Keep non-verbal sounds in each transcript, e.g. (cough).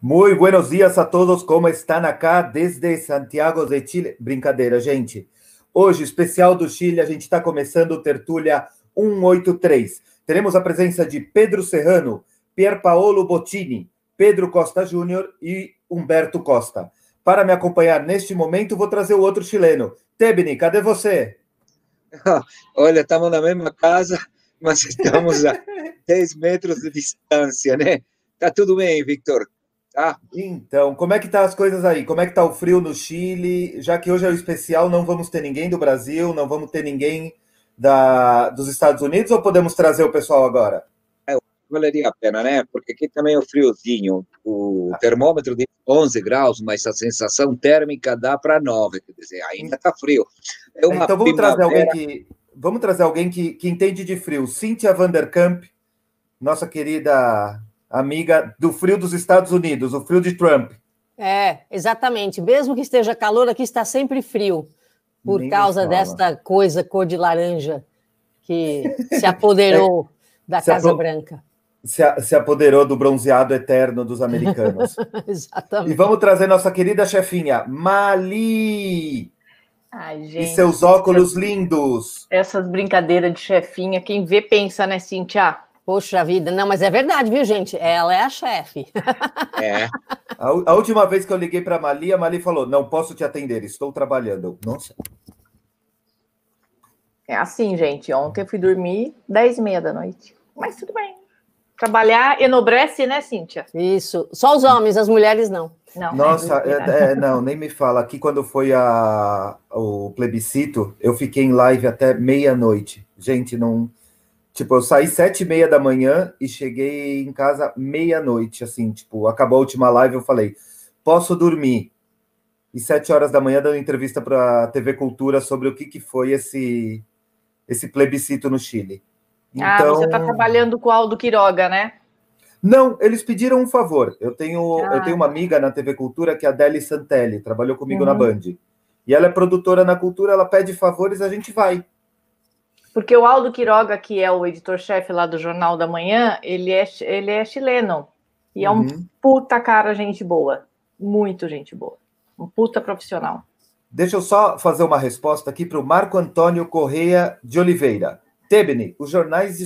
Muy buenos días a todos, como estão acá desde Santiago de Chile? Brincadeira, gente. Hoje, especial do Chile, a gente está começando o Tertúlia 183. Teremos a presença de Pedro Serrano, Pier Paolo Bottini, Pedro Costa Júnior e Humberto Costa. Para me acompanhar neste momento, vou trazer o outro chileno. Tebni, cadê você? (laughs) Olha, estamos na mesma casa, mas estamos a (laughs) 10 metros de distância, né? Tá tudo bem, Victor. Tá? Então, como é que tá as coisas aí? Como é que tá o frio no Chile? Já que hoje é o especial, não vamos ter ninguém do Brasil, não vamos ter ninguém da, dos Estados Unidos, ou podemos trazer o pessoal agora? É, valeria a pena, né? Porque aqui também é o friozinho. O ah. termômetro de 11 graus, mas a sensação térmica dá para 9, quer dizer, ainda está frio. É então vamos primavera... trazer alguém que vamos trazer alguém que, que entende de frio. Cíntia Vanderkamp, nossa querida amiga do frio dos Estados Unidos, o frio de Trump. É, exatamente. Mesmo que esteja calor, aqui está sempre frio, por Nem causa desta coisa cor de laranja que se apoderou (laughs) é, da Casa Branca se, se apoderou do bronzeado eterno dos americanos. (laughs) Exatamente. E vamos trazer nossa querida chefinha, Mali! Ai, gente, e seus óculos lindos. Essas brincadeiras de chefinha, quem vê pensa, né, Cintia? Poxa vida, não, mas é verdade, viu, gente? Ela é a chefe. É. (laughs) A, a, última vez que eu liguei para a Mali, a Mali falou: não posso te atender, estou trabalhando. Nossa. É assim, gente. Ontem eu fui dormir 10 e meia da noite. Mas tudo bem. Trabalhar enobrece, né, Cíntia? Isso. Só os homens, as mulheres não. não Nossa, é, é, não, nem me fala. Aqui, quando foi a, o plebiscito, eu fiquei em live até meia-noite. Gente, não. Tipo, eu saí sete e meia da manhã e cheguei em casa meia-noite, assim, tipo, acabou a última live, eu falei, posso dormir? E sete horas da manhã dando entrevista para a TV Cultura sobre o que, que foi esse, esse plebiscito no Chile. Ah, então... você está trabalhando com o Aldo Quiroga, né? Não, eles pediram um favor. Eu tenho, ah. eu tenho uma amiga na TV Cultura que é a Deli Santelli, trabalhou comigo uhum. na Band. E ela é produtora na Cultura, ela pede favores, a gente vai. Porque o Aldo Quiroga, que é o editor-chefe lá do Jornal da Manhã, ele é, ele é chileno. E é um uhum. puta cara gente boa. Muito gente boa. Um puta profissional. Deixa eu só fazer uma resposta aqui para o Marco Antônio Correia de Oliveira. Tebni, os jornais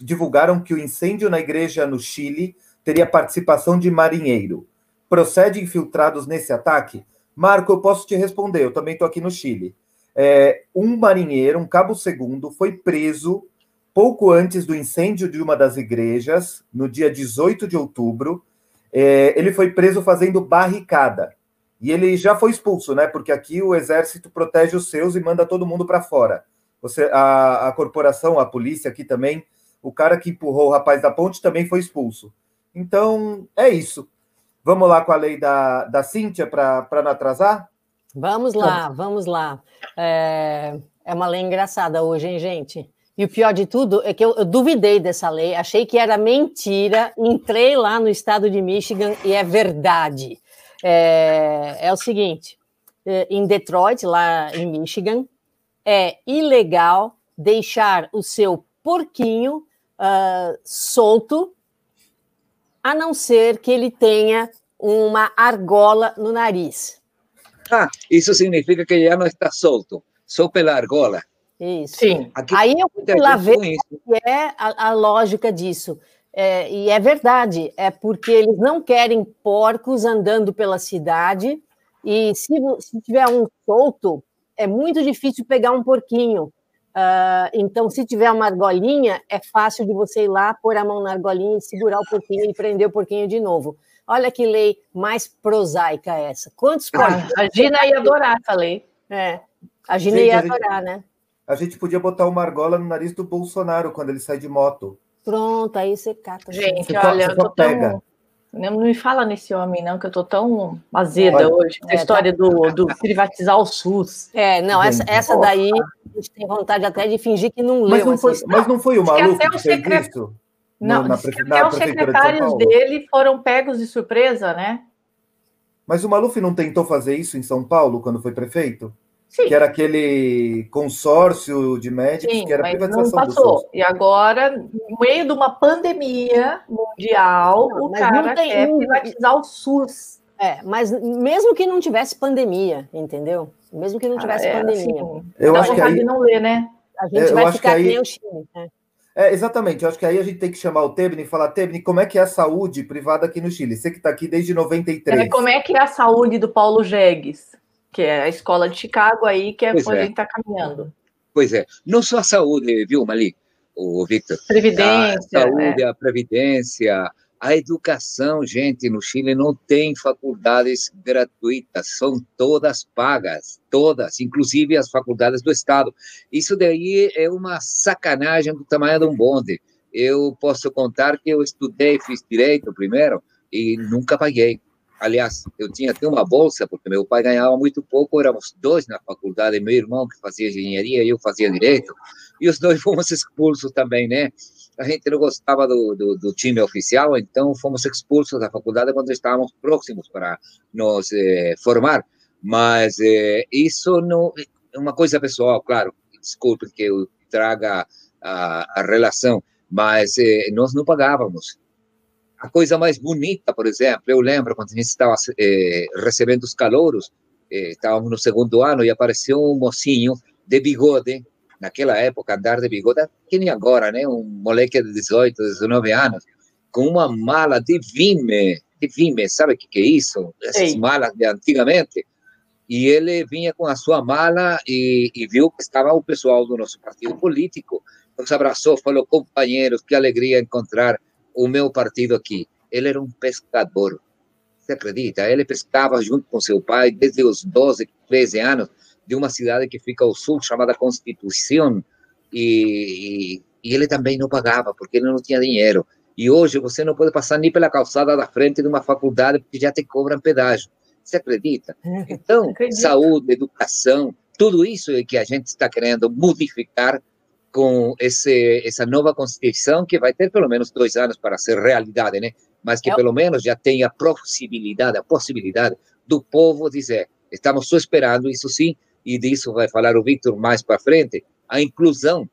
divulgaram que o incêndio na igreja no Chile teria participação de marinheiro. Procede infiltrados nesse ataque? Marco, eu posso te responder, eu também estou aqui no Chile. É, um marinheiro, um cabo segundo, foi preso pouco antes do incêndio de uma das igrejas, no dia 18 de outubro. É, ele foi preso fazendo barricada. E ele já foi expulso, né? Porque aqui o exército protege os seus e manda todo mundo para fora. Você, a, a corporação, a polícia aqui também, o cara que empurrou o rapaz da ponte também foi expulso. Então, é isso. Vamos lá com a lei da, da Cíntia para não atrasar? Vamos lá, vamos lá. É, é uma lei engraçada hoje, hein, gente? E o pior de tudo é que eu, eu, duvidei dessa lei, achei que era mentira, entrei lá no estado de Michigan e é verdade. É, é o seguinte: é, em Detroit, lá em Michigan, é ilegal deixar o seu porquinho uh, solto, a não ser que ele tenha uma argola no nariz. Ah, isso significa que já não está solto, só pela argola. Isso. Sim. Aqui Aí eu fui lá ver que é a, a lógica disso. É, e é verdade, é porque eles não querem porcos andando pela cidade, e se, se tiver um solto, é muito difícil pegar um porquinho. Uh, então, se tiver uma argolinha, é fácil de você ir lá, pôr a mão na argolinha e segurar o porquinho e prender o porquinho de novo. Olha que lei mais prosaica essa. Quantos ah, A Gina ia adorar essa lei. É, a Gina gente, ia adorar, né? A gente podia botar uma argola no nariz do Bolsonaro quando ele sai de moto. Pronto, aí você cata. Gente, você olha, eu tô pega. tão não me fala nesse homem, não, que eu tô tão azeda Olha, hoje. A é, história tá... do, do, privatizar o SUS. É, não, essa, essa daí a gente tem vontade até de fingir que não leu. Mas não foi, mas não foi o maluco que, que fez secret... isso? Não, no, na, que até os secretários de dele foram pegos de surpresa, né? Mas o Maluf não tentou fazer isso em São Paulo quando foi prefeito? Sim. que era aquele consórcio de médicos Sim, que era mas privatização não passou. E agora, no meio de uma pandemia mundial, não, o cara tem, quer privatizar o SUS. É, mas mesmo que não tivesse pandemia, entendeu? Mesmo que não tivesse ah, é, pandemia. Assim, eu acho que aí... não ler, né? A gente é, vai ficar aí... que nem o Chile. Né? É, exatamente. Eu acho que aí a gente tem que chamar o Tebni e falar, Tebni, como é que é a saúde privada aqui no Chile? Você que está aqui desde 93. É, como é que é a saúde do Paulo Jegues? que é a escola de Chicago aí, que é pois onde é. a gente está caminhando. Pois é, não só a saúde, viu, Mali, o Victor? Previdência. A saúde, é. a previdência, a educação, gente, no Chile não tem faculdades gratuitas, são todas pagas, todas, inclusive as faculdades do Estado. Isso daí é uma sacanagem do tamanho de um bonde. Eu posso contar que eu estudei, fiz direito primeiro e nunca paguei. Aliás, eu tinha até uma bolsa, porque meu pai ganhava muito pouco, éramos dois na faculdade, meu irmão que fazia engenharia e eu fazia direito, e os dois (laughs) fomos expulsos também, né? A gente não gostava do, do, do time oficial, então fomos expulsos da faculdade quando estávamos próximos para nos eh, formar. Mas eh, isso não é uma coisa pessoal, claro. Desculpe que eu traga a, a relação, mas eh, nós não pagávamos a coisa mais bonita, por exemplo, eu lembro quando a gente estava recebendo os calouros, estávamos no segundo ano e apareceu um mocinho de bigode, naquela época, andar de bigode, que nem agora, né? Um moleque de 18, 19 anos, com uma mala de vime, de vime, sabe o que, que é isso? Essas Ei. malas de antigamente. E ele vinha com a sua mala e, e viu que estava o pessoal do nosso partido político, nos abraçou, falou, companheiros, que alegria encontrar o meu partido aqui. Ele era um pescador. Você acredita? Ele pescava junto com seu pai desde os 12, 13 anos, de uma cidade que fica ao sul, chamada Constituição, e, e, ele também não pagava, porque ele não tinha dinheiro. E hoje você não pode passar nem pela calçada da frente de uma faculdade, porque já te cobram pedágio. Você acredita? É, então, saúde, educação, tudo isso é que a gente está querendo modificar com esse, essa nova Constituição, que vai ter pelo menos dois anos para ser realidade, né? Mas que pelo menos já tenha a possibilidade, a possibilidade do povo dizer, estamos só esperando, isso sim, e disso vai falar o Victor mais para frente, a inclusão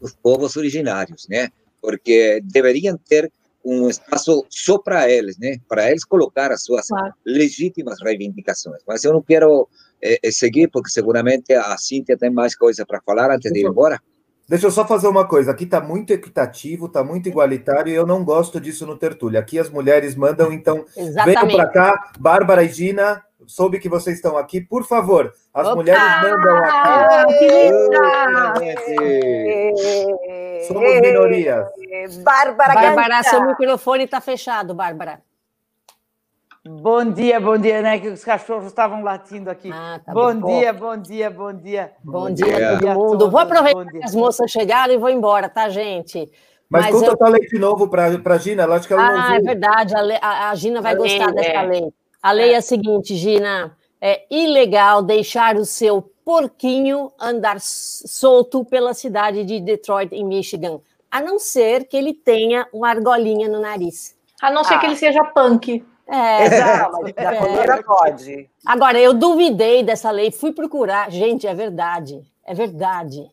dos povos originários, né? Porque deveriam ter um espaço só para eles, né? Para eles colocar as suas claro. legítimas reivindicações. Mas eu não quero é, seguir, porque seguramente a Cíntia tem mais coisa para falar antes de ir embora. Deixa eu só fazer uma coisa. Aqui está muito equitativo, está muito igualitário e eu não gosto disso no Tertúlia. Aqui as mulheres mandam, então venham para cá. Bárbara e Gina, soube que vocês estão aqui. Por favor, as Opa! mulheres mandam aqui. Somos minorias. Bárbara, Bárbara, seu microfone está fechado, Bárbara. Bom dia, bom dia, né? Que os cachorros estavam latindo aqui. Ah, tá bom, dia, bom dia, bom dia. Bom, bom dia, dia, todo mundo. Vou aproveitar que as moças chegaram e vou embora, tá, gente? Mas, Mas conta eu... a lei de novo para a Gina, ela acho que ela ah, não é verdade, a, lei, a, a Gina vai a gostar lei, dessa é. lei. A lei é. é a seguinte, Gina, é ilegal deixar o seu porquinho andar solto pela cidade de Detroit, em Michigan, a não ser que ele tenha uma argolinha no nariz. A não ser ah. que ele seja punk. É, Exato, é. pode. Agora, eu duvidei dessa lei, fui procurar. Gente, é verdade, é verdade.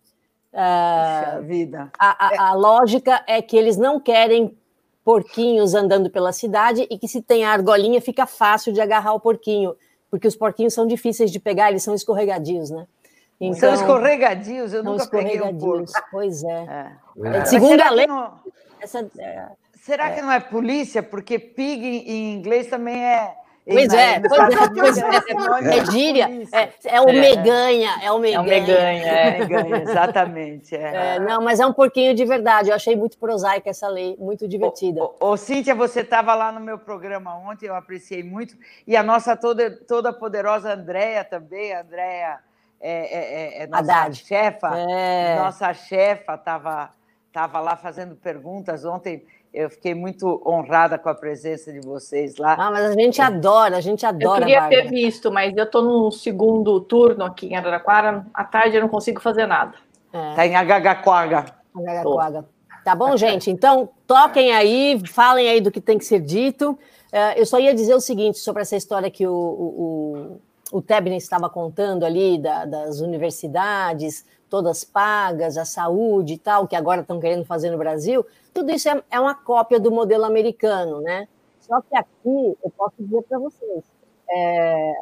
Uh, vida. A, a, a, lógica é que eles não querem porquinhos andando pela cidade e que se tem a argolinha fica fácil de agarrar o porquinho, porque os porquinhos são difíceis de pegar, eles são escorregadios, né? Então, são escorregadios, eu nunca peguei um porco. Pois é. é. Segundo a lei, não... essa, é, Será é. que não é polícia? Porque pig em inglês também é. Pois é, pois é, pois é, é gíria, é, é o meganha, é o meganha. É o meganha, é. (laughs) meganha exatamente. É. é. não, mas é um pouquinho de verdade, eu achei muito prosaica essa lei, muito divertida. Ô, ô, ô Cíntia, você estava lá no meu programa ontem, eu apreciei muito, e a nossa toda, toda poderosa Andréia também, a Andréia é, é, é, nossa Haddad. chefa, nossa chefa estava tava lá fazendo perguntas ontem, eu fiquei muito honrada com a presença de vocês lá. Ah, mas a gente adora, a gente adora. Eu queria Bárbara. ter visto, mas eu estou no segundo turno aqui em Araraquara. À tarde eu não consigo fazer nada. Está é. Tá em Agagaquaga. Agagaquaga. Tá bom, gente? Então, toquem aí, falem aí do que tem que ser dito. É, eu só ia dizer o seguinte sobre essa história que o, o, o Tebni estava contando ali da, das universidades, todas pagas, a saúde e tal, que agora estão querendo fazer no Brasil, tudo isso é, é uma cópia do modelo americano, né? Só que aqui, eu posso dizer para vocês, é,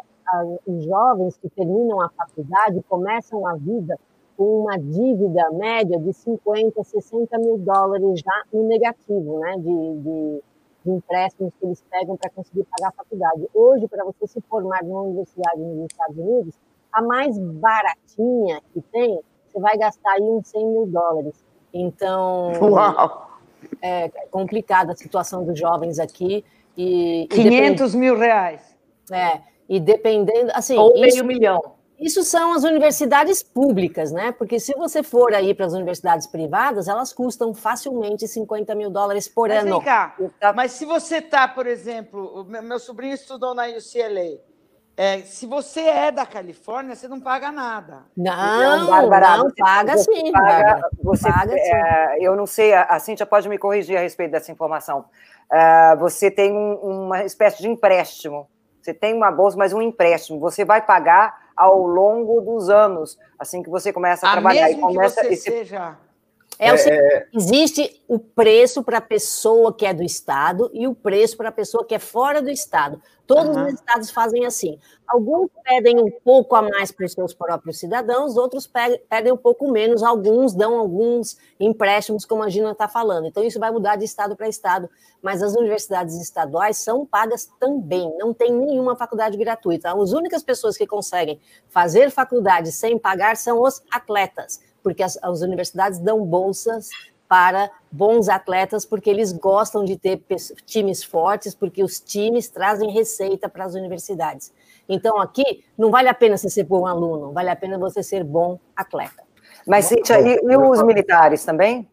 os jovens que terminam a faculdade começam a vida com uma dívida média de 50, 60 mil dólares já no negativo, né? De, de, de empréstimos que eles pegam para conseguir pagar a faculdade. Hoje, para você se formar numa universidade nos Estados Unidos, a mais baratinha que tem, você vai gastar aí uns 100 mil dólares. Então, Uau. é complicada a situação dos jovens aqui. E, 500 e mil reais. É, e dependendo, assim... Ou meio milhão. Isso são as universidades públicas, né? Porque se você for aí para as universidades privadas, elas custam facilmente 50 mil dólares por mas ano. Vem cá, mas se você está, por exemplo, meu sobrinho estudou na UCLA. É, se você é da Califórnia, você não paga nada. Não, não, Bárbara, não paga você sim. Paga, você, paga, é, sim. Eu não sei, a Cíntia pode me corrigir a respeito dessa informação. Uh, você tem um, uma espécie de empréstimo. Você tem uma bolsa, mas um empréstimo. Você vai pagar ao longo dos anos, assim que você começa a, a trabalhar. Mesmo e começa que você esse... seja é, o seguinte, é... existe o preço para a pessoa que é do Estado e o preço para a pessoa que é fora do Estado. Todos uhum. os estados fazem assim. Alguns pedem um pouco a mais para os seus próprios cidadãos, outros pedem um pouco menos, alguns dão alguns empréstimos, como a Gina está falando. Então, isso vai mudar de estado para estado, mas as universidades estaduais são pagas também, não tem nenhuma faculdade gratuita. As únicas pessoas que conseguem fazer faculdade sem pagar são os atletas porque as, as universidades dão bolsas para bons atletas, porque eles gostam de ter times fortes, porque os times trazem receita para as universidades. Então, aqui, não vale a pena você ser bom aluno, vale a pena você ser bom atleta. Mas, Cíntia, e, e os militares também?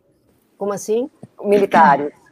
Como assim? Militares. (laughs)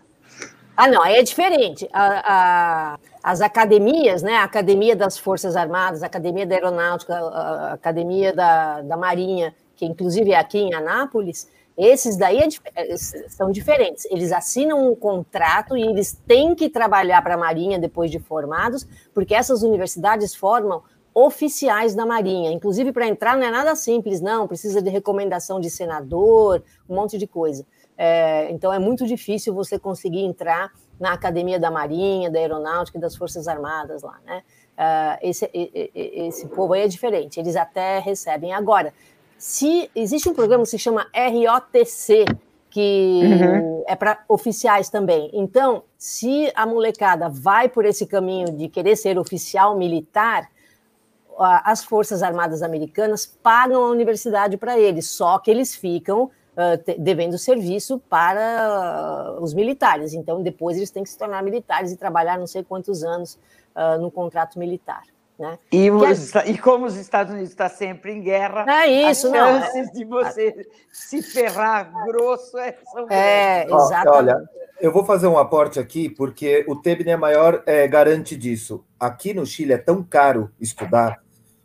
Ah, não, aí é diferente. A, a, as academias, né? A Academia das Forças Armadas, a Academia da Aeronáutica, a Academia da, da Marinha, que inclusive é aqui em Anápolis, esses daí é, é são diferentes. Eles assinam um contrato e eles têm que trabalhar para a Marinha depois de formados, porque essas universidades formam oficiais da Marinha. Inclusive, para entrar não é nada simples, não. Precisa de recomendação de senador, um monte de coisa. É, então, é muito difícil você conseguir entrar na Academia da Marinha, da Aeronáutica e das Forças Armadas lá, né? Uh, esse, esse povo aí é diferente, eles até recebem. Agora, se existe um programa que se chama ROTC, que uhum. é para oficiais também. Então, se a molecada vai por esse caminho de querer ser oficial militar, as Forças Armadas Americanas pagam a universidade para eles, só que eles ficam uh, devendo serviço para uh, os militares. Então, depois eles têm que se tornar militares e trabalhar não sei quantos anos uh, no contrato militar. Né? E, os, e, como os Estados Unidos estão sempre em guerra, é isso, as chances não. de você se ferrar grosso é, são é, exatamente. Olha, eu vou fazer um aporte aqui, porque o Tebni é maior é, garante disso. Aqui no Chile é tão caro estudar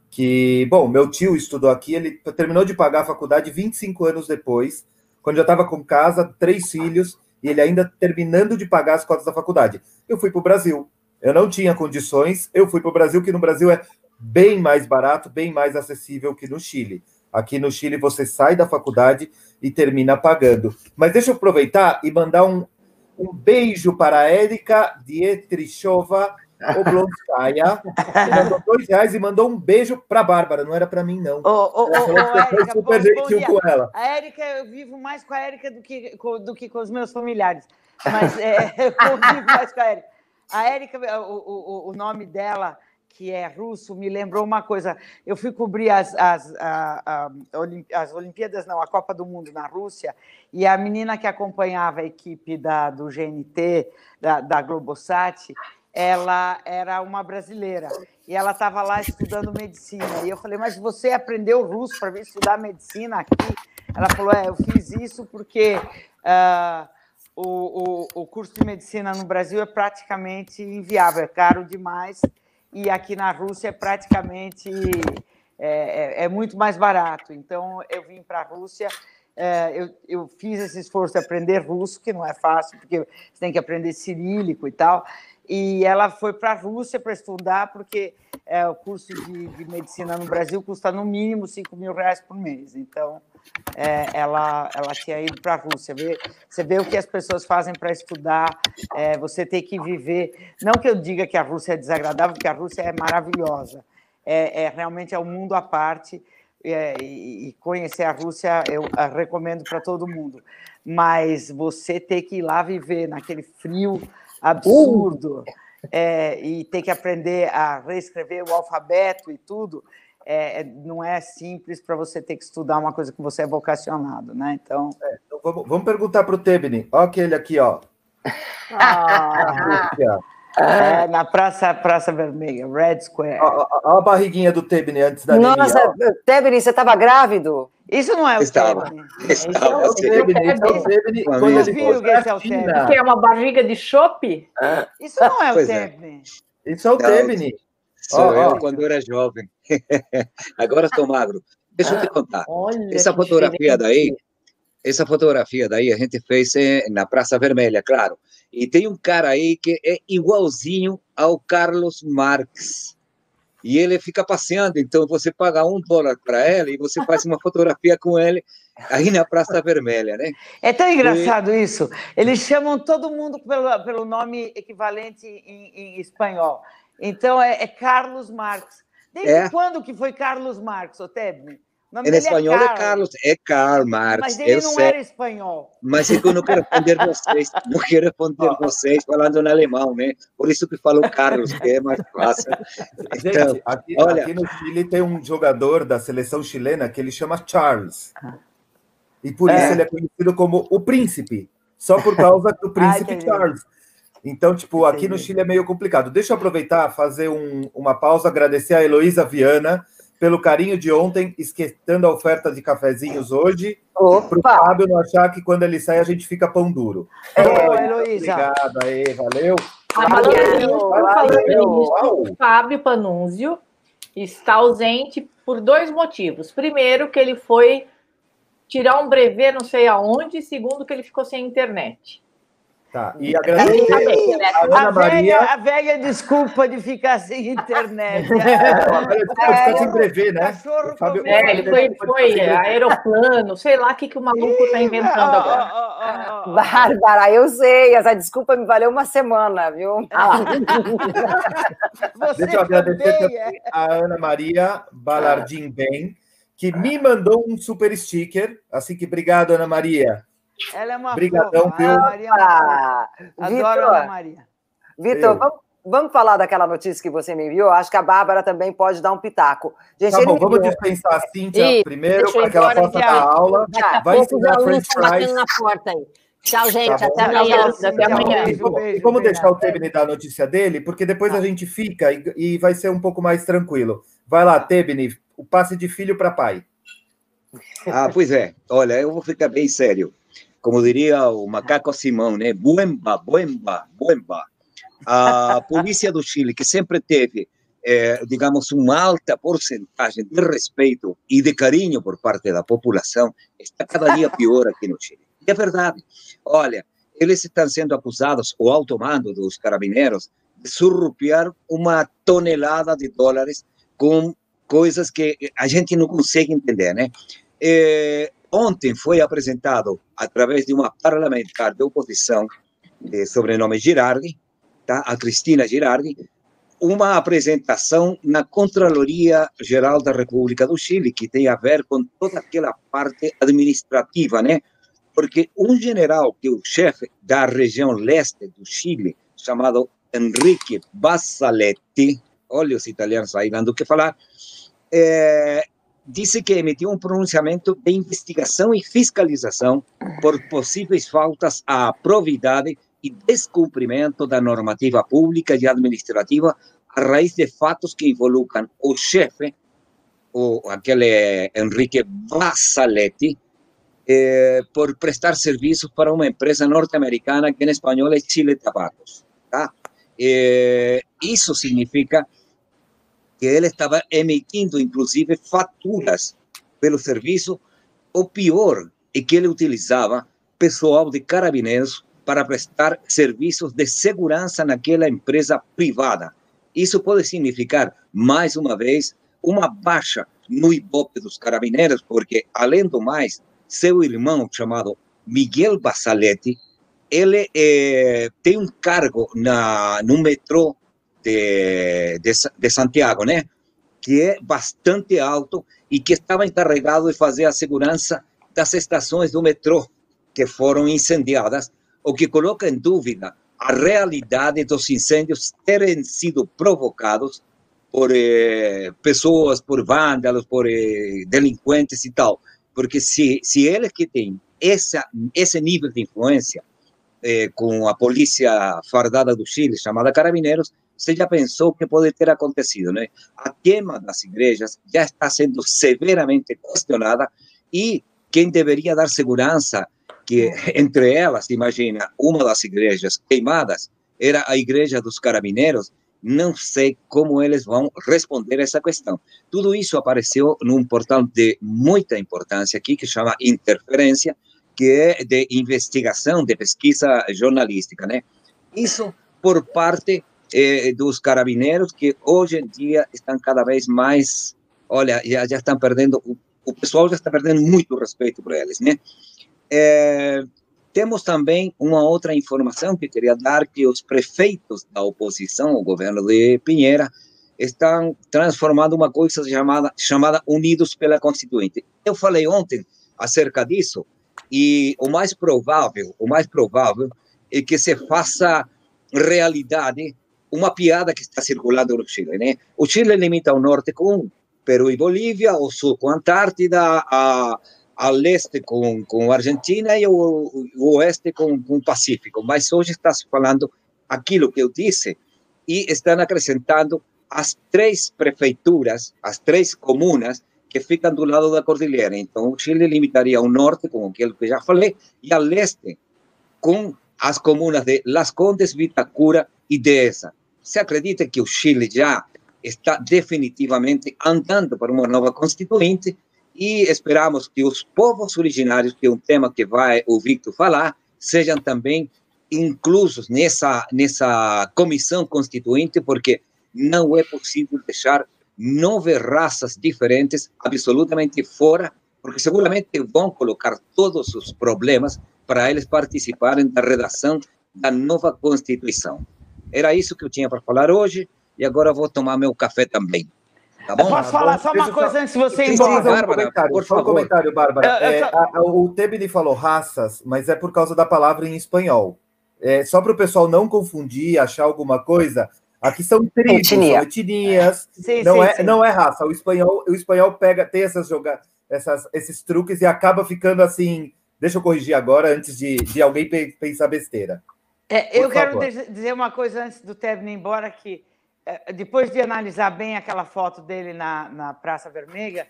que, bom, meu tio estudou aqui, ele terminou de pagar a faculdade 25 anos depois, quando já estava com casa, três filhos, e ele ainda terminando de pagar as cotas da faculdade. Eu fui para o Brasil. Eu não tinha condições, eu fui para o Brasil, que no Brasil é bem mais barato, bem mais acessível que no Chile. Aqui no Chile você sai da faculdade e termina pagando. Mas deixa eu aproveitar e mandar um, um beijo para a Érica Dietrichova Oblonskaya, que mandou dois reais e mandou um beijo para a Bárbara, não era para mim, não. Oh, oh, oh, Érica, super bom, gentil bom com ela. A Érica, eu vivo mais com a Érica do que, do que com os meus familiares. Mas é, (laughs) eu vivo mais com a Érica. A Érica, o, o, o nome dela, que é russo, me lembrou uma coisa. Eu fui cobrir as, as, a, a, as Olimpíadas, não, a Copa do Mundo na Rússia, e a menina que acompanhava a equipe da, do GNT, da, da Globosat, ela era uma brasileira e ela estava lá estudando medicina. E eu falei, mas você aprendeu russo para vir estudar medicina aqui? Ela falou, é, eu fiz isso porque uh, o, o, o curso de medicina no Brasil é praticamente inviável, é caro demais, e aqui na Rússia é praticamente é, é, é muito mais barato. Então, eu vim para a Rússia, é, eu, eu fiz esse esforço de aprender russo, que não é fácil, porque você tem que aprender cirílico e tal, e ela foi para a Rússia para estudar, porque é, o curso de, de, medicina no Brasil custa no mínimo 5 mil reais por mês. Então, é, ela, ela tinha ido para a Rússia. Vê, você vê o que as pessoas fazem para estudar, é, você tem que viver. Não que eu diga que a Rússia é desagradável, porque a Rússia é maravilhosa. É, é realmente é um mundo à parte. É, e, e conhecer a Rússia eu a recomendo para todo mundo. Mas você ter que ir lá viver naquele frio absurdo. Uh é, e ter que aprender a reescrever o alfabeto e tudo, é, é não é simples para você ter que estudar uma coisa que você é vocacionado, né? Então. É, então vamos, vamos, perguntar para o Tebni. Olha aquele aqui, ó. Ah, é, na Praça, Praça Vermelha, Red Square. Olha a barriguinha do Tebni antes da Nossa, Tebni, você estava grávido? Isso não é o Estava. Tebni. Estava. É o Tebni. É o Tebni. Quando ele viu que esse é o Tebni. Que é uma barriga de chope? Isso não é o Tebni. É. Isso é o Tebni. Sou oh, eu oh. quando era jovem. (laughs) Agora estou magro. Deixa eu te contar. Olha essa fotografia daí, essa fotografia daí a gente fez na Praça Vermelha, claro. E tem um cara aí que é igualzinho ao Carlos Marx. E ele fica passeando, então você paga um dólar para ele e você faz uma fotografia com ele aí na Praça Vermelha, né? É tão engraçado e... isso. Eles chamam todo mundo pelo, pelo nome equivalente em, em espanhol. Então é, é Carlos Marx. Desde é. quando que foi Carlos Marx, Otebne? Em é espanhol é, Carlos, é Karl Marx. Mas ele não sei. era espanhol. Mas é que eu não quero responder vocês, (laughs) não quero responder vocês falando em alemão, né? Por isso que falo Carlos, que é mais fácil. Então, Gente, aqui, olha... aqui no Chile tem um jogador da seleção chilena que ele chama Charles. E por é. isso ele é conhecido como o príncipe, só por causa do (laughs) príncipe Ai, Charles. Então, tipo, aqui no Chile é meio complicado. Deixa eu aproveitar, fazer um, uma pausa, agradecer a Heloísa Viana pelo carinho de ontem, esquentando a oferta de cafezinhos hoje, para o Fábio não achar que quando ele sai a gente fica pão duro. É, Heloísa. Obrigado aí, valeu. O Fábio Panunzio está ausente por dois motivos. Primeiro, que ele foi tirar um brevet não sei aonde, segundo, que ele ficou sem internet. Tá, e agradecer a, Ana a Maria. Velha, a velha desculpa de ficar sem internet. (laughs) É, é, ficar sem brevet, né? Fábio, é, ele foi, foi aeroplano, sei lá o que, que o maluco está inventando agora. Oh, oh, oh, Bárbara, eu sei, essa desculpa me valeu uma semana, viu? Ah. (laughs) Deixa eu agradecer também é. a Ana Maria Balardim Bem, que me mandou um super sticker. Assim que obrigado, Ana Maria. Ela é uma Obrigadão, viu? Maria ah, Adoro Vitor, Ana Maria. Vitor, vamos, vamos, falar daquela notícia que você me enviou? Acho que a Bárbara também pode dar um pitaco. Gente, tá bom, vamos dispensar a Cíntia primeiro, para que ela possa dar aula. Daqui Vai ensinar French fries. na porta aí. Tchau, gente. Tá até amanhã. Até amanhã. E vamos deixar o Tebni dar a notícia dele, porque depois a gente fica e, e vai ser um pouco mais tranquilo. Vai lá, Tebni, o passe de filho para pai. Ah, pois é. Olha, eu vou ficar bem sério como diria o macaco Simão, né? Buemba, buemba, buemba. A (laughs) polícia do Chile, que sempre teve, eh, digamos, uma alta porcentagem de respeito e de carinho por parte da população, está cada dia pior aqui no Chile. E é verdade. Olha, eles estão sendo acusados, o alto mando dos carabineiros, de surrupiar uma tonelada de dólares com coisas que a gente não consegue entender, né? Eh, Ontem foi apresentado, através de uma parlamentar de oposição, de sobrenome Girardi, tá? a Cristina Girardi, uma apresentação na Contraloria Geral da República do Chile, que tem a ver com toda aquela parte administrativa, né? Porque um general, que é o chefe da região leste do Chile, chamado Enrique Bassaletti, olha os italianos aí dando o que falar, é, disse que emitiu um pronunciamento de investigação e fiscalização por possíveis faltas à probidade e descumprimento da normativa pública e administrativa a raiz de fatos que involucram o chefe, o, aquele Enrique Bassaletti, eh, por prestar serviços para uma empresa norte-americana que em espanhol é Chile Tabacos. Tá? Eh, isso significa que ele estava emitindo, inclusive, faturas pelo serviço, o pior é que ele utilizava pessoal de carabineiros para prestar serviços de segurança naquela empresa privada. Isso pode significar, mais uma vez, uma baixa no Ibope dos Carabineiros, porque, além do mais, seu irmão, chamado Miguel Basaletti, ele é, tem um cargo na, no metrô de, de, de Santiago, né? Que é bastante alto e que estava encarregado de fazer a segurança das estações do metrô que foram incendiadas, o que coloca em dúvida a realidade dos incêndios terem sido provocados por eh, pessoas, por vândalos, por eh, delinquentes e tal. Porque se, se eles que têm essa, esse nível de influência eh, com a polícia fardada do Chile, chamada Carabineiros, você já pensou que pode ter acontecido, né? (laughs) A queima das igrejas já está sendo severamente questionada e quem deveria dar segurança, que entre elas, imagina, uma das igrejas queimadas era a igreja dos Carabineiros, não sei como eles vão responder essa questão. Tudo isso apareceu num portal de muita importância aqui, que chama Interferência, que é de investigação, de pesquisa jornalística, né? Isso por parte eh, dos carabineiros, que hoje em dia estão cada vez mais, olha, já, já estão perdendo, o, o pessoal já está perdendo muito respeito por eles, né? É, temos também uma outra informação que queria dar, que os prefeitos da oposição, o governo de Pinheira, estão transformando uma coisa chamada, chamada Unidos pela Constituinte. Eu falei ontem acerca disso, e o mais provável, o mais provável é que se faça realidade uma piada que está circulando no Chile, né? O Chile limita o norte com Peru e Bolívia, o sul com Antártida, a, a leste com, com a Argentina e o, o oeste com, com o Pacífico. Mas hoje está se falando aquilo que eu disse e estão acrescentando as três prefeituras, as três comunas que ficam do lado da cordilheira. Então, o Chile limitaria o norte, com aquilo que já falei, e a leste, com as comunas de Las Condes, Vitacura Dehesa. Se acredita que o Chile já está definitivamente andando para uma nova constituinte e esperamos que os povos originários, que é um tema que vai o Victor falar, sejam também inclusos nessa nessa comissão constituinte, porque não é possível deixar nove raças diferentes absolutamente fora, porque seguramente vão colocar todos os problemas para eles participarem da redação da nova Constituição. Era isso que eu tinha para falar hoje, e agora vou tomar meu café também. Tá bom? Eu posso falar só uma coisa antes de você ir embora? Bárbara, por favor. Um comentário, Bárbara. É, a, a, o Tebni falou raças, mas é por causa da palavra em espanhol. É, só para o pessoal não confundir, achar alguma coisa, aqui são tribos, Etnia. são etnias, sim, não, sim, é, sim. não é raça. O espanhol, o espanhol pega, tem essas jogadas, essas, esses truques e acaba ficando assim. Deixa eu corrigir agora, antes de, de alguém pensar besteira. É, eu quero dizer uma coisa antes do Tebni ir embora, que é, depois de analisar bem aquela foto dele na, na Praça Vermelha,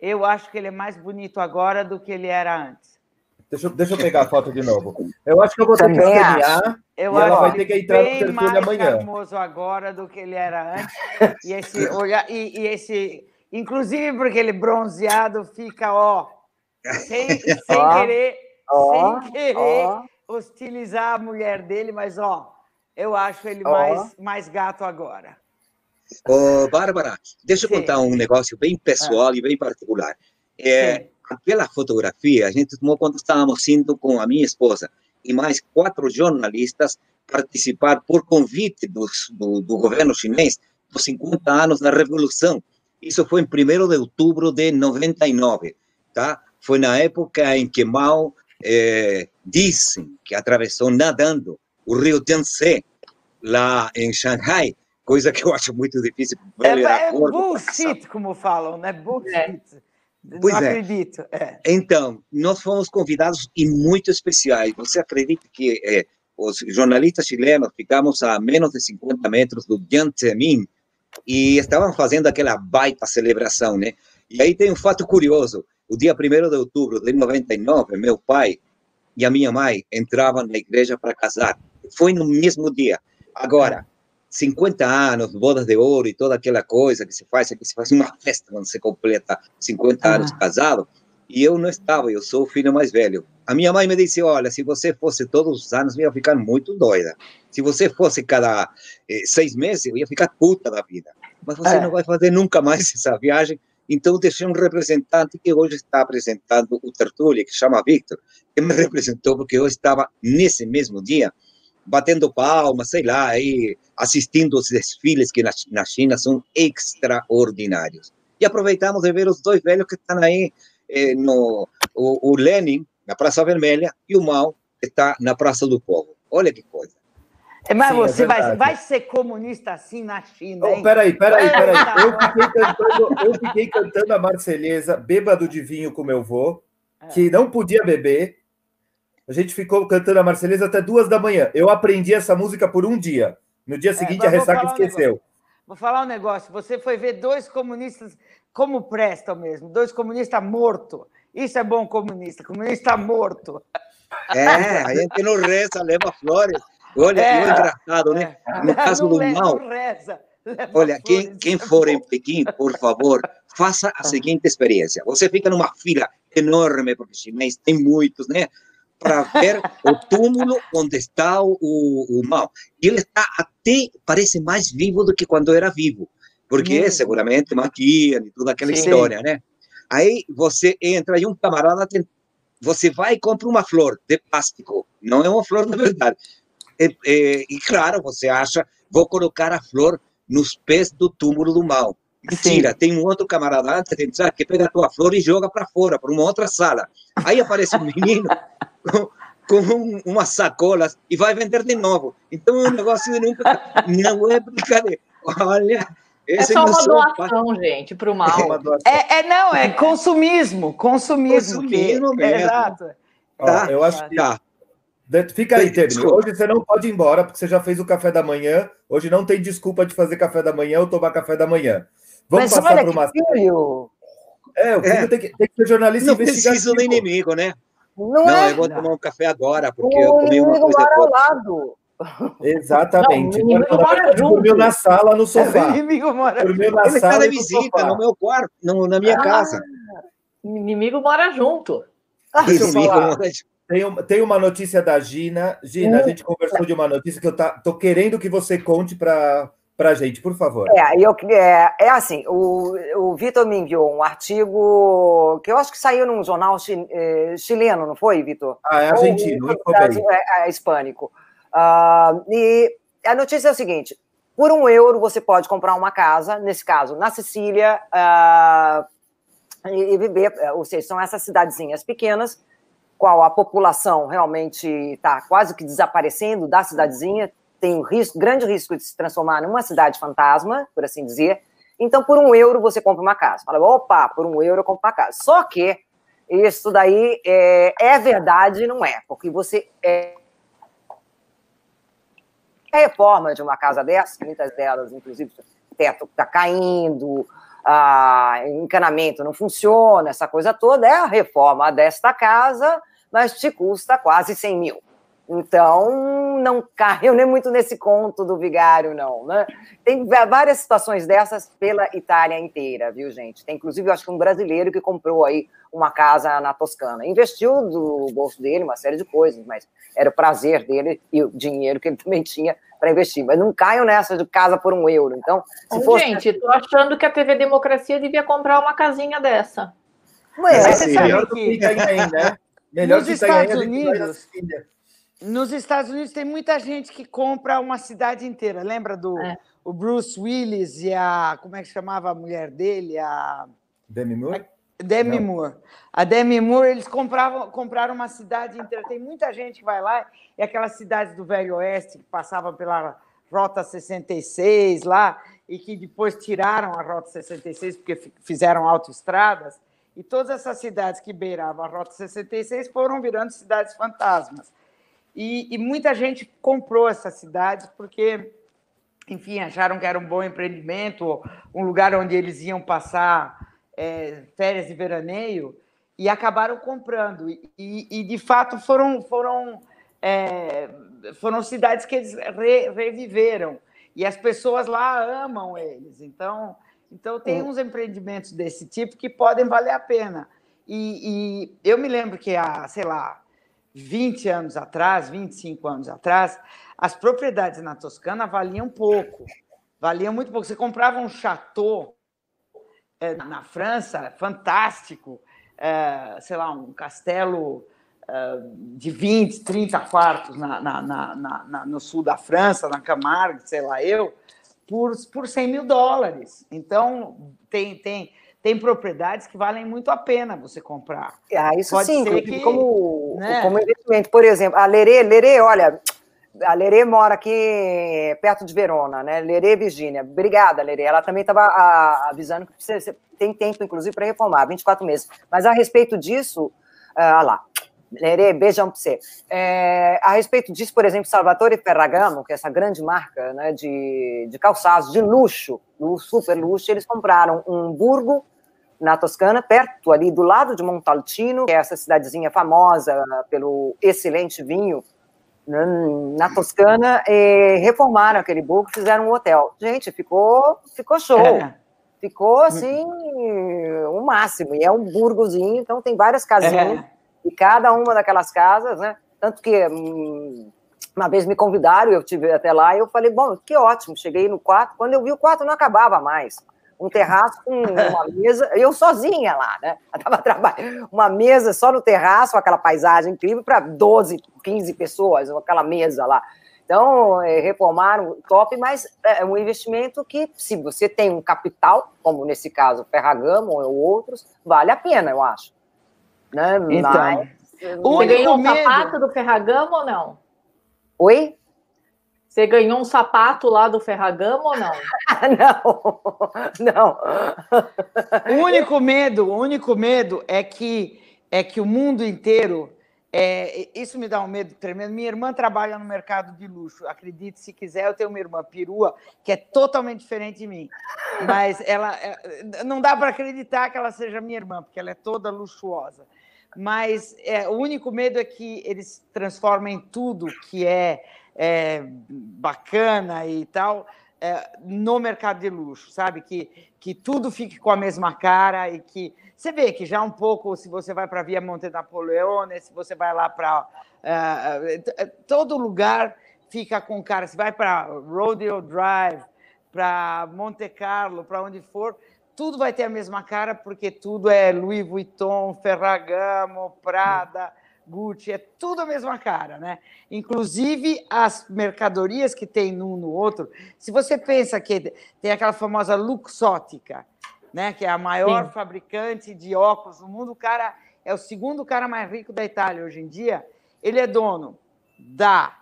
eu acho que ele é mais bonito agora do que ele era antes. Deixa, deixa eu pegar a foto de novo. Eu acho que eu vou ter que escanear eu e ela vai ter que entrar no telefone amanhã. mais famoso agora do que ele era antes. (laughs) E esse, olhar, e, e esse, inclusive porque ele bronzeado fica, ó, sem, sem ó, querer, ó, sem querer ó. Hostilizar a mulher dele, mas ó, eu acho ele oh. mais, mais gato agora. Ô, oh, Bárbara, deixa eu Sim. contar um negócio bem pessoal ah. e bem particular. É, aquela fotografia a gente tomou quando estávamos indo com a minha esposa e mais quatro jornalistas participar por convite do, do, do governo chinês dos 50 anos da Revolução. Isso foi em 1 de outubro de 99, tá? Foi na época em que Mao é, dizem que atravessou nadando o rio Yangtze lá em Shanghai, coisa que eu acho muito difícil. É, é bullshit, como falam, né? Bullshit. É. Pois Não é. acredito. É. Então, nós fomos convidados e muito especiais. Você acredita que é, os jornalistas chilenos ficamos a menos de 50 metros do Jiang e estavam fazendo aquela baita celebração, né? E aí tem um fato curioso. O dia 1 de outubro de 99, meu pai e a minha mãe entravam na igreja para casar foi no mesmo dia. Agora, 50 anos, bodas de ouro e toda aquela coisa que se faz, que se faz uma festa quando se completa 50 ah. anos casado, e eu não estava, eu sou o filho mais velho. A minha mãe me disse: Olha, se você fosse todos os anos, eu ia ficar muito doida. Se você fosse cada eh, seis meses, eu ia ficar puta da vida. Mas você é. não vai fazer nunca mais essa viagem. Então, deixei um representante que hoje está apresentando o Tertúlio, que chama Victor, que me (laughs) representou, porque eu estava nesse mesmo dia batendo palmas, sei lá, aí, assistindo os desfiles que na, na China são extraordinários. E aproveitamos de ver os dois velhos que estão aí, eh, no, o, o Lenin, na Praça Vermelha, e o Mao, que está na Praça do Povo. Olha que coisa. É, mas Sim, você é vai, vai ser comunista assim na China, hein? Oh, peraí, peraí, peraí. Eu fiquei, cantando, eu fiquei cantando a Marceleza, bêbado de vinho com meu avô, que não podia beber. A gente ficou cantando a Marceleza até duas da manhã. Eu aprendi essa música por um dia. No dia é, seguinte, é, a ressaca esqueceu. Um vou falar um negócio. Você foi ver dois comunistas como prestam mesmo, dois comunistas mortos. Isso é bom comunista, comunista morto. É, a gente não reza, leva flores. Olha, é, engraçado, né? É. No (laughs) caso do mal. Reza, olha, quem, quem for em Pequim, por favor, faça a seguinte experiência. Você fica numa fila enorme, porque chinês tem muitos, né? Para ver o túmulo onde está o, o, o mal. E ele está até, parece mais vivo do que quando era vivo. Porque hum. seguramente maquiam e toda aquela Sim. história, né? Aí você entra e um camarada tem, você vai e compra uma flor de plástico, não é uma flor de verdade. E, e, e, claro, você acha, vou colocar a flor nos pés do túmulo do mal. Mentira, Sim. tem um outro camarada antes de entrar que pega a tua flor e joga para fora, para uma outra sala. Aí aparece um menino (laughs) com, com um, umas sacolas e vai vender de novo. Então é um negócio de nunca. Não é brincadeira. Olha, é só uma doação, gente, para o mal. É, é, não, é consumismo, consumismo. Consumismo que, mesmo. É, exato. Tá? eu acho que. Tá. Fica aí, Tebni. Hoje você não pode ir embora, porque você já fez o café da manhã. Hoje não tem desculpa de fazer café da manhã ou tomar café da manhã. Vamos Mas passar para uma. Filho. É, o filho é. Tem, que, tem que ser jornalista não investigativo. Não do inimigo, né? Não, não é. eu vou tomar um café agora, porque o eu comi uma coisa. Mora ao lado. Exatamente. Não, o inimigo mora junto. Dormiu na sala, no sofá. O inimigo mora Dormiu na Ele sala. Ele está na visita, no meu quarto, no, na minha ah, casa. O inimigo mora junto. Ah, deixa eu falar. Tem, tem uma notícia da Gina. Gina, hum. a gente conversou de uma notícia que eu tá, tô querendo que você conte para para a gente, por favor. É, eu, é, é assim, o, o Vitor me enviou um artigo que eu acho que saiu num jornal eh, chileno, não foi, Vitor? Ah, é argentino, Ou, é, é, hispânico. Uh, e a notícia é o seguinte: por um euro você pode comprar uma casa, nesse caso, na Sicília, uh, e, e, viver, ou seja, são essas cidadezinhas pequenas, qual a população realmente está quase que desaparecendo da cidadezinha, tem um risco, grande risco de se transformar numa cidade fantasma, por assim dizer. Então, por um euro você compra uma casa. Fala, opa, por um euro eu compro uma casa. Só que isso daí é, é verdade, não é? Porque você é, a reforma de uma casa dessa, muitas delas, inclusive, o teto está caindo, a encanamento não funciona, essa coisa toda, é a reforma desta casa, mas te custa quase 100 mil. Então, não caiu nem muito nesse conto do vigário, não. Né? Tem várias situações dessas pela Itália inteira, viu, gente? Tem, inclusive, eu acho que um brasileiro que comprou aí uma casa na Toscana. Investiu do bolso dele uma série de coisas, mas era o prazer dele e o dinheiro que ele também tinha para investir. Mas não caiam nessa de casa por um euro. Então, se fosse... Gente, estou achando que a TV Democracia devia comprar uma casinha dessa. Mas, mas você sabe que... né? Melhor Nos Estados Unidos nos Estados Unidos tem muita gente que compra uma cidade inteira. Lembra do é. o Bruce Willis e a. Como é que chamava a mulher dele? A. Demi Moore? A Demi Não. Moore. A Demi Moore, eles compravam, compraram uma cidade inteira. Tem muita gente que vai lá, e aquelas cidades do Velho Oeste que passavam pela Rota 66 lá, e que depois tiraram a Rota 66 porque fizeram autoestradas. E todas essas cidades que beiravam a Rota 66 foram virando cidades fantasmas. E, e muita gente comprou essa cidade porque, enfim, acharam que era um bom empreendimento, um lugar onde eles iam passar é, férias de veraneio, e acabaram comprando. E, e de fato, foram, foram, é, foram cidades que eles re, reviveram. E as pessoas lá amam eles. Então, então tem uns empreendimentos desse tipo que podem valer a pena. E, e, eu me lembro que há, sei lá, 20 anos atrás, 25 anos atrás, as propriedades na Toscana valiam pouco. Valiam muito pouco. Você comprava um chateau é, na França, fantástico, é, sei lá, um castelo é, de 20, 30 quartos na, na, na, na, no sul da França, na Camargue, sei lá eu, por, por 100 mil dólares. Então, tem, tem, tem propriedades que valem muito a pena você comprar. Ah, isso Pode sim, que, como, né? como investimento. Por exemplo, a Lerê, Lerê, olha, a Lerê mora aqui perto de Verona, né? Lerê, Virgínia. Obrigada, Lerê. Ela também estava avisando que você tem tempo, inclusive, para reformar, 24 meses. Mas a respeito disso, ah lá, Lerê, beijão para você. É, a respeito disso, por exemplo, Salvatore Ferragamo, que é essa grande marca né, de, de calçados de luxo, do super luxo, eles compraram um burgo na Toscana, perto ali do lado de Montalcino, que é essa cidadezinha famosa pelo excelente vinho né, na Toscana, e reformaram aquele burgo, fizeram um hotel. Gente, ficou, ficou show. É. Ficou assim, o um máximo. E é um burgozinho, então tem várias casinhas. É e cada uma daquelas casas, né? Tanto que hum, uma vez me convidaram, eu tive até lá, e eu falei, bom, que ótimo, cheguei no quarto, quando eu vi o quarto não acabava mais. Um terraço com uma (laughs) mesa, eu sozinha lá, né? (laughs) Eu tava trabalhando, uma mesa só no terraço, aquela paisagem incrível, para 12, 15 pessoas, aquela mesa lá. Então, é, reformaram top, mas é um investimento que, se você tem um capital, como nesse caso Ferragamo ou outros, vale a pena, eu acho. Né? Então, Mas, você ganhou um sapato do Ferragamo ou não? Oi? Você ganhou um sapato lá do Ferragamo ou não? (laughs) não, não. O único medo, o único medo é que é que o mundo inteiro é, isso me dá um medo tremendo. Minha irmã trabalha no mercado de luxo. Acredite se quiser, eu tenho uma irmã perua que é totalmente diferente de mim. Mas ela é, não dá para acreditar que ela seja minha irmã, porque ela é toda luxuosa. Mas é, o único medo é que eles transformem tudo que é, é bacana e tal é, no mercado de luxo, sabe? Que, que tudo fique com a mesma cara e que você vê que já um pouco, se você vai para Via Monte Napoleone, se você vai lá para uh, todo lugar fica com cara. Se vai para Rodeo Drive, para Monte Carlo, para onde for, tudo vai ter a mesma cara porque tudo é Louis Vuitton, Ferragamo, Prada. Gucci, é tudo a mesma cara, né? Inclusive as mercadorias que tem num no outro. Se você pensa que tem aquela famosa Luxótica, né? Que é a maior Sim. fabricante de óculos do mundo, o cara é o segundo cara mais rico da Itália hoje em dia. Ele é dono da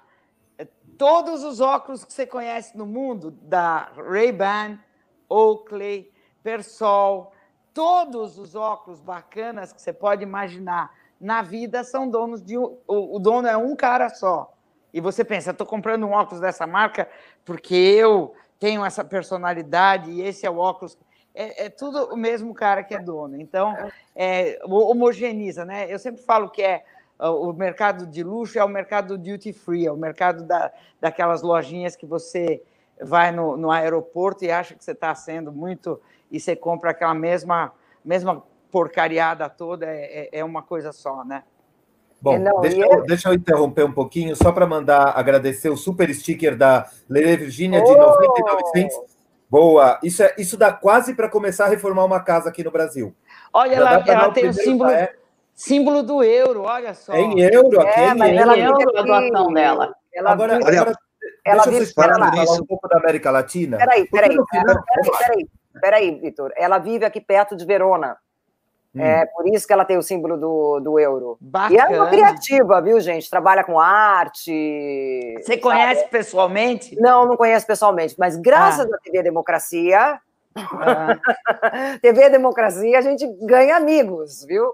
todos os óculos que você conhece no mundo, da Ray-Ban, Oakley, Persol, todos os óculos bacanas que você pode imaginar na vida são donos de um, o, dono é um cara só. E você pensa, estou comprando um óculos dessa marca porque eu tenho essa personalidade e esse é o óculos. É, é tudo o mesmo cara que é dono. Então, é, homogeneiza, né? Eu sempre falo que é o mercado de luxo é o mercado duty free, é o mercado da, daquelas lojinhas que você vai no, no aeroporto e acha que você está sendo muito e você compra aquela mesma mesma porcariada toda é, é, é uma coisa só, né? Bom, é, não, deixa, eu, deixa, eu, interromper um pouquinho, só para mandar agradecer o super sticker da Lele Virgínia de oh! 99 cents. Boa! Isso, é, isso dá quase para começar a reformar uma casa aqui no Brasil. Olha, ela, ela tem o símbolo, símbolo do euro, olha só. É em euro, aqui é, mas ela euro a doação dela. Ela agora, vive, agora ela deixa vive, eu falar, falar um pouco da América Latina. Peraí, peraí, peraí, peraí, peraí, Vitor. Ela vive aqui perto de Verona. Hum. É por isso que ela tem o símbolo do, do euro. Bacana. E ela é uma criativa, viu, gente? Trabalha com arte. Você sabe? conhece pessoalmente? Não, não conheço pessoalmente, mas graças ah. à TV Democracia, ah. (laughs) TV Democracia, a gente ganha amigos, viu?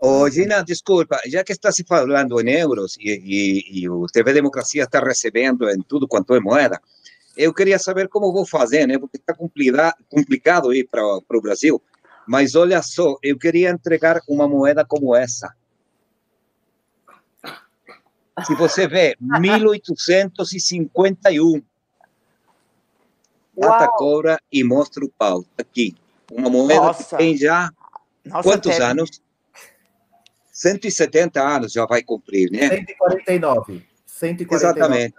Oh, Gina, desculpa, já que está se falando em euros e, e, e, o TV Democracia está recebendo em tudo quanto é moeda, eu queria saber como vou fazer, né? Porque está complicado ir para o Brasil. Mas olha só, eu queria entregar uma moeda como essa. Se você vê, (laughs) 1851. Data cobra e mostra o pau. Aqui. Uma moeda Nossa. que tem já Nossa, Quantos anos? 170 anos já vai cumprir, né? 149. 149. Exatamente.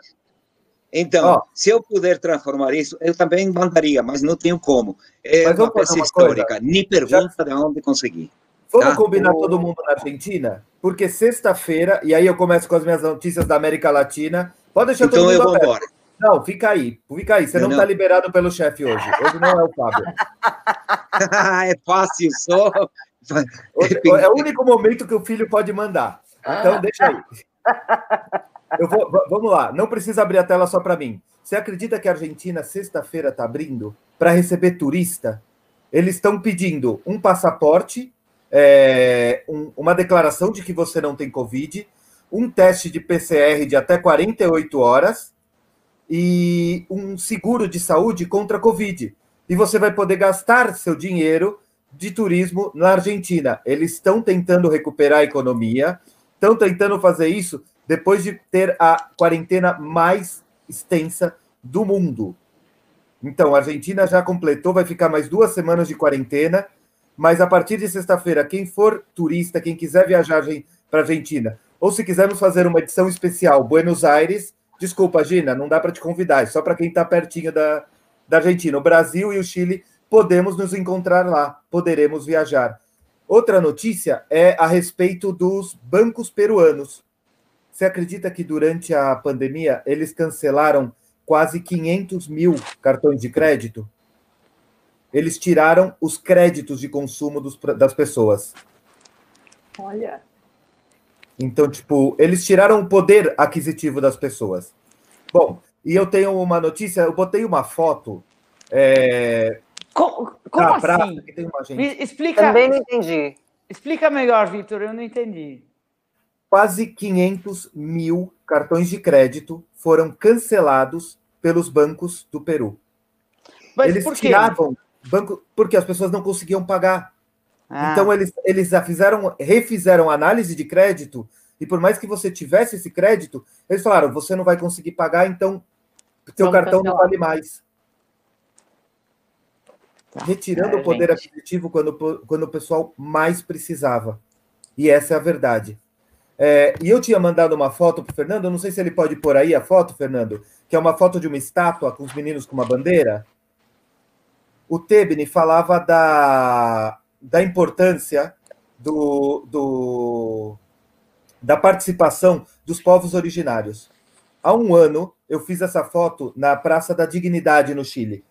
Então, oh. se eu puder transformar isso, eu também mandaria, mas não tenho como. É mas uma peça histórica. Coisa. Nem pergunta já... de onde consegui. Vamos tá? combinar todo mundo na Argentina? Porque sexta-feira, e aí eu começo com as minhas notícias da América Latina. Pode deixar então todo mundo eu vou embora. Não, fica aí, fica aí. Você não está liberado pelo chefe hoje. Hoje não é o Fábio. (laughs) é fácil, só. É o único momento que o filho pode mandar. Então, deixa aí. (laughs) Eu vou, vamos lá, não precisa abrir a tela só para mim. Você acredita que a Argentina, sexta-feira, está abrindo para receber turista? Eles estão pedindo um passaporte, é, um, uma declaração de que você não tem Covid, um teste de PCR de até 48 horas e um seguro de saúde contra a Covid. E você vai poder gastar seu dinheiro de turismo na Argentina. Eles estão tentando recuperar a economia, estão tentando fazer isso depois de ter a quarentena mais extensa do mundo. Então, a Argentina já completou, vai ficar mais duas semanas de quarentena, mas a partir de sexta-feira, quem for turista, quem quiser viajar para a Argentina, ou se quisermos fazer uma edição especial Buenos Aires, desculpa, Gina, não dá para te convidar, é só para quem está pertinho da, da Argentina. O Brasil e o Chile podemos nos encontrar lá, poderemos viajar. Outra notícia é a respeito dos bancos peruanos. Você acredita que durante a pandemia eles cancelaram quase 500 mil cartões de crédito? Eles tiraram os créditos de consumo dos, das pessoas. Olha. Então, tipo, eles tiraram o poder aquisitivo das pessoas. Bom, e eu tenho uma notícia, eu botei uma foto. É, como, como assim? Praça, que tem uma gente. Me explica. Também não entendi. Explica melhor, Vitor, eu não entendi quase 500 mil cartões de crédito foram cancelados pelos bancos do Peru. Mas eles por tiravam banco porque as pessoas não conseguiam pagar. Ah. Então eles, eles fizeram, refizeram análise de crédito e por mais que você tivesse esse crédito, eles falaram: você não vai conseguir pagar, então seu cartão cancelar. não vale mais. Tá. Retirando é, o poder gente. aquisitivo quando, quando o pessoal mais precisava. E essa é a verdade. É, e eu tinha mandado uma foto para Fernando, não sei se ele pode pôr aí a foto, Fernando, que é uma foto de uma estátua com os meninos com uma bandeira. O Tebni falava da, da importância do, do, da participação dos povos originários. Há um ano, eu fiz essa foto na Praça da Dignidade, no Chile.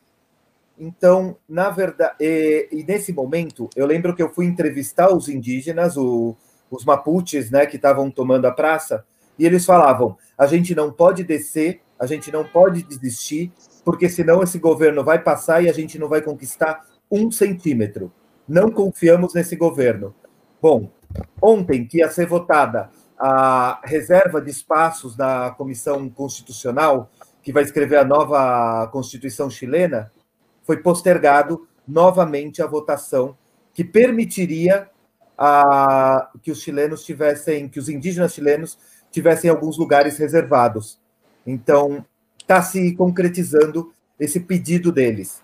Então, na verdade, e, e nesse momento, eu lembro que eu fui entrevistar os indígenas, o os mapuches, né, que estavam tomando a praça, e eles falavam: a gente não pode descer, a gente não pode desistir, porque senão esse governo vai passar e a gente não vai conquistar um centímetro. Não confiamos nesse governo. Bom, ontem que ia ser votada a reserva de espaços da Comissão Constitucional, que vai escrever a nova Constituição chilena, foi postergado novamente a votação que permitiria a, que os chilenos tivessem, que os indígenas chilenos tivessem alguns lugares reservados. Então, está se concretizando esse pedido deles.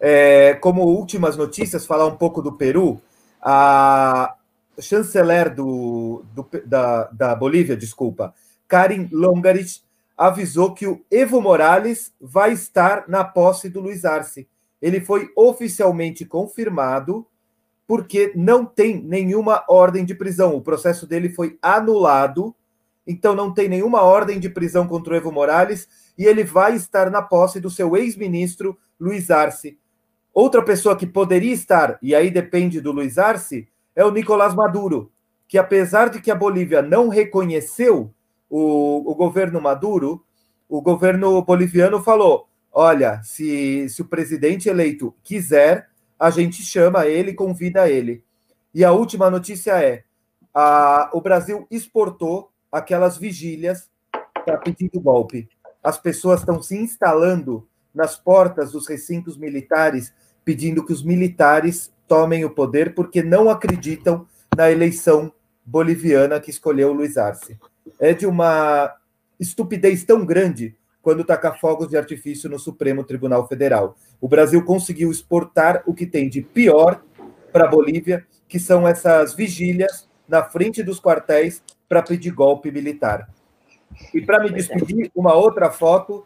É, como últimas notícias, falar um pouco do Peru, a chanceler do, do, da, da Bolívia, desculpa, Karin Longarich, avisou que o Evo Morales vai estar na posse do Luiz Arce. Ele foi oficialmente confirmado porque não tem nenhuma ordem de prisão. O processo dele foi anulado, então não tem nenhuma ordem de prisão contra o Evo Morales e ele vai estar na posse do seu ex-ministro Luiz Arce. Outra pessoa que poderia estar, e aí depende do Luiz Arce, é o Nicolás Maduro, que apesar de que a Bolívia não reconheceu o, o governo Maduro, o governo boliviano falou: olha, se, se o presidente eleito quiser, a gente chama ele, convida ele. E a última notícia é: a, o Brasil exportou aquelas vigílias para pedir o golpe. As pessoas estão se instalando nas portas dos recintos militares, pedindo que os militares tomem o poder, porque não acreditam na eleição boliviana que escolheu Luiz Arce. É de uma estupidez tão grande quando tacar fogos de artifício no Supremo Tribunal Federal. O Brasil conseguiu exportar o que tem de pior para a Bolívia, que são essas vigílias na frente dos quartéis para pedir golpe militar. E para me despedir, uma outra foto,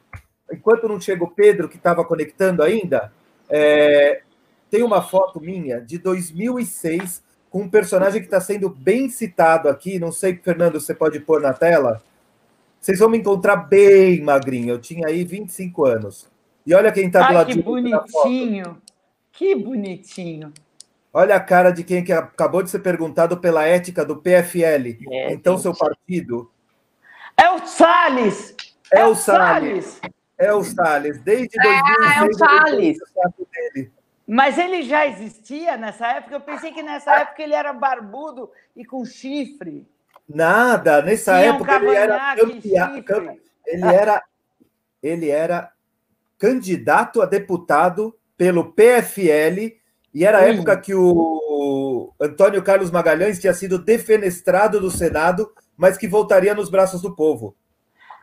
enquanto não chega o Pedro, que estava conectando ainda, é, tem uma foto minha de 2006 com um personagem que está sendo bem citado aqui. Não sei, Fernando, você pode pôr na tela. Vocês vão me encontrar bem magrinho. Eu tinha aí 25 anos. E olha quem está do lado Que bonitinho. Que bonitinho. Olha a cara de quem que acabou de ser perguntado pela ética do PFL. É, então, seu partido. É o Salles! É, é o Salles! É o Salles. Desde 2006. É, é o Salles. Dele. Mas ele já existia nessa época? Eu pensei que nessa época ele era barbudo e com chifre. Nada, nessa Tinha época um ele era campeão. Ele era, ele era candidato a deputado pelo PFL e era a época que o Antônio Carlos Magalhães tinha sido defenestrado do Senado, mas que voltaria nos braços do povo.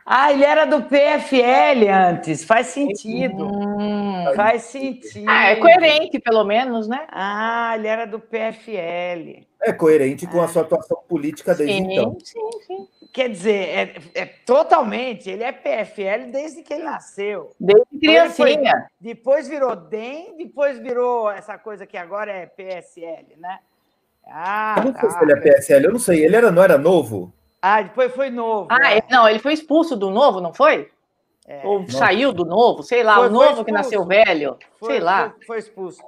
Ah, ele era do PFL antes, faz sentido. Hum, faz sentido. Ah, é coerente, pelo menos, né? Ah, ele era do PFL. É coerente com a sua atuação política desde sim, então. Sim, sim. Quer dizer, é, é, totalmente, ele é PFL desde que ele nasceu. Desde criancinha. Foi, depois virou DEM, depois virou essa coisa que agora é PSL, né? Ah, eu não sei se ele é PSL, eu não sei. Ele era, não era novo? Ah, depois foi novo. Ah, é. não, ele foi expulso do novo, não foi? É. Ou Nossa. saiu do novo, sei lá, foi, o novo que nasceu velho, foi, sei lá. Foi, foi expulso.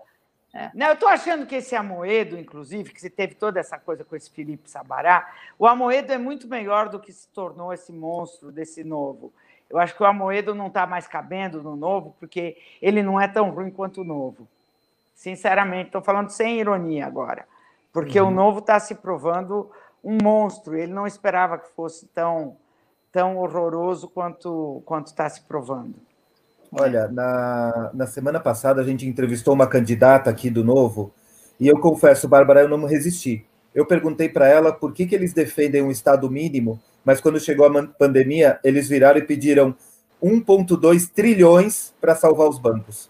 É. Não, eu estou achando que esse Amoedo, inclusive, que você teve toda essa coisa com esse Felipe Sabará, o Amoedo é muito melhor do que se tornou esse monstro desse novo. Eu acho que o Amoedo não está mais cabendo no novo, porque ele não é tão ruim quanto o novo. Sinceramente, estou falando sem ironia agora. Porque uhum. o novo está se provando um monstro. Ele não esperava que fosse tão, tão horroroso quanto quanto está se provando. Olha, na, na semana passada a gente entrevistou uma candidata aqui do Novo e eu confesso, Bárbara, eu não resisti. Eu perguntei para ela por que, que eles defendem um Estado mínimo, mas quando chegou a pandemia, eles viraram e pediram 1,2 trilhões para salvar os bancos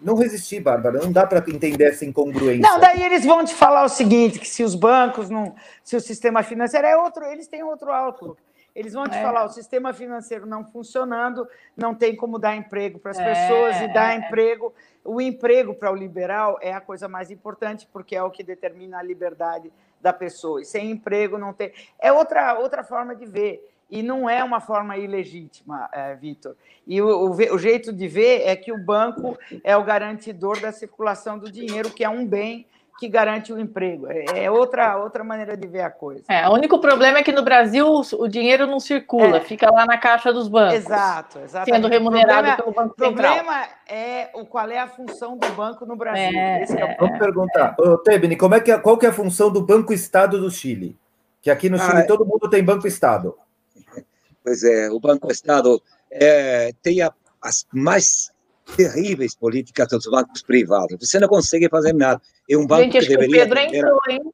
não resisti, Bárbara. Não dá para entender essa incongruência. Não, daí eles vão te falar o seguinte: que se os bancos não. Se o sistema financeiro é outro, eles têm outro outlook. Eles vão te é. falar: o sistema financeiro não funcionando, não tem como dar emprego para as é. pessoas e dar emprego. O emprego para o liberal é a coisa mais importante, porque é o que determina a liberdade da pessoa. E sem emprego não tem. É outra, outra forma de ver e não é uma forma ilegítima, é, Vitor. E o, o, o, jeito de ver é que o banco é o garantidor da circulação do dinheiro, que é um bem que garante o emprego. É, é outra, outra maneira de ver a coisa. É, o único problema é que no Brasil o dinheiro não circula, é. fica lá na caixa dos bancos. Exato, exatamente. Sendo remunerado problema, pelo Banco Central. O problema é o, qual é a função do banco no Brasil. É, é Vamos perguntar. Ô, Tebni, como é que é, qual que é a função do Banco Estado do Chile? Que aqui no Chile ah, todo mundo tem Banco Estado. Pois é, o Banco Estado é, tem a, as mais terríveis políticas dos bancos privados. Você não consegue fazer nada. É um banco Gente, que deveria. O Pedro entrou, hein?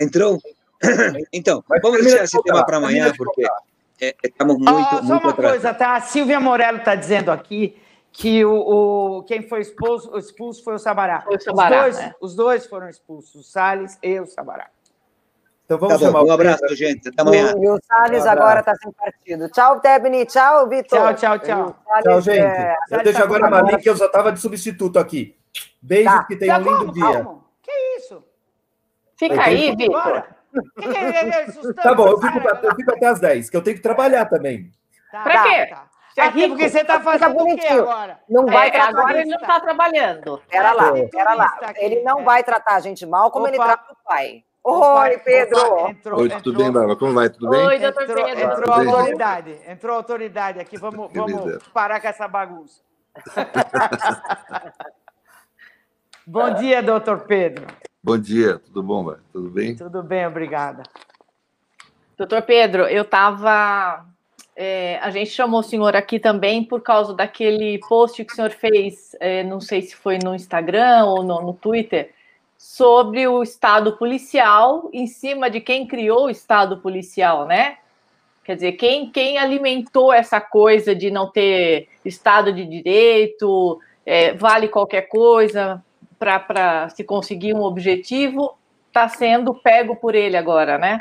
Entrou? (coughs) Então, Mas vamos deixar esse tema para amanhã, porque é, estamos muito. Oh, só uma coisa, tá? A Silvia Morello está dizendo aqui que o, o, quem foi expulso, expulso foi o Sabará. Foi o Sabará os, dois, é. os dois foram expulsos, o Salles e o Sabará. Então vamos tá chamar Um abraço, gente. Até amanhã. E o Salles um agora está sem partido. Tchau, Tebni. Tchau, Vitor. Tchau, tchau, tchau. tchau, gente. É... Eu deixo agora a Malik, que eu já estava de substituto aqui. Beijo, tá. que tenha um lindo dia. Calma. Que isso? Fica aí, Vitor. Que que é (laughs) tá bom, eu fico, eu fico, até as 10, que eu tenho que trabalhar também. Tá, Para quê? Tá. É rico, porque você está fazendo o quê agora? Não vai é, agora ele não está trabalhando. Pera lá, pera lá. Ele não vai tratar a gente mal como Opa. ele trata o pai. Oi, Pedro. Entrou, Oi, tudo entrou, bem, Bárbara? Como vai? Tudo bem? Oi, doutor Pedro. Entrou, entrou autoridade. Entrou autoridade aqui. Vamos, vamos parar com essa bagunça. (laughs) bom dia, doutor Pedro. Bom dia, tudo bom, Bárbara? Tudo bem? Tudo bem, obrigada. Doutor Pedro, eu estava. É, a gente chamou o senhor aqui também por causa daquele post que o senhor fez, é, não sei se foi no Instagram ou no, no Twitter, sobre o Estado policial em cima de quem criou o Estado policial, né? Quer dizer, quem, quem alimentou essa coisa de não ter Estado de Direito, é, vale qualquer coisa, para se conseguir um objetivo está sendo pego por ele agora, né?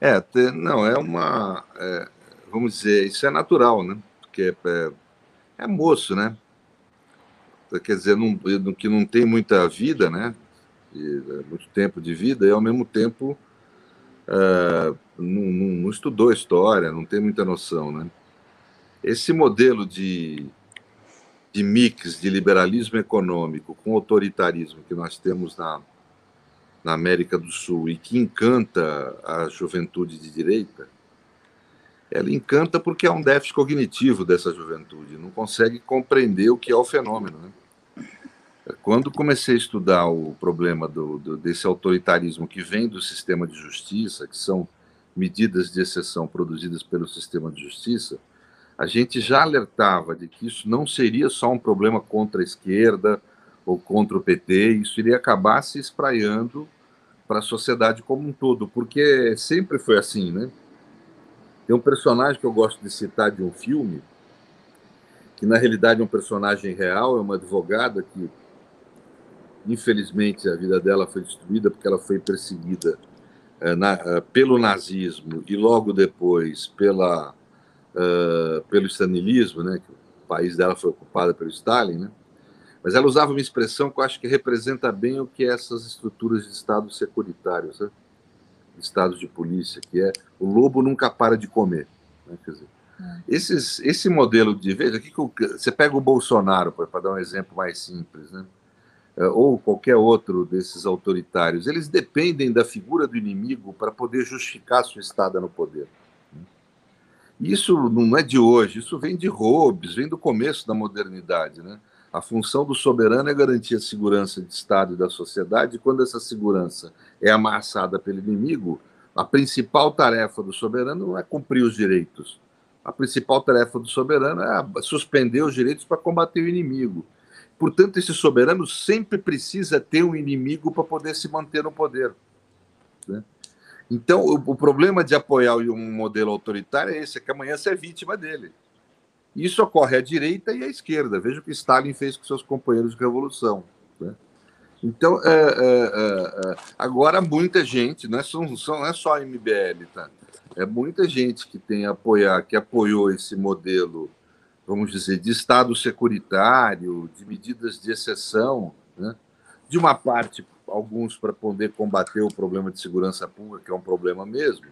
É, não, é uma. É, vamos dizer, isso é natural, né? Porque é, é, é moço, né? Quer dizer, não, que não tem muita vida, né? E, é, muito tempo de vida, e ao mesmo tempo é, não, não, não estudou história, não tem muita noção, né? Esse modelo de, de mix de liberalismo econômico com autoritarismo que nós temos na, na América do Sul e que encanta a juventude de direita, ela encanta porque é um déficit cognitivo dessa juventude, não consegue compreender o que é o fenômeno. Né? Quando comecei a estudar o problema do, do, desse autoritarismo que vem do sistema de justiça, que são medidas de exceção produzidas pelo sistema de justiça, a gente já alertava de que isso não seria só um problema contra a esquerda ou contra o PT, isso iria acabar se espraiando para a sociedade como um todo, porque sempre foi assim, né? Tem um personagem que eu gosto de citar de um filme, que na realidade é um personagem real, é uma advogada que, infelizmente, a vida dela foi destruída porque ela foi perseguida é, na, é, pelo nazismo e logo depois pela uh, pelo stalinismo, né, que o país dela foi ocupado pelo Stalin, né, mas ela usava uma expressão que eu acho que representa bem o que é essas estruturas de Estado securitários, né, estados de polícia, que é o lobo nunca para de comer. Né, quer dizer, é. esses, esse modelo de veja aqui você pega o Bolsonaro para dar um exemplo mais simples, né? É, ou qualquer outro desses autoritários, eles dependem da figura do inimigo para poder justificar sua estada no poder. Isso não é de hoje, isso vem de Hobbes, vem do começo da modernidade. Né? A função do soberano é garantir a segurança de Estado e da sociedade, e quando essa segurança é ameaçada pelo inimigo, a principal tarefa do soberano não é cumprir os direitos. A principal tarefa do soberano é suspender os direitos para combater o inimigo. Portanto, esse soberano sempre precisa ter um inimigo para poder se manter no poder. Né? Então, o, o, problema de apoiar um modelo autoritário é esse, é que amanhã você é vítima dele. Isso ocorre à direita e à esquerda. Veja o que Stalin fez com seus companheiros de revolução. Né? Então, é, é, é, é agora muita gente, não é, só, não é só a MBL, tá? É muita gente que tem apoiar, que apoiou esse modelo, vamos dizer, de Estado securitário, de medidas de exceção, né? de uma parte alguns para poder combater o problema de segurança pública, que é um problema mesmo,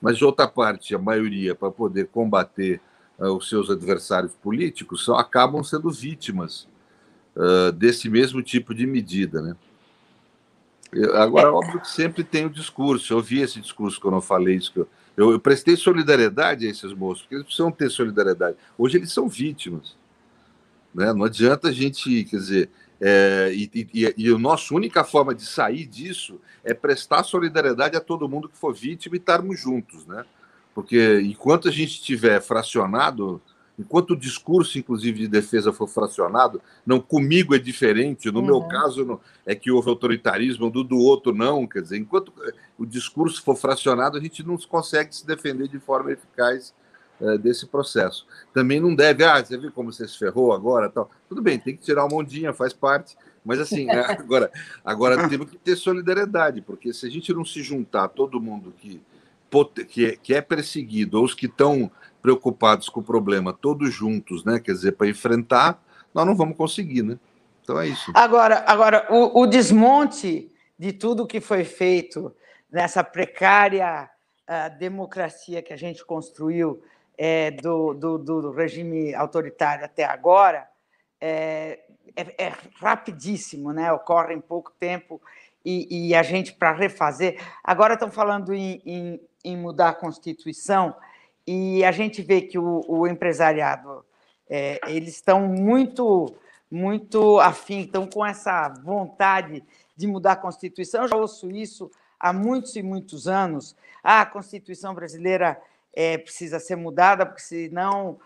mas de outra parte, a maioria para poder combater uh, os seus adversários políticos, são, acabam sendo vítimas uh, desse mesmo tipo de medida, né? Eu, agora, óbvio que sempre tem o discurso, eu vi esse discurso quando eu falei isso, que eu, eu, eu prestei solidariedade a esses moços, porque eles precisam ter solidariedade. Hoje eles são vítimas. Né? Não adianta a gente, quer dizer, é, e, e, e, a nossa única forma de sair disso é prestar solidariedade a todo mundo que for vítima e estarmos juntos, né? Porque enquanto a gente estiver fracionado, enquanto o discurso, inclusive, de defesa for fracionado, não comigo é diferente, no uhum. meu caso não, é que houve autoritarismo, do, do outro não, quer dizer, enquanto o discurso for fracionado, a gente não consegue se defender de forma eficaz é, desse processo. Também não deve, ah, você viu como você se ferrou agora, tal. Tudo bem, tem que tirar uma ondinha, faz parte. Mas assim, é, (laughs) agora, agora temos que ter solidariedade, porque se a gente não se juntar, todo mundo que, que, é, que é perseguido, ou os que estão preocupados com o problema, todos juntos, né? Quer dizer, para enfrentar, nós não vamos conseguir, né? Então é isso. Agora, agora o, o desmonte de tudo que foi feito nessa precária uh, democracia que a gente construiu é, do, do, do, regime autoritário até agora é, é, é, rapidíssimo, né? ocorre em pouco tempo e, e a gente, para refazer. Agora estão falando em, em, em, mudar a Constituição e a gente vê que o, o empresariado é, eles estão muito, muito afim, estão com essa vontade de mudar a Constituição. Eu já ouço isso há muitos e muitos anos. Ah, a Constituição brasileira é, precisa ser mudada, porque senão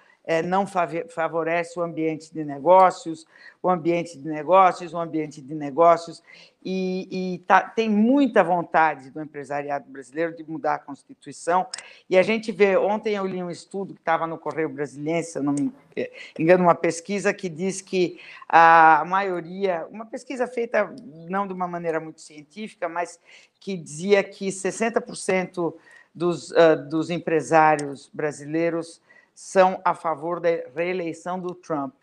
não favorece o ambiente de negócios, o ambiente de negócios, o ambiente de negócios, e, e tá, tem muita vontade do empresariado brasileiro de mudar a Constituição. E a gente vê, ontem eu li um estudo que estava no Correio Brasiliense, se eu não me engano, uma pesquisa que diz que a maioria, uma pesquisa feita não de uma maneira muito científica, mas que dizia que 60% dos, uh, dos empresários brasileiros são a favor da reeleição do Trump,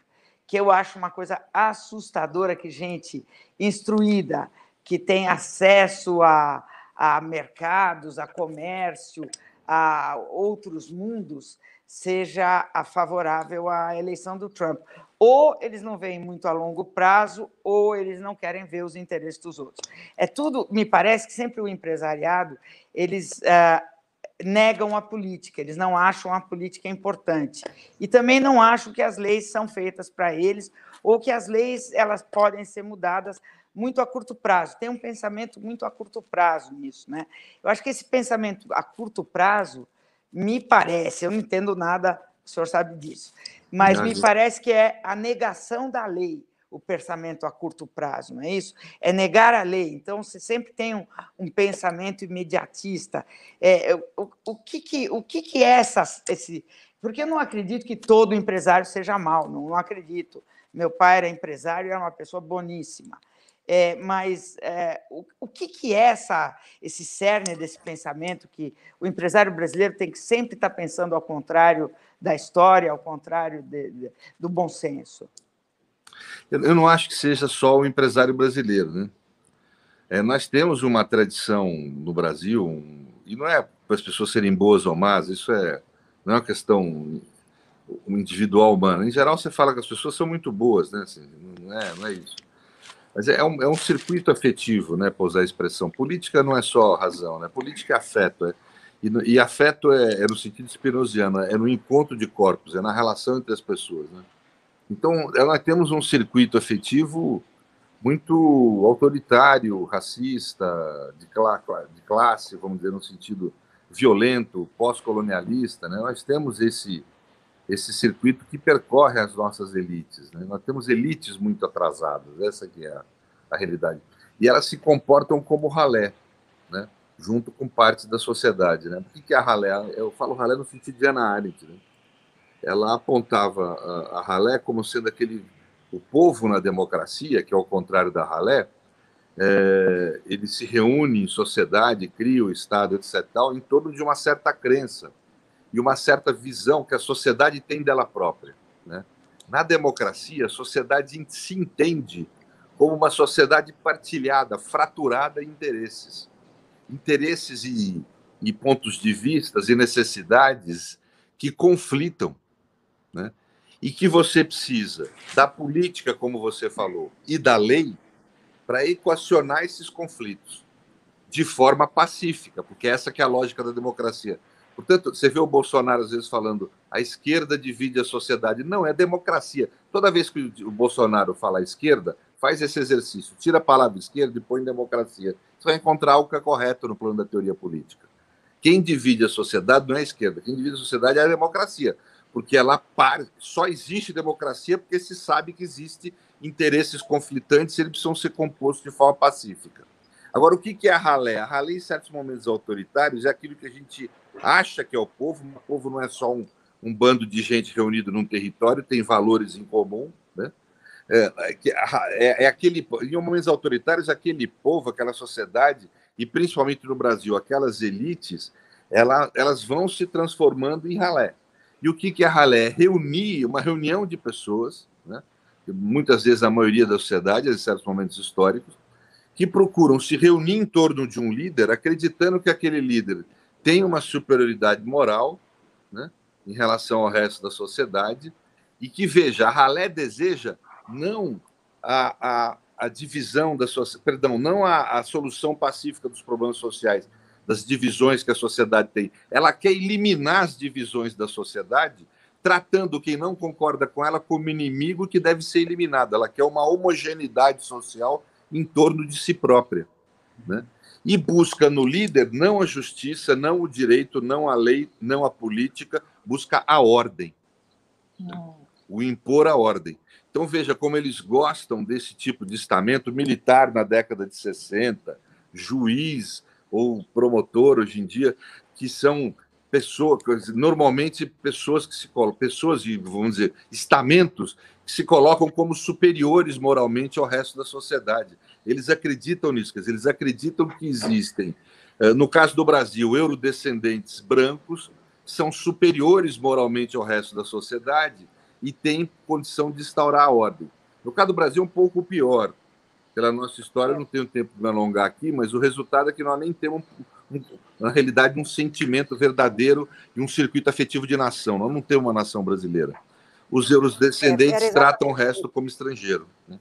que eu acho uma coisa assustadora que gente instruída, que tem acesso a, a mercados, a comércio, a outros mundos, seja a favorável à eleição do Trump. Ou eles não veem muito a longo prazo, ou eles não querem ver os interesses dos outros. É tudo, me parece que sempre o empresariado, eles uh, negam a política, eles não acham a política importante. E também não acham que as leis são feitas para eles ou que as leis elas podem ser mudadas muito a curto prazo. Tem um pensamento muito a curto prazo nisso, né? Eu acho que esse pensamento a curto prazo me parece, eu não entendo nada, o senhor sabe disso, mas me parece que é a negação da lei o pensamento a curto prazo, não é isso? É negar a lei. Então, você sempre tem um, um pensamento imediatista. É, o, o, que, que, o que, que é essa, esse. Porque eu não acredito que todo empresário seja mal, não, não acredito. Meu pai era empresário e era uma pessoa boníssima. É, mas é, o, o que, que é essa, esse cerne desse pensamento que o empresário brasileiro tem que sempre estar pensando ao contrário da história, ao contrário de, de, do bom senso? Eu não acho que seja só o empresário brasileiro, né? É, nós temos uma tradição no Brasil, e não é para as pessoas serem boas ou más, isso é, não é uma questão individual humana. Em geral, você fala que as pessoas são muito boas, né? Assim, não, é, não é isso. Mas é um, é um circuito afetivo, né? Para usar a expressão. Política não é só razão, né? Política é afeto. É, e, e afeto é, é no sentido spinoziano, é no encontro de corpos, é na relação entre as pessoas, né? Então, nós temos um circuito afetivo muito autoritário, racista, de, cla de classe, vamos dizer, no sentido violento, pós-colonialista. Né? Nós temos esse, esse circuito que percorre as nossas elites. Né? Nós temos elites muito atrasadas, essa que é a, a realidade. E elas se comportam como ralé, né? junto com partes da sociedade. Né? O que é a ralé? Eu falo ralé no sentido de Ana Arendt. Né? Ela apontava a, a Ralé como sendo aquele o povo na democracia, que é o contrário da Ralé, é, ele se reúne em sociedade, cria o Estado, etc., tal, em torno de uma certa crença e uma certa visão que a sociedade tem dela própria. Né? Na democracia, a sociedade se entende como uma sociedade partilhada, fraturada em interesses. Interesses e, e pontos de vistas e necessidades que conflitam né? e que você precisa da política, como você falou, e da lei para equacionar esses conflitos de forma pacífica, porque essa que é a lógica da democracia. Portanto, você vê o Bolsonaro às vezes falando a esquerda divide a sociedade. Não, é democracia. Toda vez que o Bolsonaro fala esquerda, faz esse exercício, tira a palavra esquerda e põe democracia. Você vai encontrar algo que é correto no plano da teoria política. Quem divide a sociedade não é a esquerda, quem divide a sociedade é a democracia porque ela só existe democracia porque se sabe que existe interesses conflitantes e eles precisam ser compostos de forma pacífica. Agora, o que é a ralé? A ralé, em certos momentos autoritários, é aquilo que a gente acha que é o povo, mas o povo não é só um, um bando de gente reunido num território, tem valores em comum, né? É, é, é, aquele, em momentos autoritários, aquele povo, aquela sociedade, e principalmente no Brasil, aquelas elites, ela, elas vão se transformando em ralé. E o que, que é ralé? Reunir uma reunião de pessoas, né? muitas vezes a maioria da sociedade, em certos momentos históricos, que procuram se reunir em torno de um líder, acreditando que aquele líder tem uma superioridade moral né, em relação ao resto da sociedade, e que, veja, a ralé deseja não a, a, a divisão da sociedade, perdão, não a, a solução pacífica dos problemas sociais, das divisões que a sociedade tem. Ela quer eliminar as divisões da sociedade, tratando quem não concorda com ela como inimigo que deve ser eliminado. Ela quer uma homogeneidade social em torno de si própria. Né? E busca no líder não a justiça, não o direito, não a lei, não a política, busca a ordem. o impor a ordem. Então veja como eles gostam desse tipo de estamento militar na década de 60, juiz ou promotor hoje em dia, que são pessoas, normalmente pessoas que se colocam, pessoas e vamos dizer, estamentos que se colocam como superiores moralmente ao resto da sociedade. Eles acreditam nisso, quer dizer, eles acreditam que existem, eh, no caso do Brasil, eurodescendentes brancos são superiores moralmente ao resto da sociedade e têm condição de instaurar a ordem. No caso do Brasil, é um pouco pior. Pela nossa história, não tenho tempo de me alongar aqui, mas o resultado é que nós nem temos um, na realidade, um sentimento verdadeiro e um circuito afetivo de nação. Nós não temos uma nação brasileira. Os eurodescendentes é, tratam o resto como estrangeiro. Né?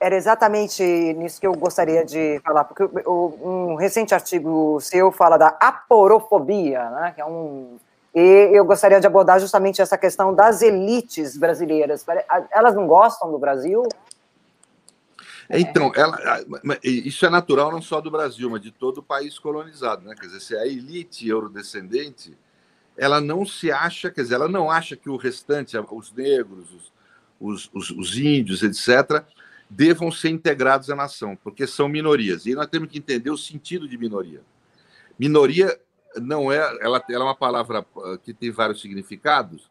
Era exatamente nisso que eu gostaria de falar, porque um recente artigo seu fala da aporofobia, né, que é um e eu gostaria de abordar justamente essa questão das elites brasileiras. Elas não gostam do Brasil? É, então, ela, isso é natural não só do Brasil, mas de todo o país colonizado, né? Quer dizer, se a elite eurodescendente, ela não se acha, quer dizer, ela não acha que o restante, os negros, os, os, os índios, etc., devam ser integrados à nação, porque são minorias. E nós temos que entender o sentido de minoria. Minoria não é, ela, ela é uma palavra ah, que tem vários significados.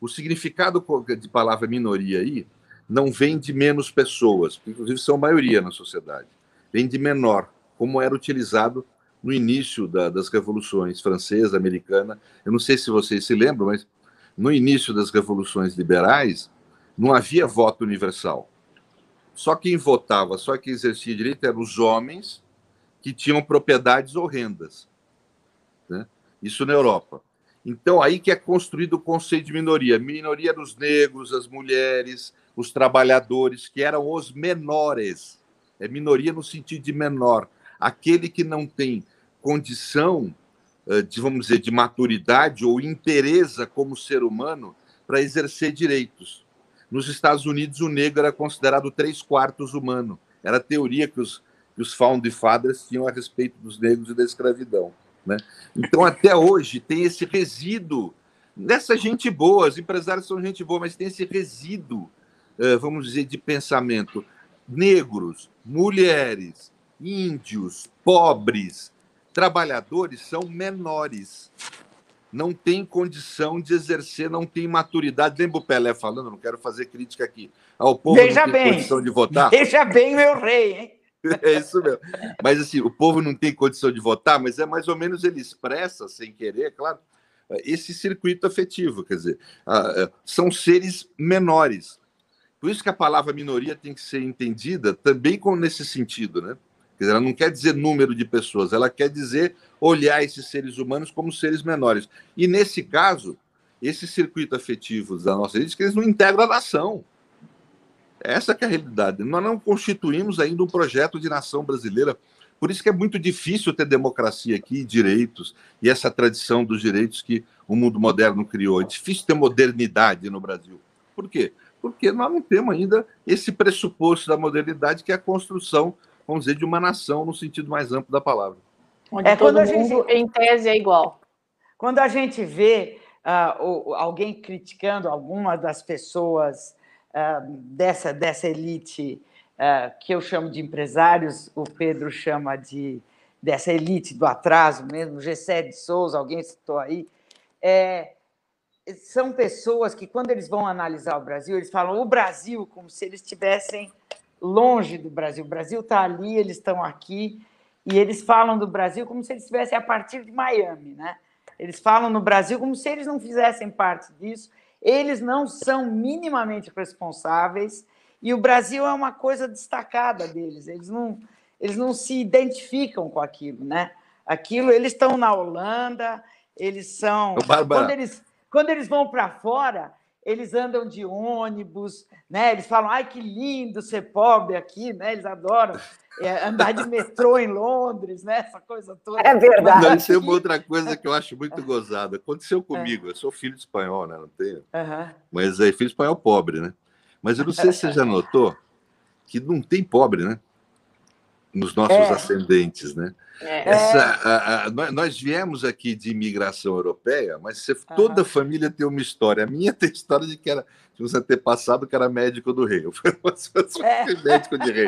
O significado de palavra minoria aí não vem de menos pessoas, que inclusive são maioria na sociedade, vem de menor, como era utilizado no início da, das revoluções francesa, americana. Eu não sei se vocês se lembram, mas no início das revoluções liberais não havia voto universal. Só quem votava, só quem exercia direito eram os homens que tinham propriedades ou rendas. Né? Isso na Europa. Então, aí que é construído o conceito de minoria. Minoria dos negros, as mulheres, os trabalhadores, que eram os menores. É minoria no sentido de menor. Aquele que não tem condição, eh, de, vamos dizer, de maturidade ou interesa como ser humano para exercer direitos. Nos Estados Unidos, o negro era considerado três quartos humano. Era a teoria que os, que os founding fathers tinham a respeito dos negros e da escravidão. Né? Então, até hoje, tem esse resíduo nessa gente boa. Os empresários são gente boa, mas tem esse resíduo vamos dizer, de pensamento, negros, mulheres, índios, pobres, trabalhadores são menores. Não tem condição de exercer, não tem maturidade. Lembra o Pelé falando? Não quero fazer crítica aqui. Ao povo Veja não tem bem, condição de votar. Veja bem, meu rei, hein? (laughs) É isso mesmo. Mas assim, o povo não tem condição de votar, mas é mais ou menos ele expressa, sem querer, claro, esse circuito afetivo. Quer dizer, são seres menores. Por isso que a palavra minoria tem que ser entendida também com nesse sentido, né? Quer dizer, ela não quer dizer número de pessoas, ela quer dizer olhar esses seres humanos como seres menores. E nesse caso, esses circuitos afetivos da nossa elite, que eles não integram a nação. Essa é a realidade. Nós não constituímos ainda um projeto de nação brasileira. Por isso que é muito difícil ter democracia aqui, direitos, e essa tradição dos direitos que o mundo moderno criou. É difícil ter modernidade no Brasil. Por quê? Porque nós não temos ainda esse pressuposto da modernidade, que é a construção, vamos dizer, de uma nação no sentido mais amplo da palavra. Onde é quando a gente, em tese, é igual. Quando a gente vê uh, alguém criticando alguma das pessoas uh, dessa, dessa elite uh, que eu chamo de empresários, o Pedro chama de dessa elite do atraso mesmo, Gessé de Souza, alguém citou aí, é, são pessoas que, quando eles vão analisar o Brasil, eles falam o Brasil como se eles estivessem longe do Brasil. O Brasil está ali, eles estão aqui, e eles falam do Brasil como se eles estivessem a partir de Miami, né? Eles falam no Brasil como se eles não fizessem parte disso. Eles não são minimamente responsáveis e o Brasil é uma coisa destacada deles. Eles não, eles não se identificam com aquilo, né? Aquilo, eles estão na Holanda, eles são. Quando eles, quando eles vão para fora, eles andam de ônibus, né? Eles falam, ai, que lindo ser pobre aqui, né? Eles adoram é, andar de metrô em Londres, né? Essa coisa toda. É verdade. Não, isso é uma outra coisa que eu acho muito gozada. Aconteceu é. comigo, eu sou filho de espanhol, né? Não tenho. Uhum. Mas é filho de espanhol pobre, né? Mas eu não sei se você já (laughs) notou que não tem pobre, né? Nos nossos é. ascendentes, né? É. Essa, a, a, nós viemos aqui de imigração europeia, mas você, toda uhum. família tem uma história. A minha (laughs) tem história de que era de você ter passado que era médico do rei. Eu fui (laughs) é. médico de rei.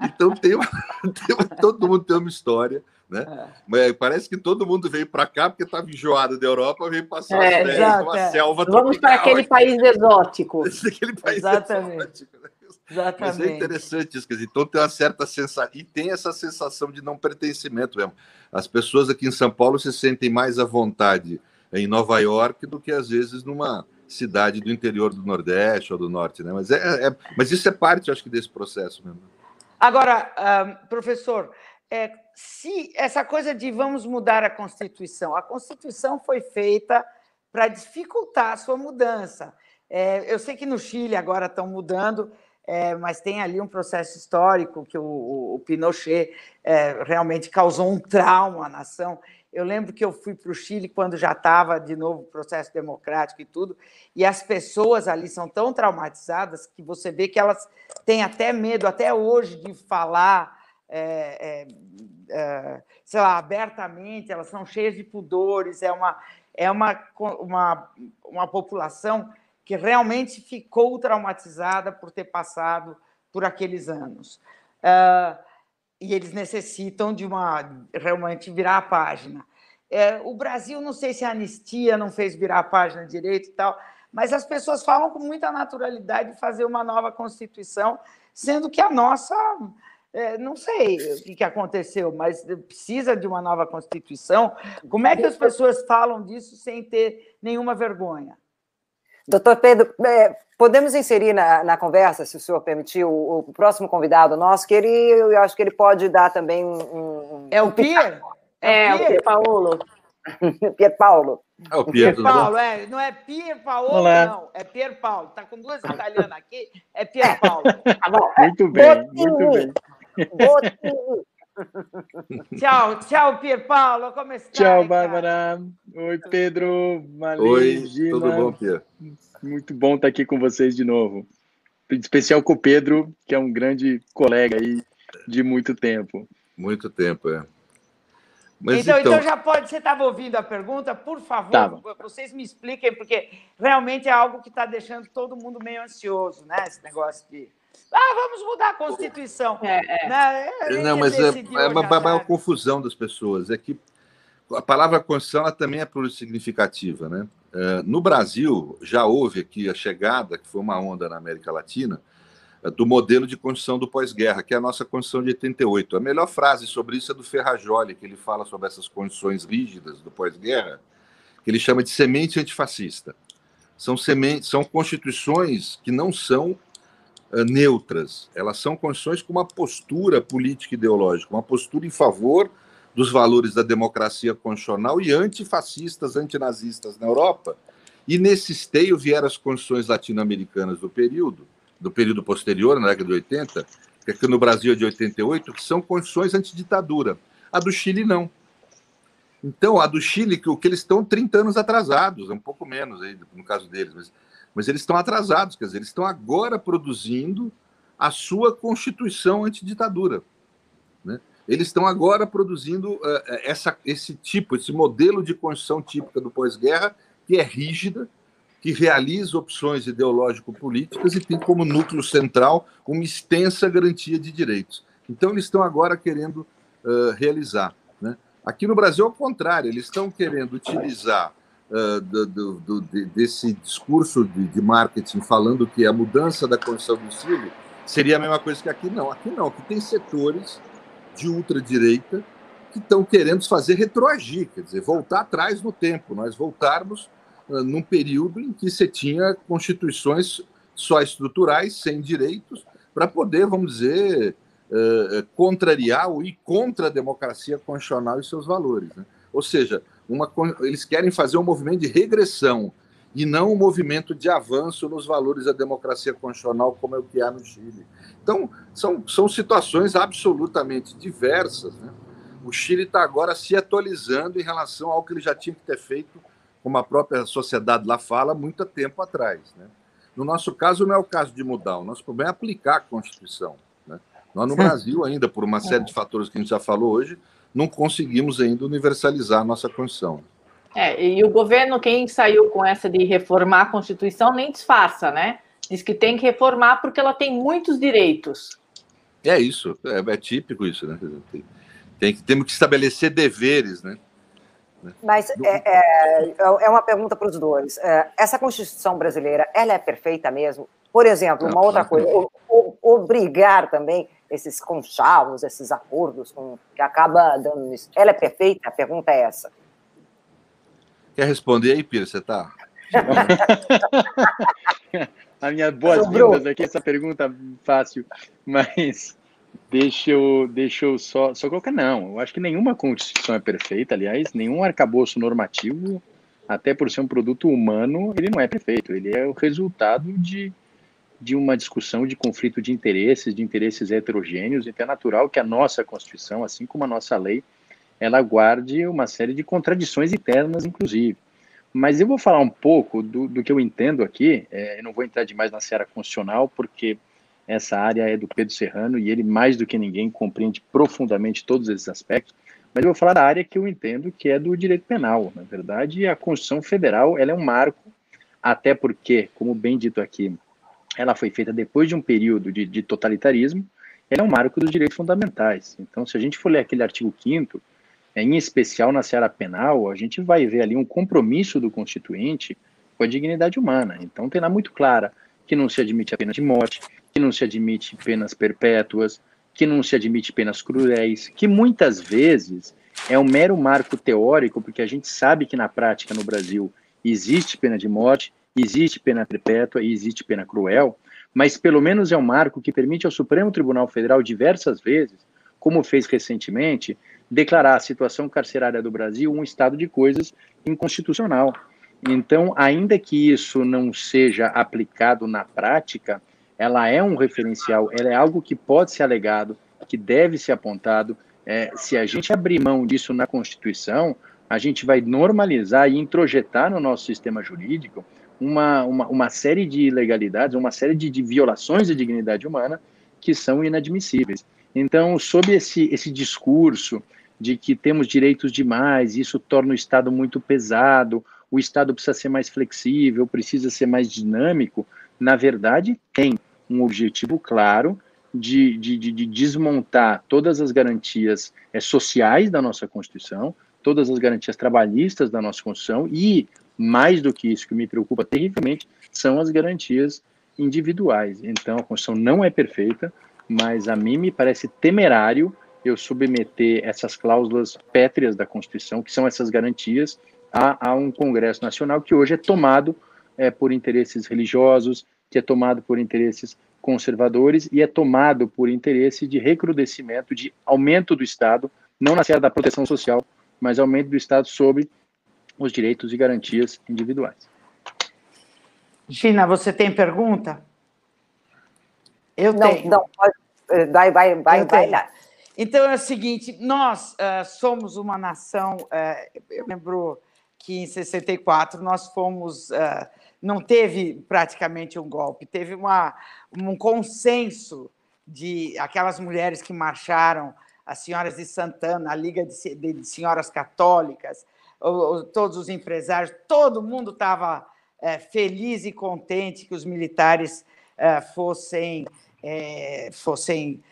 Então tem, uma, (laughs) tem uma, todo mundo tem uma história. Né? É. Mas parece que todo mundo veio para cá porque estava enjoado da Europa, veio passar é, as férias é. selva Vamos para aquele país exótico. aquele país Exatamente. exótico. Né? Exatamente. Mas é interessante isso, quer dizer, então tem uma certa sensação, e tem essa sensação de não pertencimento mesmo. As pessoas aqui em São Paulo se sentem mais à vontade em Nova York do que às vezes numa cidade do interior do Nordeste ou do Norte, né? Mas, é, é mas isso é parte, acho que, desse processo mesmo. Agora, um, professor, é, se essa coisa de vamos mudar a Constituição, a Constituição foi feita para dificultar a sua mudança. É, eu sei que no Chile agora estão mudando, é, mas tem ali um processo histórico que o, o Pinochet é, realmente causou um trauma à nação. Eu lembro que eu fui para o Chile quando já estava de novo processo democrático e tudo, e as pessoas ali são tão traumatizadas que você vê que elas têm até medo, até hoje, de falar, é, é, é, sei lá, abertamente, elas são cheias de pudores, é uma, é uma, uma, uma população que realmente ficou traumatizada por ter passado por aqueles anos. Uh, e eles necessitam de uma realmente virar a página. É, o Brasil, não sei se a anistia não fez virar a página direito e tal, mas as pessoas falam com muita naturalidade de fazer uma nova Constituição, sendo que a nossa, é, não sei o que, que aconteceu, mas precisa de uma nova Constituição. Como é que as pessoas falam disso sem ter nenhuma vergonha? Doutor Pedro, é, podemos inserir na, na, conversa, se o senhor permitir, o, o, próximo convidado nosso, que ele, eu acho que ele pode dar também um. um é o Pier? É, é o Pier Paulo. Pier Paulo. É o Pier, Pier Paulo, (laughs) é, não é Pier Paulo, Olá. não, é Pier Paulo. Está com duas italianas aqui, é Pier Paulo. Tá muito bem, muito bem. tchau, (laughs) tchau, Pier Paulo, como está? Tchau, Bárbara. Oi, Pedro. Valeu, Oi, Gina. tudo bom, Pier? Muito bom estar aqui com vocês de novo. Em especial com o Pedro, que é um grande colega aí de muito tempo. Muito tempo, é. Mas então, então, então já pode. Você estava ouvindo a pergunta? Por favor, Tava. vocês me expliquem, porque realmente é algo que está deixando todo mundo meio ansioso, né? Esse negócio de ah, vamos mudar a Constituição. É, é. Né? Não, mas é, é uma, uma confusão das pessoas. É que a palavra Constituição ela também é plurissignificativa. Né? É, no Brasil, já houve aqui a chegada, que foi uma onda na América Latina, é, do modelo de Constituição do pós-guerra, que é a nossa Constituição de 88. A melhor frase sobre isso é do Ferrajoli, que ele fala sobre essas condições rígidas do pós-guerra, que ele chama de semente antifascista. São, sementes, são constituições que não são neutras. Elas são condições com uma postura política ideológica, uma postura em favor dos valores da democracia constitucional e antifascistas, antinazistas na Europa. E nesse esteio vieram as condições latino-americanas do período, do período posterior, na década de 80, que aqui no Brasil é de 88, que são condições antiditadura. A do Chile, não. Então, a do Chile, que que eles estão 30 anos atrasados, um pouco menos aí, no caso deles, mas mas eles estão atrasados, quer dizer, eles estão agora produzindo a sua constituição antiditadura. Né? Eles estão agora produzindo uh, essa, esse tipo, esse modelo de constituição típica do pós-guerra, que é rígida, que realiza opções ideológico-políticas e tem como núcleo central uma extensa garantia de direitos. Então, eles estão agora querendo uh, realizar. Né? Aqui no Brasil, ao contrário, eles estão querendo utilizar uh, do, do, do, desse discurso de, de, marketing falando que a mudança da condição do Chile seria a mesma coisa que aqui. Não, aqui não. Aqui tem setores de ultradireita que estão querendo fazer retroagir, quer dizer, voltar atrás no tempo, nós voltarmos uh, num período em que você tinha constituições só estruturais, sem direitos, para poder, vamos dizer, uh, contrariar ou ir contra a democracia constitucional e seus valores. Né? Ou seja, uma, eles querem fazer um movimento de regressão e não um movimento de avanço nos valores da democracia constitucional, como é o que há no Chile. Então, são, são situações absolutamente diversas. Né? O Chile está agora se atualizando em relação ao que ele já tinha que ter feito, como a própria sociedade lá fala, muito tempo atrás. Né? No nosso caso, não é o caso de mudar, o nosso problema é aplicar a Constituição. Né? Nós, no Brasil, ainda, por uma série de fatores que a gente já falou hoje, não conseguimos ainda universalizar a nossa Constituição. É, e o governo, quem saiu com essa de reformar a Constituição, nem disfarça, né? Diz que tem que reformar porque ela tem muitos direitos. É isso, é, é típico isso, né? Tem, tem, temos que estabelecer deveres, né? Mas é, é, é uma pergunta para os dois. É, essa Constituição brasileira, ela é perfeita mesmo? Por exemplo, uma outra coisa, o, o, obrigar também esses conchavos, esses acordos com, que acaba dando isso. Ela é perfeita? A pergunta é essa. Quer responder aí, Pira? Você (laughs) está? a minha boas-vindas aqui, essa pergunta fácil, mas deixa eu, deixa eu só, só colocar, não, eu acho que nenhuma Constituição é perfeita, aliás, nenhum arcabouço normativo, até por ser um produto humano, ele não é perfeito, ele é o resultado de, de uma discussão de conflito de interesses, de interesses heterogêneos, então é natural que a nossa Constituição, assim como a nossa lei, ela guarde uma série de contradições internas, inclusive. Mas eu vou falar um pouco do, do que eu entendo aqui, é, eu não vou entrar demais na seara constitucional, porque essa área é do Pedro Serrano e ele, mais do que ninguém, compreende profundamente todos esses aspectos. Mas eu vou falar da área que eu entendo, que é do direito penal. Na verdade, a Constituição Federal ela é um marco, até porque, como bem dito aqui, ela foi feita depois de um período de, de totalitarismo, ela é um marco dos direitos fundamentais. Então, se a gente for ler aquele artigo 5 é, em especial na seara penal, a gente vai ver ali um compromisso do constituinte com a dignidade humana. Então tem lá muito clara que não se admite a pena de morte, que não se admite penas perpétuas, que não se admite penas cruéis, que muitas vezes é um mero marco teórico, porque a gente sabe que na prática no Brasil existe pena de morte, existe pena perpétua e existe pena cruel, mas pelo menos é um marco que permite ao Supremo Tribunal Federal diversas vezes, como fez recentemente, declarar a situação carcerária do Brasil um estado de coisas inconstitucional. Então, ainda que isso não seja aplicado na prática, ela é um referencial, ela é algo que pode ser alegado, que deve ser apontado. É, se a gente abrir mão disso na Constituição, a gente vai normalizar e introjetar no nosso sistema jurídico uma, uma, uma série de ilegalidades, uma série de, de violações da dignidade humana que são inadmissíveis. Então, sob esse, esse discurso de que temos direitos demais, isso torna o Estado muito pesado, o Estado precisa ser mais flexível, precisa ser mais dinâmico, na verdade, tem um objetivo claro de, de, de desmontar todas as garantias é, sociais da nossa Constituição, todas as garantias trabalhistas da nossa Constituição e, mais do que isso, que me preocupa terrivelmente, são as garantias individuais. Então, a Constituição não é perfeita, mas a mim me parece temerário eu submeter essas cláusulas pétreas da Constituição, que são essas garantias, a, a um Congresso Nacional que hoje é tomado é, por interesses religiosos, que é tomado por interesses conservadores e é tomado por interesse de recrudescimento, de aumento do Estado, não na seara da proteção social, mas aumento do Estado sobre os direitos e garantias individuais. Gina, você tem pergunta? Eu não, tenho. Não, pode, eh, vai, vai, vai, vai lá. Então é o seguinte: nós uh, somos uma nação. Uh, eu lembro que em 64 nós fomos. Uh, não teve praticamente um golpe, teve uma, um consenso de aquelas mulheres que marcharam, as senhoras de Santana, a Liga de, de, de Senhoras Católicas, todos os empresários, todo mundo estava feliz e contente que os militares fossem, fossem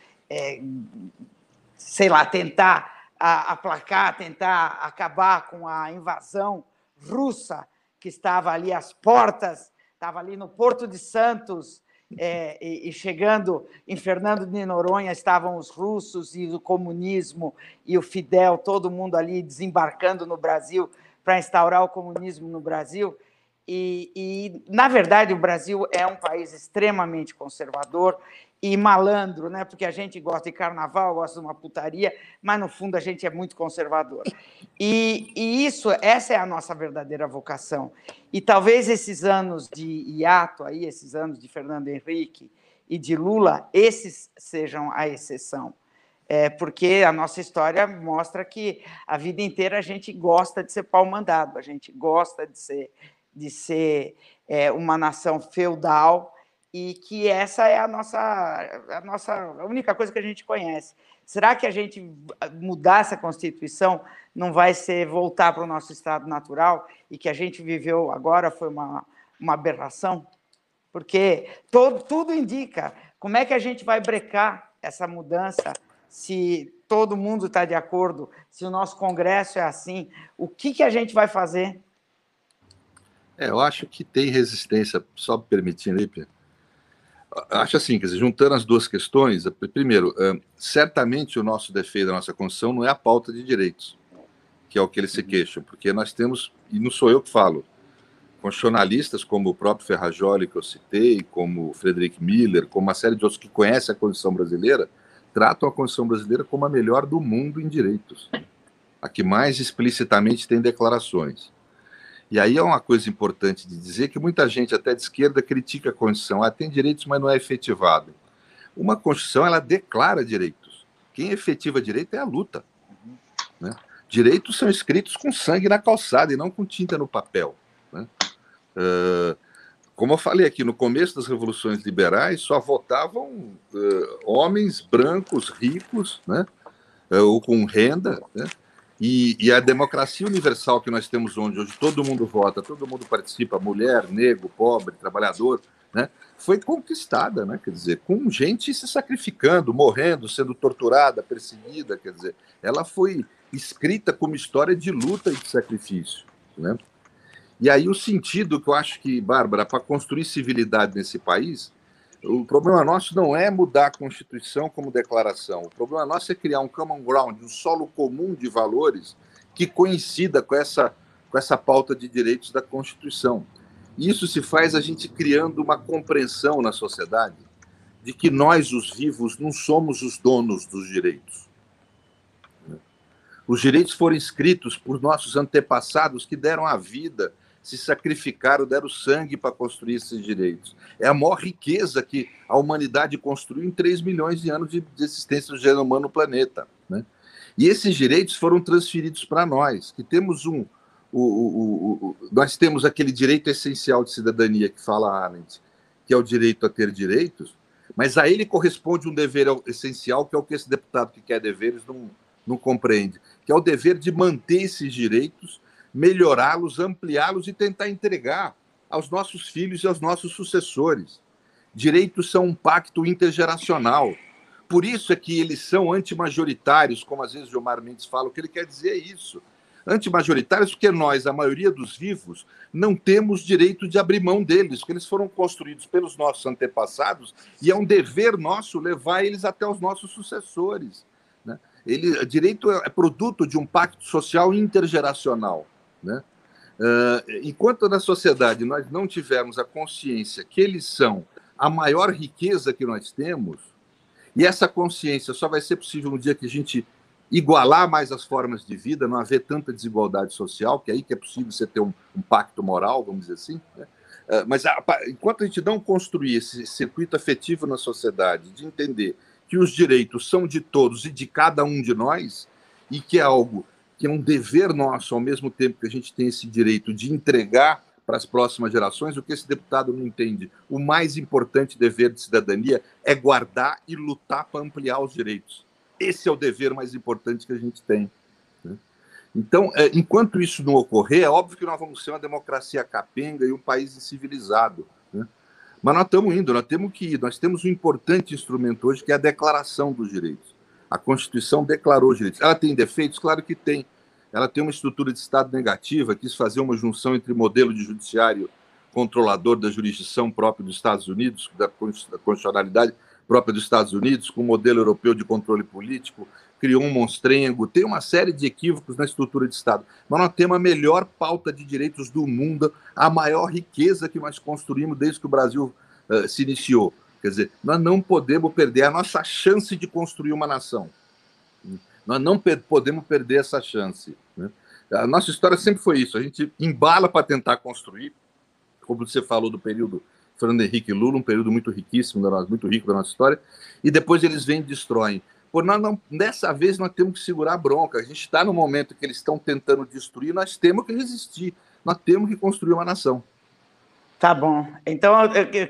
sei lá, tentar aplacar, tentar acabar com a invasão russa que estava ali às portas, estava ali no Porto de Santos, é, e, e, chegando em Fernando de Noronha estavam os russos e o comunismo e o Fidel, todo mundo ali desembarcando no Brasil para instaurar o comunismo no Brasil. E, e, na verdade, o Brasil é um país extremamente conservador e malandro, né? Porque a gente gosta de carnaval, gosta de uma putaria, mas no fundo a gente é muito conservador. E, e isso, essa é a nossa verdadeira vocação. E talvez esses anos de hiato aí, esses anos de Fernando Henrique e de Lula, esses sejam a exceção. É porque a nossa história mostra que a vida inteira a gente gosta de ser pau-mandado, a gente gosta de ser, de ser é, uma nação feudal, e que essa é a nossa, a nossa a única coisa que a gente conhece. Será que a gente mudar essa Constituição não vai ser voltar para o nosso estado natural e que a gente viveu agora foi uma, uma aberração? Porque todo, tudo indica como é que a gente vai brecar essa mudança se todo mundo está de acordo, se o nosso Congresso é assim, o que, que a gente vai fazer? É, eu acho que tem resistência, só permitindo Pedro acho assim, quer dizer, juntando as duas questões, primeiro, certamente o nosso defeito da nossa Constituição não é a pauta de direitos, que é o que eles se uhum. queixam, porque nós temos, e não sou eu que falo, constitucionalistas como o próprio Ferrajoli, que eu citei, como o Frederick Miller, como uma série de outros que conhecem a Constituição brasileira, tratam a Constituição brasileira como a melhor do mundo em direitos, a que mais explicitamente tem declarações. E aí é uma coisa importante de dizer que muita gente, até de esquerda, critica a Constituição. Ah, tem direitos, mas não é efetivado. Uma Constituição, ela declara direitos. Quem efetiva direito é a luta. Né? Direitos são escritos com sangue na calçada e não com tinta no papel. Né? Uh, como eu falei aqui, no começo das revoluções liberais, só votavam uh, homens brancos, ricos, né? Uh, ou com renda, né? E, e, a democracia universal que nós temos onde hoje todo mundo vota, todo mundo participa, mulher, negro, pobre, trabalhador, né, foi conquistada, né, quer dizer, com gente se sacrificando, morrendo, sendo torturada, perseguida, quer dizer, ela foi escrita como história de luta e de sacrifício, né? E aí o sentido que eu acho que, Bárbara, para construir civilidade nesse país, o problema nosso não é mudar a Constituição como declaração. O problema nosso é criar um common ground, um solo comum de valores que coincida com essa, com essa pauta de direitos da Constituição. Isso se faz a gente criando uma compreensão na sociedade de que nós, os vivos, não somos os donos dos direitos. Os direitos foram escritos por nossos antepassados que deram a vida se sacrificaram, deram sangue para construir esses direitos. É a maior riqueza que a humanidade construiu em 3 milhões de anos de, existência do gênero humano no planeta. Né? E esses direitos foram transferidos para nós, que temos um. O, o, o, nós temos aquele direito essencial de cidadania que fala Arendt, que é o direito a ter direitos, mas a ele corresponde um dever essencial, que é o que esse deputado que quer deveres não, não compreende, que é o dever de manter esses direitos melhorá-los, ampliá-los e tentar entregar aos nossos filhos e aos nossos sucessores. Direitos são um pacto intergeracional. Por isso é que eles são antimajoritários, como às vezes o Gilmar Mendes fala, o que ele quer dizer é isso. Antimajoritários porque nós, a maioria dos vivos, não temos direito de abrir mão deles, porque eles foram construídos pelos nossos antepassados e é um dever nosso levar eles até os nossos sucessores. Né? Ele, direito é produto de um pacto social intergeracional. Né? Uh, enquanto na sociedade nós não tivermos a consciência que eles são a maior riqueza que nós temos, e essa consciência só vai ser possível no dia que a gente igualar mais as formas de vida, não haver tanta desigualdade social, que é aí que é possível você ter um, um pacto moral, vamos dizer assim. Né? Uh, mas a, enquanto a gente não construir esse circuito afetivo na sociedade, de entender que os direitos são de todos e de cada um de nós, e que é algo que é um dever nosso, ao mesmo tempo que a gente tem esse direito de entregar para as próximas gerações, o que esse deputado não entende. O mais importante dever de cidadania é guardar e lutar para ampliar os direitos. Esse é o dever mais importante que a gente tem. Né? Então, é, enquanto isso não ocorrer, é óbvio que nós vamos ser uma democracia capenga e um país civilizado. Né? Mas nós estamos indo, nós temos que ir. Nós temos um importante instrumento hoje, que é a Declaração dos Direitos. A Constituição declarou os direitos. Ela tem defeitos? Claro que tem. Ela tem uma estrutura de Estado negativa, quis fazer uma junção entre modelo de judiciário controlador da jurisdição própria dos Estados Unidos, da constitucionalidade própria dos Estados Unidos, com o modelo europeu de controle político, criou um monstrengo, tem uma série de equívocos na estrutura de Estado. Mas nós temos a melhor pauta de direitos do mundo, a maior riqueza que nós construímos desde que o Brasil uh, se iniciou. Quer dizer, nós não podemos perder a nossa chance de construir uma nação. Nós não podemos perder essa chance. Né? A nossa história sempre foi isso. A gente embala para tentar construir, como você falou do período Fernando Henrique Lula, um período muito riquíssimo, da nossa, muito rico da nossa história, e depois eles vêm e destroem. Por nós não, dessa vez nós temos que segurar a bronca. A gente está no momento que eles estão tentando destruir, nós temos que resistir. Nós temos que construir uma nação. Tá bom. Então,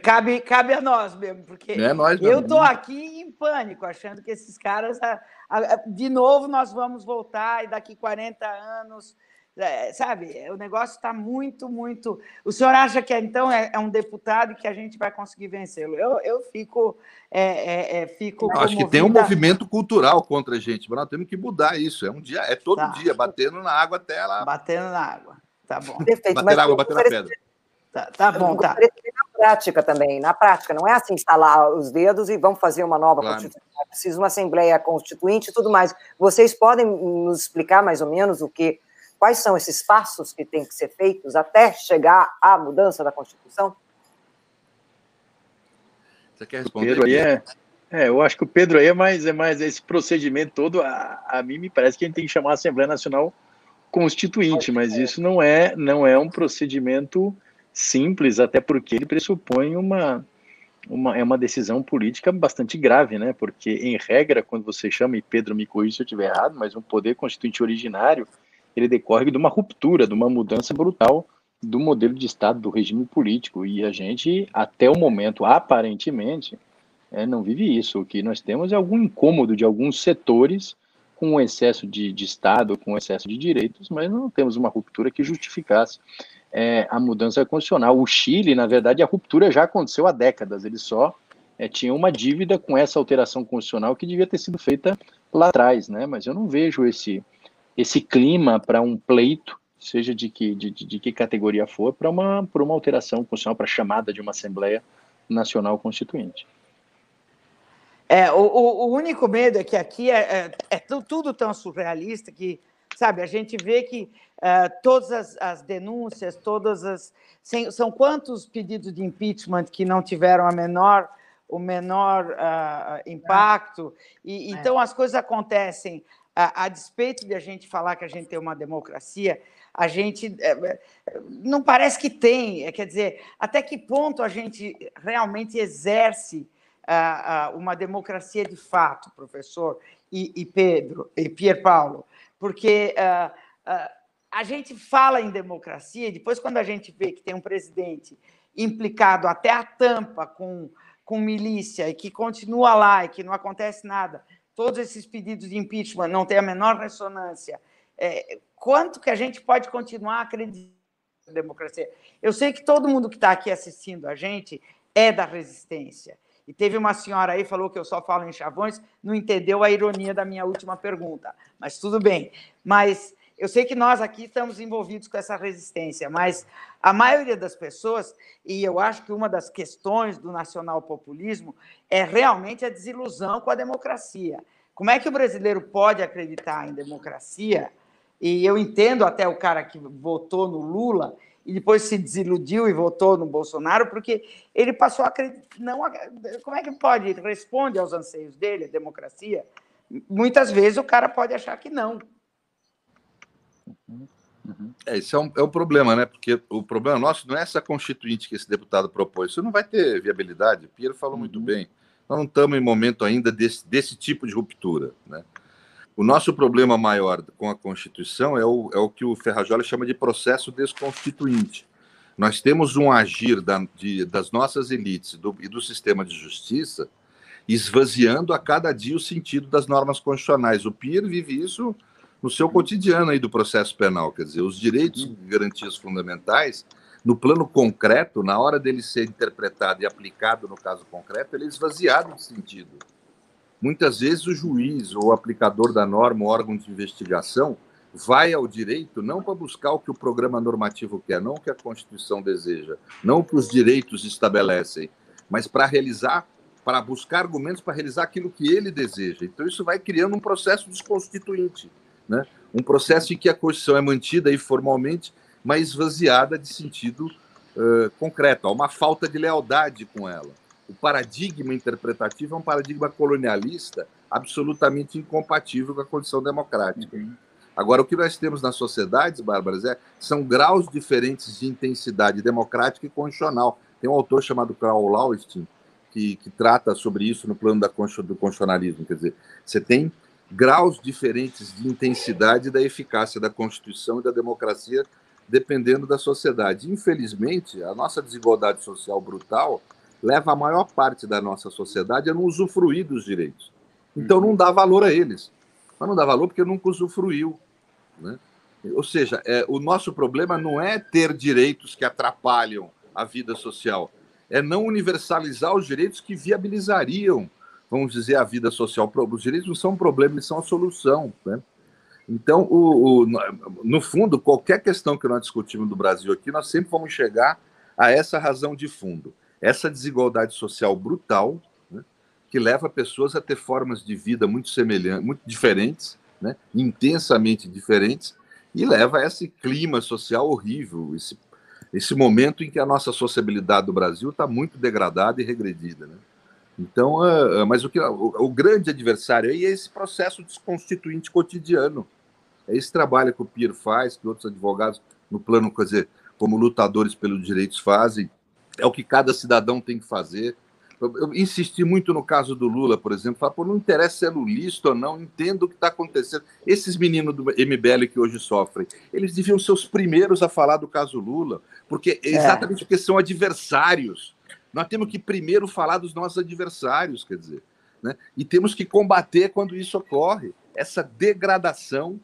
cabe, cabe a nós mesmo, porque é nós eu estou aqui em pânico, achando que esses caras. De novo, nós vamos voltar e daqui 40 anos. É, sabe, o negócio está muito, muito. O senhor acha que então é, é, um deputado que a gente vai conseguir vencê-lo? Eu, eu fico. É, é, é fico Acho que tem um movimento cultural contra a gente, mas nós temos que mudar isso. É um dia, é todo tá. dia, batendo na água até lá. Batendo na água. Tá bom. Perfeito. Bater na água, bater na pedra. Tá, tá bom, tá. Na prática também, na prática, não é assim instalar os dedos e vamos fazer uma nova claro. constituição. É preciso uma assembleia constituinte e tudo mais. Vocês podem nos explicar mais ou menos o que, quais são esses passos que têm que ser feitos até chegar à mudança da Constituição? Você quer responder? Pedro aí é, é, eu acho que o Pedro aí é mais, é mais esse procedimento todo. A, a mim me parece que a gente tem que chamar a Assembleia Nacional Constituinte, mas isso não é, não é um procedimento simples, até porque ele pressupõe uma, uma, é uma decisão política bastante grave, né? Porque, em regra, quando você chama, e Pedro me corrija se eu estiver errado, mas um poder constituinte originário, ele decorre de uma ruptura, de uma mudança brutal do modelo de Estado, do regime político. E a gente, até o momento, aparentemente, é, não vive isso. O que nós temos é algum incômodo de alguns setores com um excesso de, de Estado, com um excesso de direitos, mas não temos uma ruptura que justificasse é, a mudança constitucional. O Chile, na verdade, a ruptura já aconteceu há décadas, ele só é, tinha uma dívida com essa alteração constitucional que devia ter sido feita lá atrás, né? Mas eu não vejo esse, esse clima para um pleito, seja de que, de, de que categoria for, para uma, uma alteração constitucional, para chamada de uma Assembleia Nacional Constituinte. É, o, o, único medo é que aqui é, é, é tudo tão surrealista que sabe? A gente vê que uh, todas as, as, denúncias, todas as sem, são quantos pedidos de impeachment que não tiveram a menor o menor uh, impacto e é. então as coisas acontecem a, a, despeito de a gente falar que a gente tem uma democracia a gente é, não parece que tem é, quer dizer até que ponto a gente realmente exerce uh, uma democracia de fato professor e, e Pedro e Pier Paulo porque uh, uh, a gente fala em democracia e depois, quando a gente vê que tem um presidente implicado até a tampa com, com milícia e que continua lá e que não acontece nada, todos esses pedidos de impeachment não têm a menor ressonância, é, quanto que a gente pode continuar acreditando na democracia? Eu sei que todo mundo que está aqui assistindo a gente é da resistência. E teve uma senhora aí, falou que eu só falo em chavões, não entendeu a ironia da minha última pergunta. Mas tudo bem. Mas eu sei que nós aqui estamos envolvidos com essa resistência, mas a maioria das pessoas, e eu acho que uma das questões do nacional-populismo é realmente a desilusão com a democracia. Como é que o brasileiro pode acreditar em democracia? E eu entendo até o cara que votou no Lula e depois se desiludiu e votou no Bolsonaro, porque ele passou a acreditar. Não, como é que pode? Ele responde aos anseios dele, a democracia. Muitas vezes o cara pode achar que não. É, isso é um, é um problema, né? Porque o problema nosso não é essa constituinte que esse deputado propôs. Isso não vai ter viabilidade. O Piero falou muito uhum. bem. Nós não estamos em momento ainda desse, desse tipo de ruptura, né? O nosso problema maior com a Constituição é o, é o que o Ferrajoli chama de processo desconstituinte. Nós temos um agir da, de, das nossas elites do, e do sistema de justiça esvaziando a cada dia o sentido das normas constitucionais. O PIR vive isso no seu cotidiano aí do processo penal, quer dizer, os direitos e garantias fundamentais, no plano concreto, na hora dele ser interpretado e aplicado no caso concreto, ele é esvaziado de sentido. Muitas vezes o juiz ou aplicador da norma, o órgão de investigação, vai ao direito não para buscar o que o programa normativo quer, não o que a Constituição deseja, não o que os direitos estabelecem, mas para realizar, para buscar argumentos para realizar aquilo que ele deseja. Então isso vai criando um processo desconstituinte, né? Um processo em que a Constituição é mantida aí formalmente, mas esvaziada de sentido uh, concreto. Há uma falta de lealdade com ela o paradigma interpretativo é um paradigma colonialista absolutamente incompatível com a condição democrática. Uhum. Agora, o que nós temos nas sociedades, Bárbaras, é, são graus diferentes de intensidade democrática e constitucional. Tem um autor chamado Karl Laustein que, que trata sobre isso no plano da, do constitucionalismo. Quer dizer, você tem graus diferentes de intensidade da eficácia da Constituição e da democracia dependendo da sociedade. Infelizmente, a nossa desigualdade social brutal leva a maior parte da nossa sociedade a não usufruir dos direitos. Então não dá valor a eles. Mas não dá valor porque nunca usufruiu. Né? Ou seja, é, o nosso problema não é ter direitos que atrapalham a vida social, é não universalizar os direitos que viabilizariam, vamos dizer, a vida social. Os direitos não são um problema, eles são a solução. Né? Então, o, o, no fundo, qualquer questão que nós discutimos do Brasil aqui, nós sempre vamos chegar a essa razão de fundo, essa desigualdade social brutal, né, que leva pessoas a ter formas de vida muito semelhantes, muito diferentes, né, intensamente diferentes, e leva a esse clima social horrível, esse, esse momento em que a nossa sociabilidade do Brasil está muito degradada e regredida. Né? Então, uh, mas o, que, o, o grande adversário aí é esse processo desconstituinte cotidiano, é esse trabalho que o Pierre faz, que outros advogados no plano, quer dizer, como lutadores pelos direitos fazem, é o que cada cidadão tem que fazer. Eu, eu insisti muito no caso do Lula, por exemplo, falar, pô, não interessa se é lulista ou não, entendo o que está acontecendo. Esses meninos do MBL que hoje sofrem, eles deviam ser os primeiros a falar do caso Lula, porque é. exatamente é. porque são adversários. Nós temos que primeiro falar dos nossos adversários, quer dizer, né? e temos que combater quando isso ocorre, essa degradação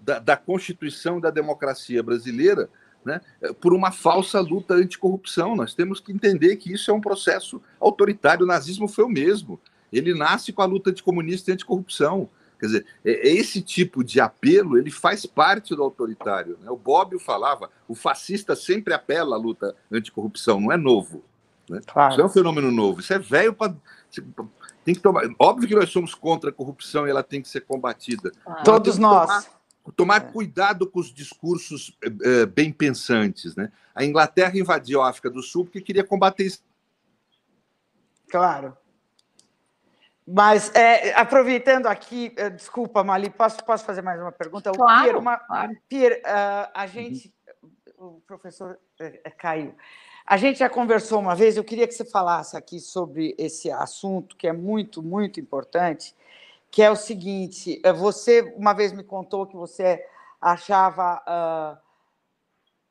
da, da Constituição da democracia brasileira né, por uma falsa luta anticorrupção. Nós temos que entender que isso é um processo autoritário. O nazismo foi o mesmo. Ele nasce com a luta anticomunista e anticorrupção. Quer dizer, é, é esse tipo de apelo ele faz parte do autoritário. Né? O Bobbio falava, o fascista sempre apela à luta anticorrupção, não é novo. Né? Claro. Isso é um fenômeno novo. Isso é velho para tem que tomar. Óbvio que nós somos contra a corrupção e ela tem que ser combatida. Todos nós. Tomar, tomar é. cuidado com os discursos é, bem pensantes. Né? A Inglaterra invadiu a África do Sul porque queria combater isso. Claro. Mas, é, aproveitando aqui, é, desculpa, Mali, posso, posso fazer mais uma pergunta? Claro, Pierre, uma, claro. Pierre uh, a gente, uhum. o professor é, caiu, a gente já conversou uma vez, eu queria que você falasse aqui sobre esse assunto, que é muito, muito importante, que é o seguinte: eh, você uma vez me contou que você achava uh,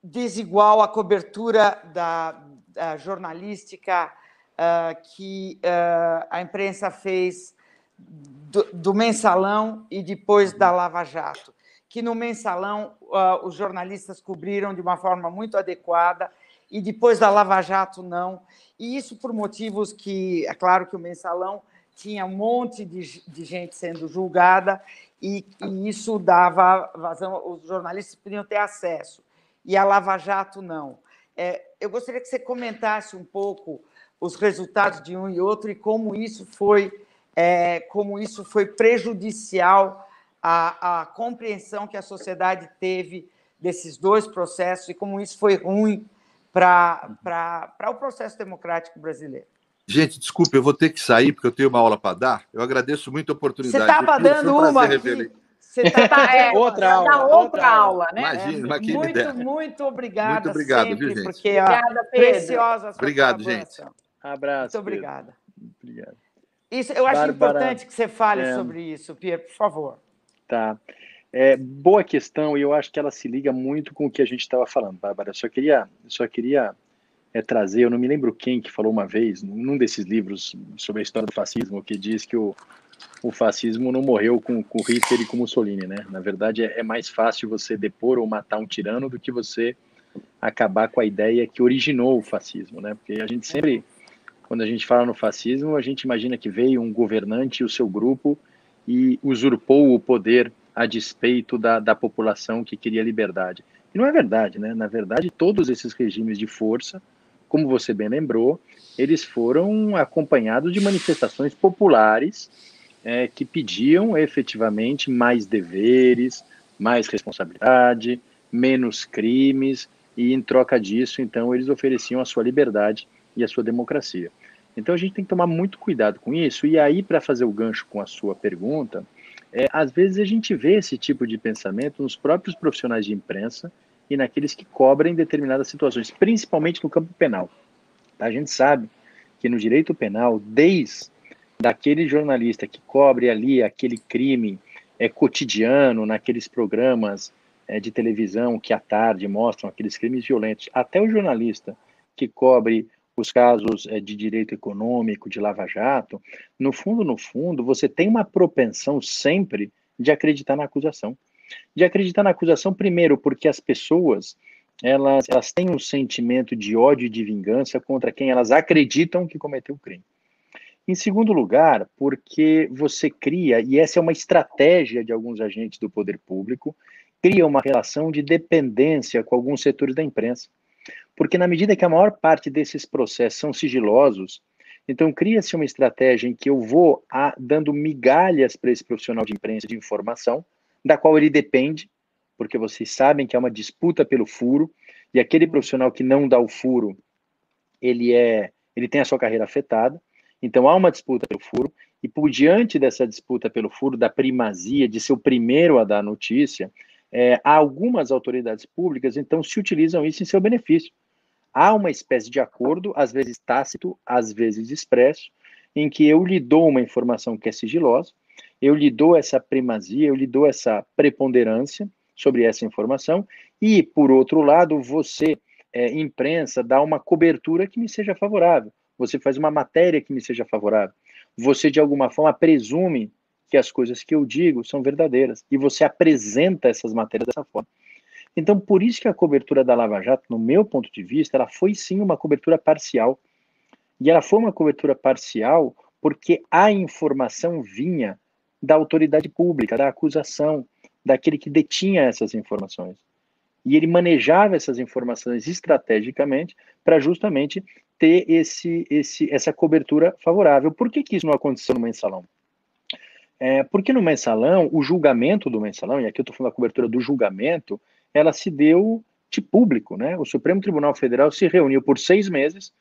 desigual a cobertura da, da jornalística uh, que uh, a imprensa fez do, do, mensalão e depois da Lava Jato. Que no mensalão os jornalistas cobriram de uma forma muito adequada e depois da Lava Jato não. E isso por motivos que, é claro que o mensalão tinha um monte de, de gente sendo julgada e, e, isso dava vazão, os jornalistas podiam ter acesso, e a Lava Jato não. É, eu gostaria que você comentasse um pouco os resultados de um e outro e como isso foi, é, como isso foi prejudicial à, à compreensão que a sociedade teve desses dois processos e como isso foi ruim para o processo democrático brasileiro. Gente, desculpe, eu vou ter que sair porque eu tenho uma aula para dar. Eu agradeço muito a oportunidade. Você estava dando um uma aqui. Você tá, tá, é, (laughs) outra aula. Outra, outra aula, né? Imagina, é, muito, ideia. muito obrigada. Muito obrigado, sempre, viu, gente? Porque, obrigada, ó, preciosa a sua Obrigado, gente. Abraço. Muito obrigada. Obrigado. Isso, eu acho Bárbara, importante que você fale é, sobre isso, Pierre, por favor. Tá. É, boa questão, e eu acho que ela se liga muito com o que a gente estava falando, Bárbara. Eu só queria, só queria é, trazer, eu não me lembro quem que falou uma vez, num desses livros sobre a história do fascismo, que diz que o, o fascismo não morreu com, com Hitler e com Mussolini, né? Na verdade, é, é mais fácil você depor ou matar um tirano do que você acabar com a ideia que originou o fascismo, né? Porque a gente sempre, quando a gente fala no fascismo, a gente imagina que veio um governante e o seu grupo e usurpou o poder a despeito da, da população que queria liberdade. E não é verdade, né? Na verdade, todos esses regimes de força como você bem lembrou, eles foram acompanhados de manifestações populares é, que pediam efetivamente mais deveres, mais responsabilidade, menos crimes, e em troca disso, então, eles ofereciam a sua liberdade e a sua democracia. Então a gente tem que tomar muito cuidado com isso, e aí, para fazer o gancho com a sua pergunta, é, às vezes a gente vê esse tipo de pensamento nos próprios profissionais de imprensa e naqueles que cobrem determinadas situações, principalmente no campo penal. A gente sabe que no direito penal, desde daquele jornalista que cobre ali aquele crime é cotidiano naqueles programas é, de televisão que à tarde mostram aqueles crimes violentos, até o jornalista que cobre os casos é, de direito econômico, de lava-jato, no fundo, no fundo, você tem uma propensão sempre de acreditar na acusação. De acreditar na acusação, primeiro, porque as pessoas elas, elas têm um sentimento de ódio e de vingança contra quem elas acreditam que cometeu o crime. Em segundo lugar, porque você cria, e essa é uma estratégia de alguns agentes do poder público, cria uma relação de dependência com alguns setores da imprensa. Porque na medida que a maior parte desses processos são sigilosos, então cria-se uma estratégia em que eu vou a, dando migalhas para esse profissional de imprensa de informação, da qual ele depende, porque vocês sabem que é uma disputa pelo furo, e aquele profissional que não dá o furo, ele é, ele tem a sua carreira afetada. Então há uma disputa pelo furo, e por diante dessa disputa pelo furo, da primazia, de ser o primeiro a dar notícia, é, algumas autoridades públicas, então, se utilizam isso em seu benefício. Há uma espécie de acordo, às vezes tácito, às vezes expresso, em que eu lhe dou uma informação que é sigilosa, eu lhe dou essa primazia, eu lhe dou essa preponderância sobre essa informação, e, por outro lado, você, é, imprensa, dá uma cobertura que me seja favorável, você faz uma matéria que me seja favorável, você, de alguma forma, presume que as coisas que eu digo são verdadeiras. E você apresenta essas matérias dessa forma. Então, por isso que a cobertura da Lava Jato, no meu ponto de vista, ela foi sim uma cobertura parcial. E ela foi uma cobertura parcial porque a informação vinha da autoridade pública, da acusação, daquele que detinha essas informações. E ele manejava essas informações estrategicamente para justamente ter esse, esse, essa cobertura favorável. Por que, que isso não aconteceu no mensalão? É, porque no mensalão, o julgamento do mensalão, e aqui eu estou falando da cobertura do julgamento, ela se deu de público, né? O Supremo Tribunal Federal se reuniu por seis meses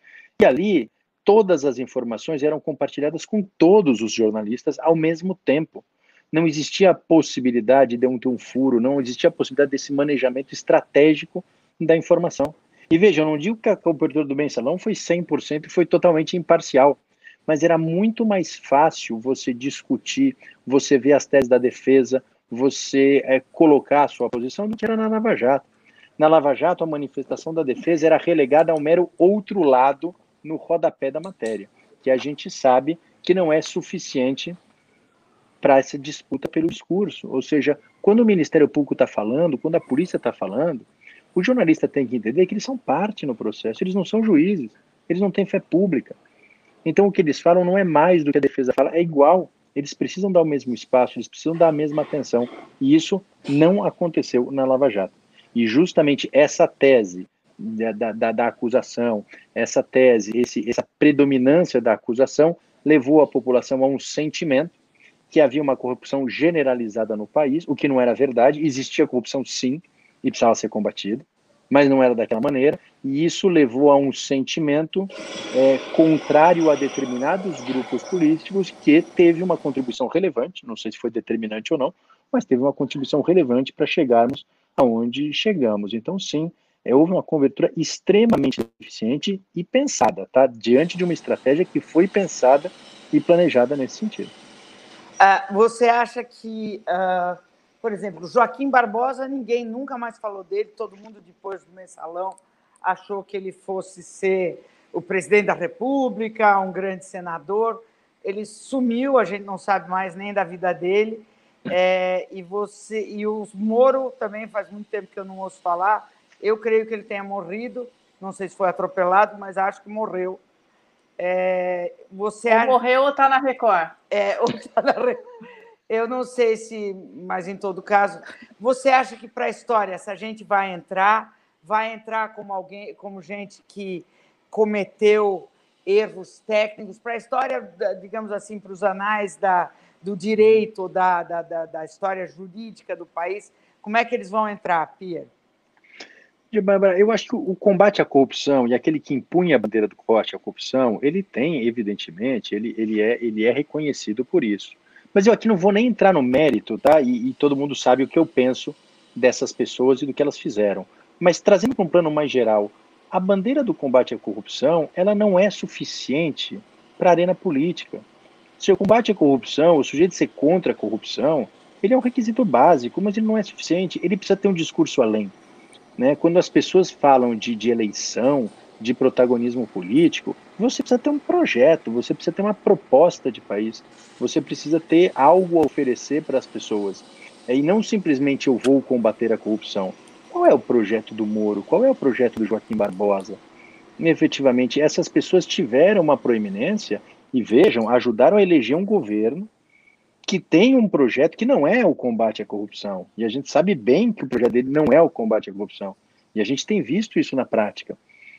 e ali todas as informações eram compartilhadas com todos os jornalistas ao mesmo tempo. Não existia a possibilidade de um um furo, não existia a possibilidade desse manejamento estratégico da informação. E veja, eu não digo que a cobertura do mensalão foi 100% e foi totalmente imparcial mas era muito mais fácil você discutir, você ver as teses da defesa, você é, colocar a sua posição do que era na Lava Jato. Na Lava Jato, a manifestação da defesa era relegada ao mero outro lado no rodapé da matéria, que a gente sabe que não é suficiente para essa disputa pelo discurso. Ou seja, quando o Ministério Público está falando, quando a polícia está falando, o jornalista tem que entender que eles são parte no processo, eles não são juízes, eles não têm fé pública. Então o que eles falam não é mais do que a defesa fala, é igual. Eles precisam dar o mesmo espaço, eles precisam dar a mesma atenção. E isso não aconteceu na Lava Jato. E justamente essa tese da, da, da acusação, essa tese, esse, essa predominância da acusação, levou a população a um sentimento que havia uma corrupção generalizada no país, o que não era verdade, existia corrupção sim, e precisava ser combatida mas não era daquela maneira, e isso levou a um sentimento é, contrário a determinados grupos políticos que teve uma contribuição relevante, não sei se foi determinante ou não, mas teve uma contribuição relevante para chegarmos aonde chegamos. Então, sim, é, houve uma cobertura extremamente eficiente e pensada, tá? Diante de uma estratégia que foi pensada e planejada nesse sentido. Uh, você acha que uh por exemplo, Joaquim Barbosa, ninguém nunca mais falou dele, todo mundo depois do mensalão achou que ele fosse ser o presidente da República, um grande senador. Ele sumiu, a gente não sabe mais nem da vida dele. É, e você e o Moro também faz muito tempo que eu não ouço falar. Eu creio que ele tenha morrido, não sei se foi atropelado, mas acho que morreu. É, você ou morreu ou está na Record? É, ou está na Record. Eu não sei se, mas em todo caso, você acha que para a história essa gente vai entrar, vai entrar como alguém, como gente que cometeu erros técnicos para a história, digamos assim, para os anais da, do direito, da, da, da, da história jurídica do país, como é que eles vão entrar, Pia? Bárbara, eu acho que o combate à corrupção e aquele que impunha a bandeira do combate à corrupção, ele tem, evidentemente, ele, ele, é, ele é reconhecido por isso. Mas eu aqui não vou nem entrar no mérito, tá? E, e todo mundo sabe o que eu penso dessas pessoas e do que elas fizeram. Mas trazendo para um plano mais geral, a bandeira do combate à corrupção, ela não é suficiente para a arena política. Se o combate à corrupção, o sujeito ser contra a corrupção, Ele é um requisito básico, mas ele não é suficiente. Ele precisa ter um discurso além. Né? Quando as pessoas falam de, de eleição, de protagonismo político, você precisa ter um projeto, você precisa ter uma proposta de país, você precisa ter algo a oferecer para as pessoas. E não simplesmente eu vou combater a corrupção. Qual é o projeto do Moro? Qual é o projeto do Joaquim Barbosa? E, efetivamente, essas pessoas tiveram uma proeminência e vejam, ajudaram a eleger um governo que tem um projeto que não é o combate à corrupção. E a gente sabe bem que o projeto dele não é o combate à corrupção. E a gente tem visto isso na prática,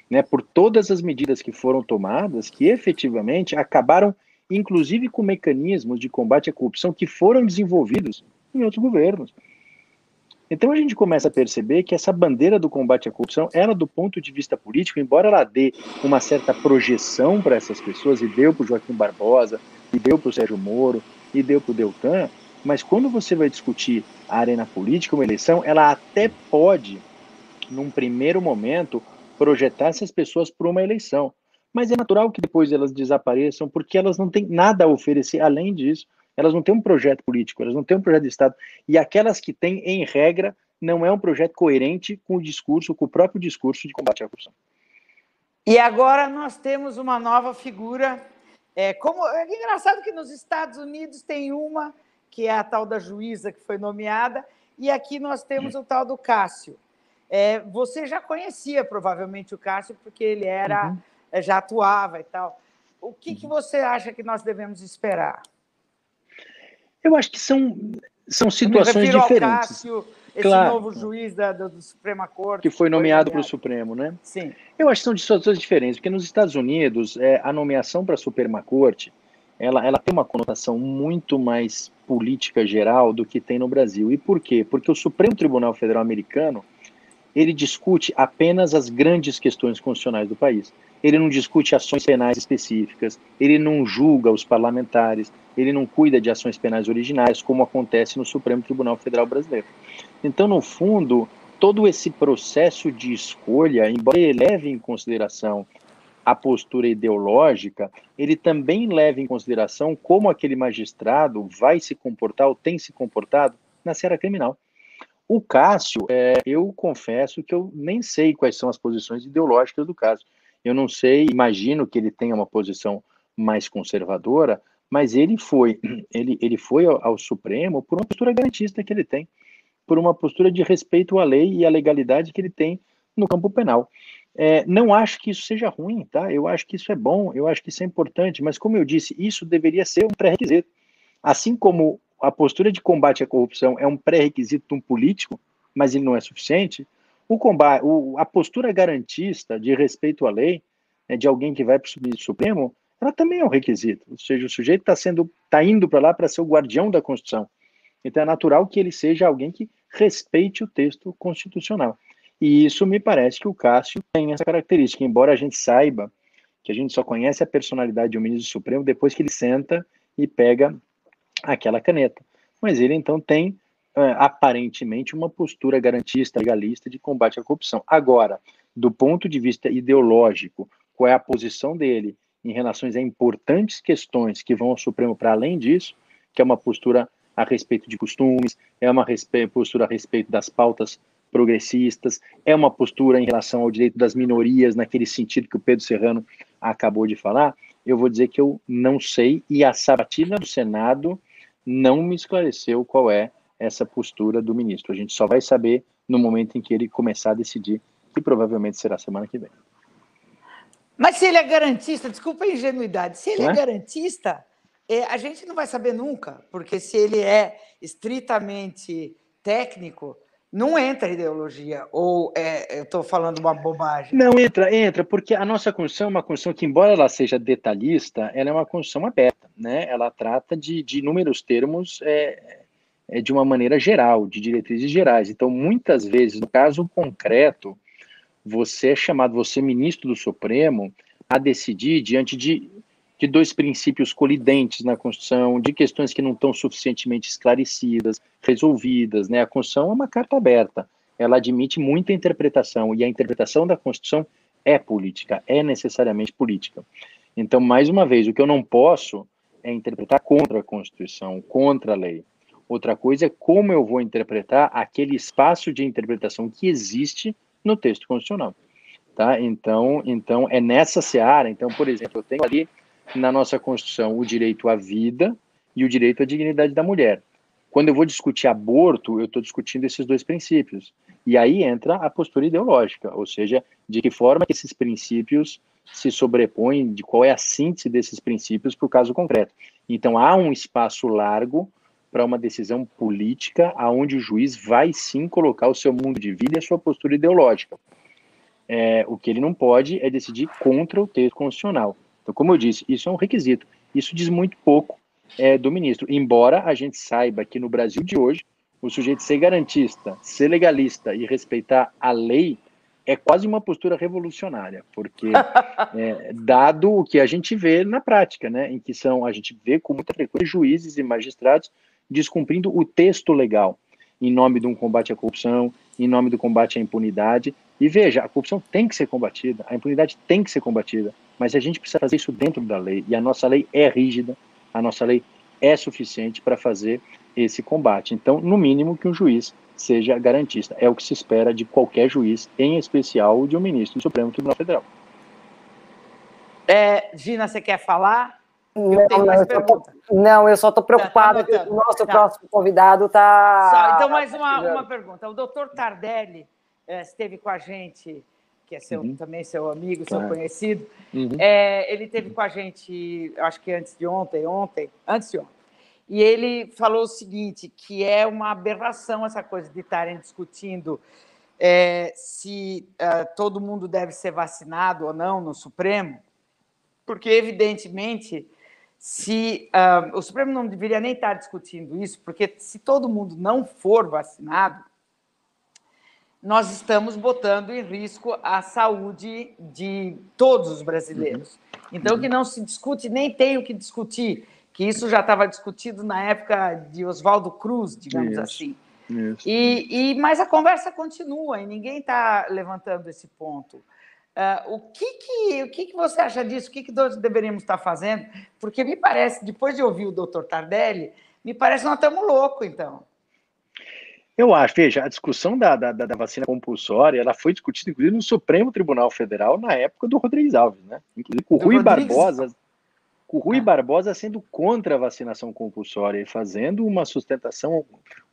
né, por todas as medidas que foram tomadas, que efetivamente acabaram, inclusive, com mecanismos de combate à corrupção que foram desenvolvidos em outros governos. Então a gente começa a perceber que essa bandeira do combate à corrupção, ela do ponto de vista político, embora ela dê uma certa projeção para essas pessoas, e deu para o Joaquim Barbosa, e deu para o Sérgio Moro, e deu para o Deltan, mas quando você vai discutir a arena política, uma eleição, ela até pode, num primeiro momento, projetar essas pessoas para uma eleição. Mas é natural que depois elas desapareçam, porque elas não têm nada a oferecer além disso. Elas não têm um projeto político, elas não têm um projeto de Estado. E aquelas que têm, em regra, não é um projeto coerente com o discurso, com o próprio discurso de combate à corrupção. E agora nós temos uma nova figura é, como, é engraçado que nos Estados Unidos tem uma, que é a tal da juíza que foi nomeada, e aqui nós temos o tal do Cássio. É, você já conhecia provavelmente o Cássio, porque ele era uhum. É, já atuava e tal. O que, uhum. que você acha que nós devemos esperar? Eu acho que são, são situações diferentes. Ao Cássio, esse claro. novo juiz da, do, do Suprema Corte. Que foi nomeado para o Supremo, né? Sim. Eu acho que são situações diferentes, porque nos Estados Unidos, é, a nomeação para a Suprema Corte, ela, ela tem uma conotação muito mais política geral do que tem no Brasil. E por quê? Porque o Supremo Tribunal Federal Americano, ele discute apenas as grandes questões constitucionais do país. Ele não discute ações penais específicas, ele não julga os parlamentares, ele não cuida de ações penais originais, como acontece no Supremo Tribunal Federal Brasileiro. Então, no fundo, todo esse processo de escolha, embora ele leve em consideração a postura ideológica, ele também leva em consideração como aquele magistrado vai se comportar ou tem se comportado na seara criminal. O Cássio, é, eu confesso que eu nem sei quais são as posições ideológicas do Cássio. Eu não sei, imagino que ele tenha uma posição mais conservadora, mas ele foi, (clears throat) ele, ele foi ao, ao Supremo por uma postura garantista que ele tem por uma postura de respeito à lei e à legalidade que ele tem no campo penal. É, não acho que isso seja ruim, tá? Eu acho que isso é bom, eu acho que isso é importante, mas como eu disse, isso deveria ser um pré-requisito. Assim como a postura de combate à corrupção é um pré-requisito de um político, mas ele não é suficiente, o combate, o, a postura garantista de respeito à lei, né, de alguém que vai para o Supremo, ela também é um requisito. Ou seja, o sujeito está sendo, está indo para lá para ser o guardião da Constituição. Então é natural que ele seja alguém que respeite o texto constitucional. E isso me parece que o Cássio tem essa característica, embora a gente saiba que a gente só conhece a personalidade de um ministro supremo depois que ele senta e pega aquela caneta. Mas ele então tem é, aparentemente uma postura garantista, legalista de combate à corrupção. Agora, do ponto de vista ideológico, qual é a posição dele em relação a importantes questões que vão ao Supremo para além disso, que é uma postura a respeito de costumes, é uma postura a respeito das pautas progressistas, é uma postura em relação ao direito das minorias, naquele sentido que o Pedro Serrano acabou de falar, eu vou dizer que eu não sei, e a sabatina do Senado não me esclareceu qual é essa postura do ministro. A gente só vai saber no momento em que ele começar a decidir, que provavelmente será semana que vem. Mas se ele é garantista, desculpa a ingenuidade, se ele é? é garantista, a gente não vai saber nunca, porque se ele é estritamente técnico, não entra ideologia, ou é, eu estou falando uma bobagem? Não, entra, entra, porque a nossa Constituição é uma Constituição que, embora ela seja detalhista, ela é uma Constituição aberta, né? Ela trata de, de inúmeros termos é, é, de uma maneira geral, de diretrizes gerais. Então, muitas vezes, no caso concreto, você é chamado, você ministro do Supremo, a decidir diante de de dois princípios colidentes na Constituição, de questões que não estão suficientemente esclarecidas, resolvidas. Né? A Constituição é uma carta aberta, ela admite muita interpretação, e a interpretação da Constituição é política, é necessariamente política. Então, mais uma vez, o que eu não posso é interpretar contra a Constituição, contra a lei. Outra coisa é como eu vou interpretar aquele espaço de interpretação que existe no texto constitucional. Tá? Então, então, é nessa seara. Então, por exemplo, eu tenho ali na nossa Constituição o direito à vida e o direito à dignidade da mulher. Quando eu vou discutir aborto, eu estou discutindo esses dois princípios. E aí entra a postura ideológica, ou seja, de que forma esses princípios se sobrepõem, de qual é a síntese desses princípios para o caso concreto. Então, há um espaço largo para uma decisão política, aonde o juiz vai sim colocar o seu mundo de vida e a sua postura ideológica. É, o que ele não pode é decidir contra o texto constitucional. Então, como eu disse, isso é um requisito. Isso diz muito pouco é, do ministro. Embora a gente saiba que no Brasil de hoje, o sujeito ser garantista, ser legalista e respeitar a lei é quase uma postura revolucionária, porque (laughs) é, dado o que a gente vê na prática, né, em que são a gente vê com muita frequência juízes e magistrados descumprindo o texto legal em nome de um combate à corrupção, em nome do combate à impunidade. E veja, a corrupção tem que ser combatida, a impunidade tem que ser combatida, mas a gente precisa fazer isso dentro da lei, e a nossa lei é rígida, a nossa lei é suficiente para fazer esse combate. Então, no mínimo, que um juiz seja garantista. É o que se espera de qualquer juiz, em especial de um ministro do Supremo Tribunal Federal. É, Gina, você quer falar? Eu não, eu tô, não, eu só estou preocupada tá, tá, que o nosso tá. próximo convidado está. Então, mais uma, uma pergunta. O doutor Tardelli é, esteve com a gente que é seu, uhum. também seu amigo, seu claro. conhecido. Uhum. É, ele teve com a gente, acho que antes de ontem, ontem, antes de ontem. E ele falou o seguinte, que é uma aberração essa coisa de estarem discutindo é, se uh, todo mundo deve ser vacinado ou não no Supremo, porque, evidentemente, se uh, o Supremo não deveria nem estar discutindo isso, porque se todo mundo não for vacinado, nós estamos botando em risco a saúde de todos os brasileiros. Uhum. Então, que não se discute, nem tem o que discutir, que isso já estava discutido na época de Oswaldo Cruz, digamos isso, assim. Isso. E, e, mas a conversa continua e ninguém está levantando esse ponto. Uh, o que, que, o que, que você acha disso? O que, que nós deveríamos estar fazendo? Porque me parece, depois de ouvir o doutor Tardelli, me parece que nós estamos loucos, então. Eu acho, veja, a discussão da, da, da, vacina compulsória, ela foi discutida, inclusive, no Supremo Tribunal Federal na época do Rodrigues Alves, né? Inclusive com o Rui Rodrigues... Barbosa, o Rui ah. Barbosa sendo contra a vacinação compulsória e fazendo uma sustentação,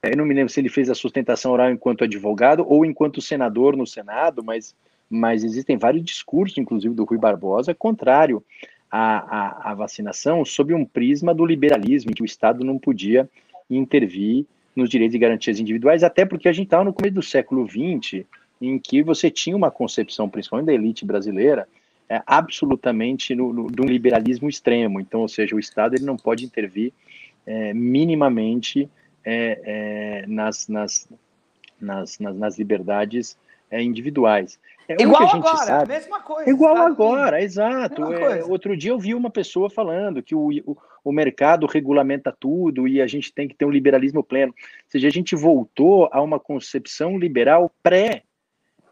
eu não me lembro se ele fez a sustentação oral enquanto advogado ou enquanto senador no Senado, mas, mas existem vários discursos, inclusive do Rui Barbosa, contrário à, à, à vacinação, sob um prisma do liberalismo, em que o Estado não podia intervir nos direitos e garantias individuais, até porque a gente estava no começo do século XX, em que você tinha uma concepção, principalmente da elite brasileira, é, absolutamente no, no, de um liberalismo extremo. Então, ou seja, o Estado ele não pode intervir é, minimamente é, é nas, nas, nas, nas, liberdades é, individuais. É, igual agora, sabe, mesma coisa. Igual agora, exato. É, outro dia eu vi uma pessoa falando que o, o, o, mercado regulamenta tudo e a gente tem que ter um liberalismo pleno. Ou seja, a gente voltou a uma concepção liberal pré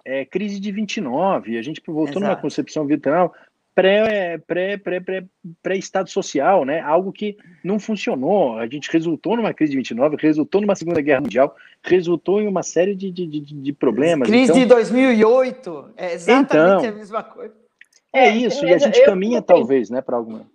é, crise de 29, a gente voltou exato. numa concepção liberal pré, pré, pré, pré, pré-estado social, né? Algo que não funcionou. A gente resultou numa crise de 29, resultou numa Segunda Guerra Mundial, resultou em uma série de, de, de, de problemas. Crise então... de 2008, é exatamente então, a mesma coisa. É, é isso, e a gente caminha, eu, talvez, né, para alguma.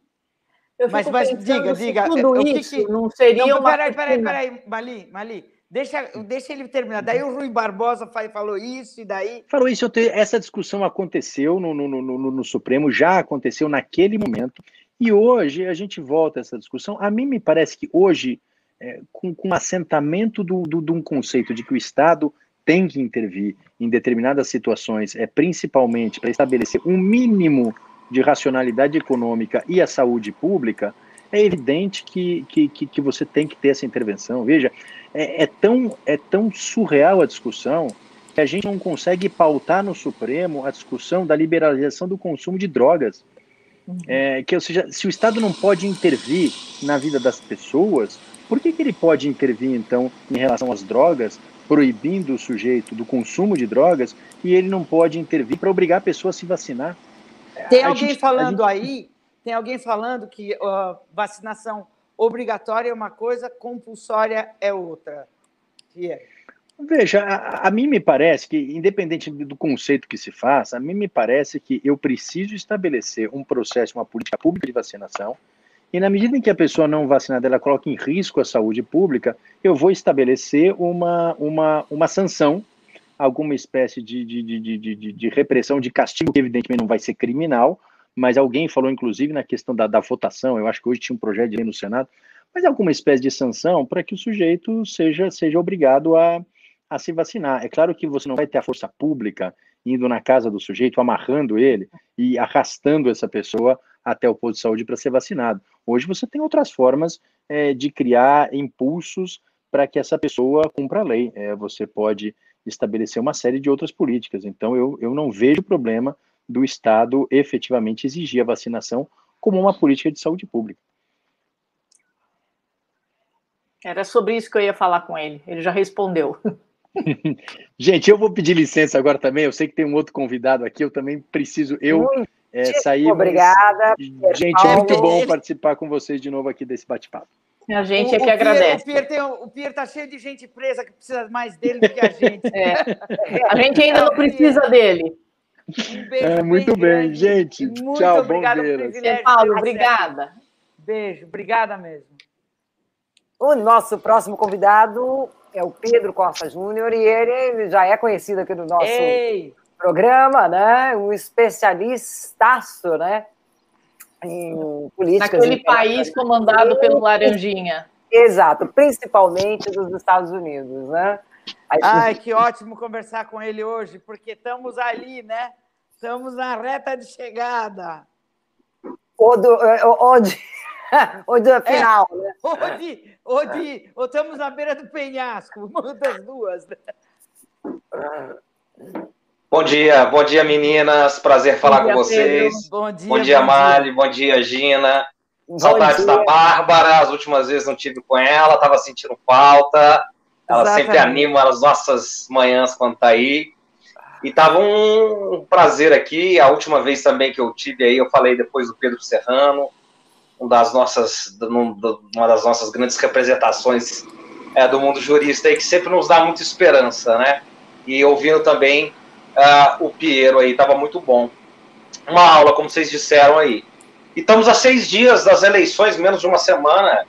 Mas, mas diga, diga. Tudo isso que, que... não seria não, uma. Peraí, peraí, peraí, Mali, Mali. Deixa, deixa ele terminar. Daí o Rui Barbosa falou isso, e daí. Falou isso, essa discussão aconteceu no, no, no, no, Supremo, já aconteceu naquele momento, e hoje a gente volta a essa discussão. A mim me parece que hoje, é, com, com assentamento de do, do, do um conceito de que o Estado tem que intervir em determinadas situações, é principalmente para estabelecer um mínimo de racionalidade econômica e a saúde pública, é evidente que, que, que, você tem que ter essa intervenção. Veja, é, é, tão, é tão surreal a discussão que a gente não consegue pautar no Supremo a discussão da liberalização do consumo de drogas. Uhum. É, que, ou seja, se o Estado não pode intervir na vida das pessoas, por que, que ele pode intervir, então, em relação às drogas, proibindo o sujeito do consumo de drogas, e ele não pode intervir para obrigar a pessoa a se vacinar? Tem a alguém gente, falando gente... aí tem alguém falando que uh, vacinação obrigatória é uma coisa, compulsória é outra. Pierre. Veja, a, a, mim me parece que, independente do conceito que se faça, a mim me parece que eu preciso estabelecer um processo, uma política pública de vacinação, e na medida em que a pessoa não vacinada ela coloca em risco a saúde pública, eu vou estabelecer uma, uma, uma sanção, alguma espécie de, de, de, de, de repressão, de castigo, que evidentemente não vai ser criminal, mas alguém falou, inclusive, na questão da, da votação, eu acho que hoje tinha um projeto de lei no Senado, mas alguma espécie de sanção para que o sujeito seja, seja obrigado a a se vacinar. É claro que você não vai ter a força pública indo na casa do sujeito, amarrando ele e arrastando essa pessoa até o posto de saúde para ser vacinado. Hoje você tem outras formas é, de criar impulsos para que essa pessoa cumpra a lei. É, você pode estabelecer uma série de outras políticas. Então, eu, eu não vejo problema do Estado efetivamente exigir a vacinação como uma política de saúde pública. Era sobre isso que eu ia falar com ele. Ele já respondeu. (laughs) Gente, eu vou pedir licença agora também. Eu sei que tem um outro convidado aqui. Eu também preciso eu é, sair. Obrigada. Mas... Gente, é muito bom participar com vocês de novo aqui desse bate-papo. A gente o, é que o agradece. O, Pierre tem, o Pierre tá cheio de gente presa que precisa mais dele do que a (laughs) gente. É. A gente ainda não precisa dele. Um é, muito bem, grande. gente. Muito Tchau, obrigada bom ver. Paulo, obrigada. Beijo, obrigada mesmo. O nosso próximo convidado é o Pedro Costa Júnior, e ele já é conhecido aqui no nosso Ei. programa, né? Um especialistaço, né? Em política. Naquele país comandado pelo Laranjinha. Exato, principalmente dos Estados Unidos, né? Ai, que ótimo conversar com ele hoje, porque estamos ali, né? Estamos na reta de chegada. Ou, do, ou de, (laughs) ou do final, é, né? Ou de, ou, de, ou estamos na beira do penhasco, (laughs) uma das duas. Né? Bom dia, bom dia, meninas. Prazer falar dia, com vocês. Pedro. Bom dia, bom dia, bom Mali. Dia. Bom dia, Gina. Bom Saudades dia. da Bárbara. As últimas vezes não tive com ela, estava sentindo falta. Ela Exatamente. sempre anima as nossas manhãs quando está aí. E estava um prazer aqui. A última vez também que eu tive aí, eu falei depois do Pedro Serrano uma das nossas, uma das nossas grandes representações é, do mundo jurista aí, que sempre nos dá muita esperança, né? E ouvindo também uh, o Piero aí, estava muito bom. Uma aula, como vocês disseram aí. E estamos a seis dias das eleições, menos de uma semana,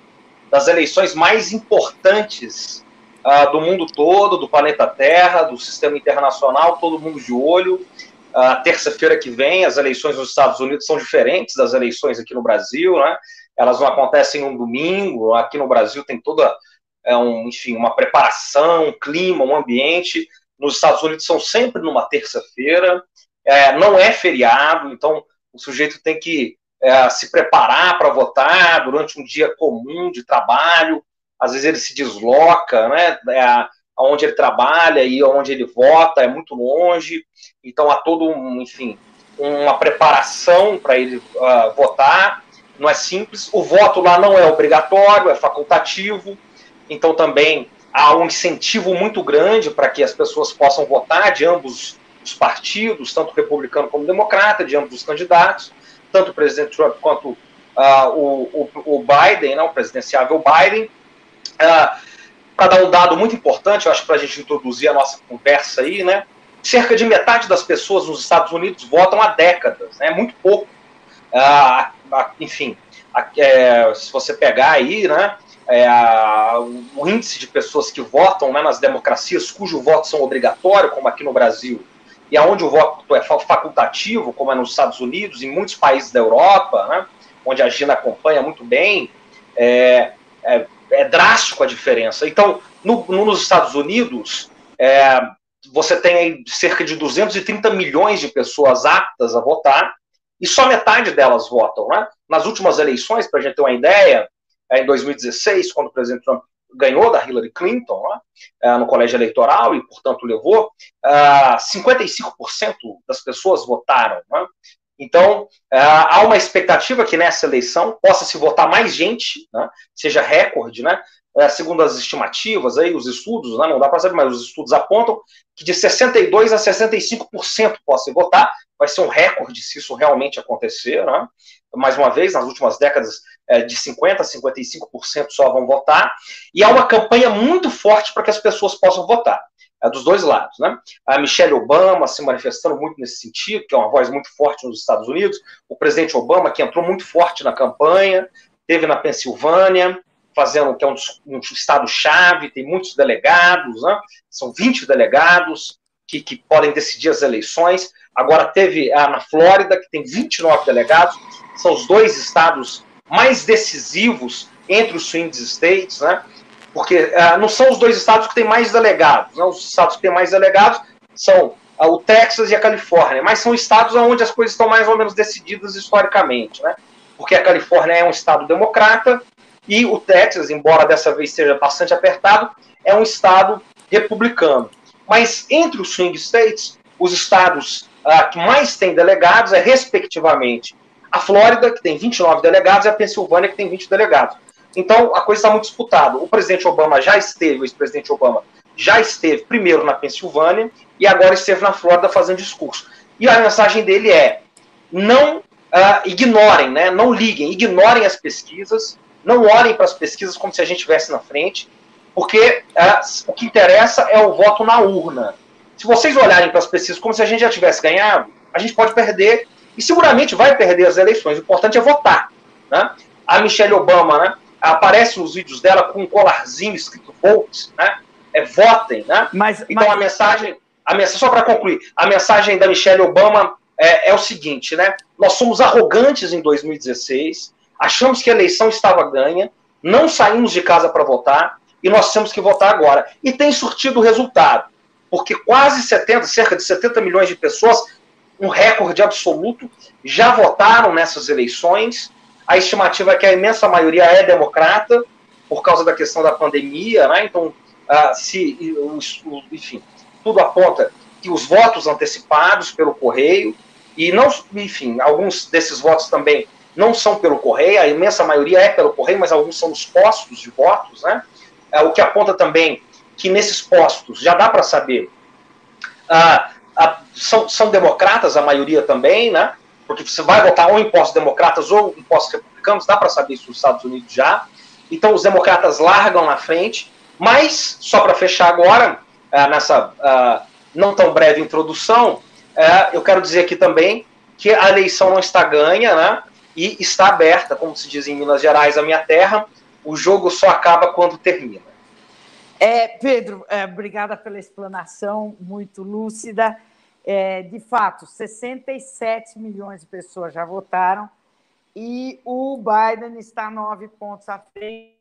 das eleições mais importantes uh, do mundo todo, do planeta Terra, do sistema internacional, todo mundo de olho. A terça-feira que vem, as eleições nos Estados Unidos são diferentes das eleições aqui no Brasil, né? Elas não acontecem um domingo. Aqui no Brasil tem toda, é um, enfim, uma preparação, um clima, um ambiente. Nos Estados Unidos são sempre numa terça-feira. É, não é feriado, então o sujeito tem que é, se preparar para votar durante um dia comum de trabalho. Às vezes ele se desloca, né? É, onde ele trabalha e onde ele vota é muito longe, então há todo um, enfim, uma preparação para ele uh, votar, não é simples. O voto lá não é obrigatório, é facultativo, então também há um incentivo muito grande para que as pessoas possam votar de ambos os partidos, tanto republicano como democrata, de ambos os candidatos, tanto o presidente Trump quanto uh, o, o, o, Biden, né, o presidenciável Biden. Uh, para dar um dado muito importante, eu acho, para a gente introduzir a nossa conversa aí, né? Cerca de metade das pessoas nos Estados Unidos votam há décadas, né? Muito pouco. Ah, enfim, é, se você pegar aí, né? É, o índice de pessoas que votam né, nas democracias cujo voto são obrigatório, como aqui no Brasil, e aonde o voto é facultativo, como é nos Estados Unidos, em muitos países da Europa, né, onde a Gina acompanha muito bem, é, é, é drástico a diferença. Então, no, nos Estados Unidos, é, você tem cerca de 230 milhões de pessoas aptas a votar, e só metade delas votam. Né? Nas últimas eleições, para a gente ter uma ideia, é, em 2016, quando o presidente Trump ganhou da Hillary Clinton né, é, no colégio eleitoral e, portanto, levou, 55% é, das pessoas votaram. Né? Então, é, há uma expectativa que nessa eleição possa se votar mais gente, né, seja recorde, né, é, segundo as estimativas, aí, os estudos, né, não dá para saber, mas os estudos apontam que de 62% a 65% possa votar, vai ser um recorde se isso realmente acontecer. Né? Mais uma vez, nas últimas décadas, é, de 50% a 55% só vão votar, e há uma campanha muito forte para que as pessoas possam votar. É dos dois lados, né? A Michelle Obama se manifestando muito nesse sentido, que é uma voz muito forte nos Estados Unidos, o presidente Obama, que entrou muito forte na campanha, teve na Pensilvânia, fazendo que é um, um estado-chave, tem muitos delegados, né? são 20 delegados que, que podem decidir as eleições. Agora teve a, na Flórida, que tem 29 delegados, são os dois estados mais decisivos entre os swing states, né? Porque uh, não são os dois estados que têm mais delegados, né? os estados que têm mais delegados são uh, o Texas e a Califórnia, mas são estados onde as coisas estão mais ou menos decididas historicamente, né? Porque a Califórnia é um estado democrata e o Texas, embora dessa vez seja bastante apertado, é um estado republicano. Mas entre os swing states, os estados uh, que mais têm delegados é, respectivamente, a Flórida, que tem 29 delegados, e a Pensilvânia, que tem 20 delegados. Então, a coisa está muito disputada. O presidente Obama já esteve, o ex-presidente Obama já esteve primeiro na Pensilvânia e agora esteve na Flórida fazendo discurso. E a mensagem dele é: não uh, ignorem, né, não liguem, ignorem as pesquisas, não olhem para as pesquisas como se a gente estivesse na frente, porque uh, o que interessa é o voto na urna. Se vocês olharem para as pesquisas como se a gente já tivesse ganhado, a gente pode perder e seguramente vai perder as eleições. O importante é votar. Né? A Michelle Obama né, aparece nos vídeos dela com um colarzinho escrito Vote, né? É votem, né? Mas, então mas... a mensagem, a mensagem só para concluir, a mensagem da Michelle Obama é, é, o seguinte, né? Nós somos arrogantes em 2016, achamos que a eleição estava ganha, não saímos de casa para votar e nós temos que votar agora. E tem surtido resultado, porque quase 70, cerca de 70 milhões de pessoas um recorde absoluto, já votaram nessas eleições. A estimativa é que a imensa maioria é democrata, por causa da questão da pandemia, né? Então, uh, se, enfim, tudo aponta que os votos antecipados pelo correio, e não, enfim, alguns desses votos também não são pelo correio, a imensa maioria é pelo correio, mas alguns são nos postos de votos, né? É, o que aponta também que nesses postos já dá para saber uh, a, são, são democratas, a maioria também, né? Porque você vai votar ou em postos democratas ou em postos republicanos, dá para saber isso nos Estados Unidos já. Então os democratas largam na frente, mas, só para fechar agora, uh, nessa uh, não tão breve introdução, uh, eu quero dizer aqui também que a eleição não está ganha, né? E está aberta, como se diz em Minas Gerais, a minha terra, o jogo só acaba quando termina. É, Pedro, é, obrigada pela explanação muito lúcida. É, de fato, 67 milhões de pessoas já votaram e o Biden está nove pontos à frente.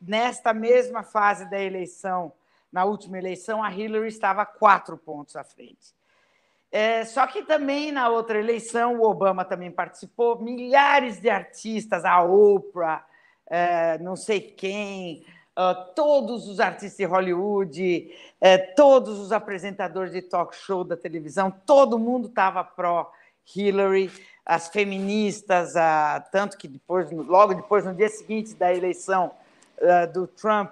Nesta mesma fase da eleição, na última eleição, a Hillary estava quatro pontos à frente. É, só que também na outra eleição, o Obama também participou, milhares de artistas, a Oprah, é, não sei quem, uh, todos os artistas de Hollywood, uh, todos os apresentadores de talk show da televisão, todo mundo estava pró Hillary, as feministas, uh, tanto que depois, logo depois, no dia seguinte da eleição uh, do Trump,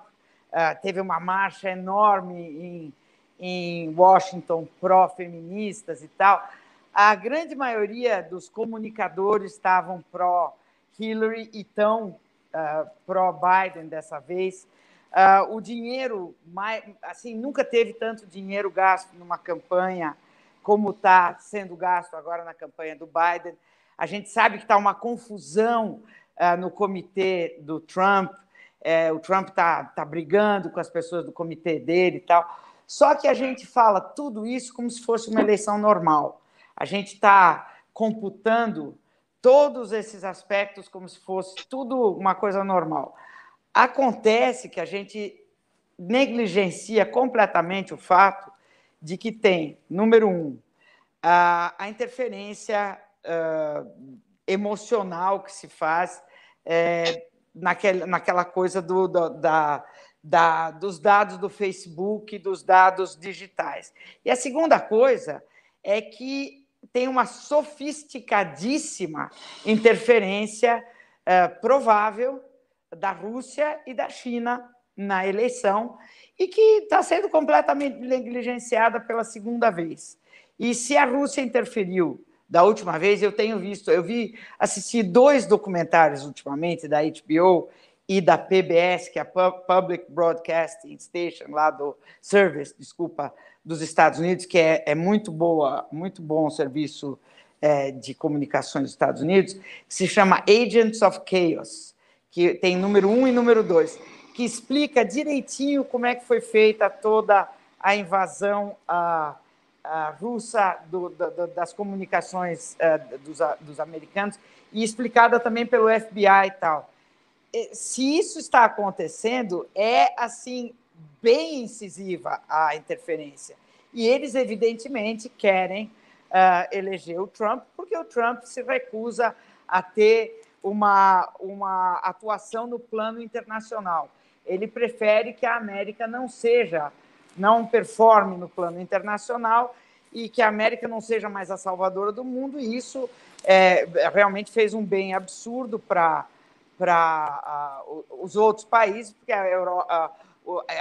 teve uma marcha enorme em, em Washington pró-feministas e tal. A grande maioria dos comunicadores estavam pró Hillary e tão uh, pró-Biden dessa vez. Uh, o dinheiro, mais, assim, nunca teve tanto dinheiro gasto numa campanha como está sendo gasto agora na campanha do Biden. A gente sabe que está uma confusão uh, no comitê do Trump. É, o Trump está tá brigando com as pessoas do comitê dele e tal. Só que a gente fala tudo isso como se fosse uma eleição normal. A gente está computando todos esses aspectos como se fosse tudo uma coisa normal. Acontece que a gente negligencia completamente o fato de que tem, número um, a, a interferência uh, emocional que se faz é, naquele, naquela coisa do, do, da, da, dos dados do Facebook, dos dados digitais. E a segunda coisa é que tem uma sofisticadíssima interferência é, provável da Rússia e da China na eleição e que está sendo completamente negligenciada pela segunda vez. E se a Rússia interferiu da última vez, eu tenho visto, eu vi, assisti dois documentários ultimamente da HBO e da PBS, que é a Public Broadcasting Station, lá do Service, desculpa, dos Estados Unidos, que é, é muito boa, muito bom serviço é, de comunicações dos Estados Unidos, que se chama Agents of Chaos, que tem número um e número dois, que explica direitinho como é que foi feita toda a invasão a russa do, do, das comunicações uh, dos, dos, americanos e explicada também pelo FBI e tal. Se isso está acontecendo, é assim bem incisiva a interferência. E eles, evidentemente, querem uh, eleger o Trump, porque o Trump se recusa a ter uma, uma atuação no plano internacional. Ele prefere que a América não seja não performe no plano internacional e que a América não seja mais a salvadora do mundo, e isso é, realmente fez um bem absurdo para uh, os outros países, porque a, Euro, a,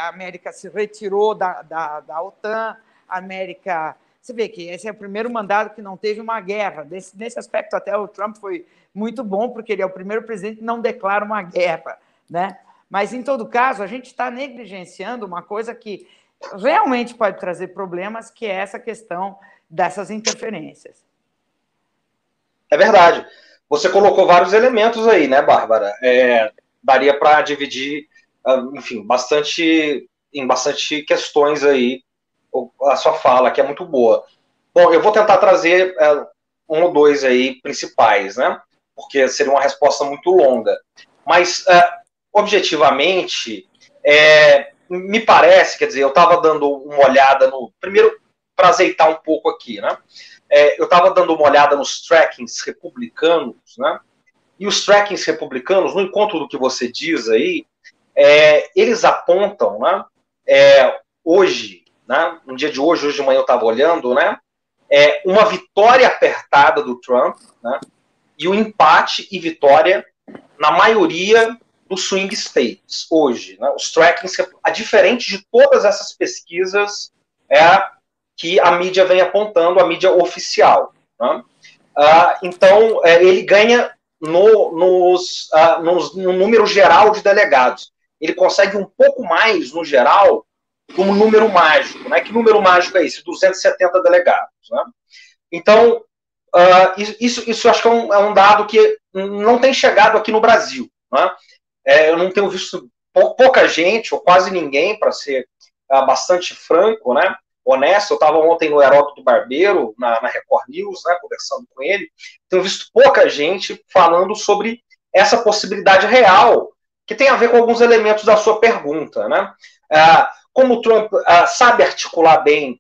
América se retirou da, da, da, OTAN, a América. Você vê que esse é o primeiro mandato que não teve uma guerra. Desse, nesse aspecto, até o Trump foi muito bom, porque ele é o primeiro presidente que não declara uma guerra. Né? Mas, em todo caso, a gente está negligenciando uma coisa que realmente pode trazer problemas, que é essa questão dessas interferências. É verdade. Você colocou vários elementos aí, né, Bárbara? É, daria para dividir, ah, enfim, bastante em bastante questões aí a sua fala, que é muito boa. Bom, eu vou tentar trazer é, um ou dois aí principais, né? Porque seria uma resposta muito longa. Mas, é, objetivamente, é, me parece, quer dizer, eu estava dando uma olhada no. Primeiro, para azeitar um pouco aqui, né? É, eu estava dando uma olhada nos trackings republicanos, né? E os trackings republicanos, no encontro do que você diz aí, é, eles apontam, né? É, hoje, né? No dia de hoje, hoje de manhã eu estava olhando, né? É, uma vitória apertada do Trump, né? E o um empate e vitória na maioria dos swing states hoje. Né? Os trackings, a diferente de todas essas pesquisas é que a mídia vem apontando, a mídia oficial. Né? Ah, então, é, ele ganha no, nos, ah, nos, no número geral de delegados. Ele consegue um pouco mais, no geral, do número mágico. Né? Que número mágico é esse? 270 delegados. Né? Então, uh, isso, isso acho que é um, é um, dado que não tem chegado aqui no Brasil. Né? É, eu não tenho visto pouca gente, ou quase ninguém, para ser bastante franco, né? Honesto, eu estava ontem no Heródoto Barbeiro, na, na Record News, né, conversando com ele. Tenho visto pouca gente falando sobre essa possibilidade real, que tem a ver com alguns elementos da sua pergunta, né? Uh, como o Trump uh, sabe articular bem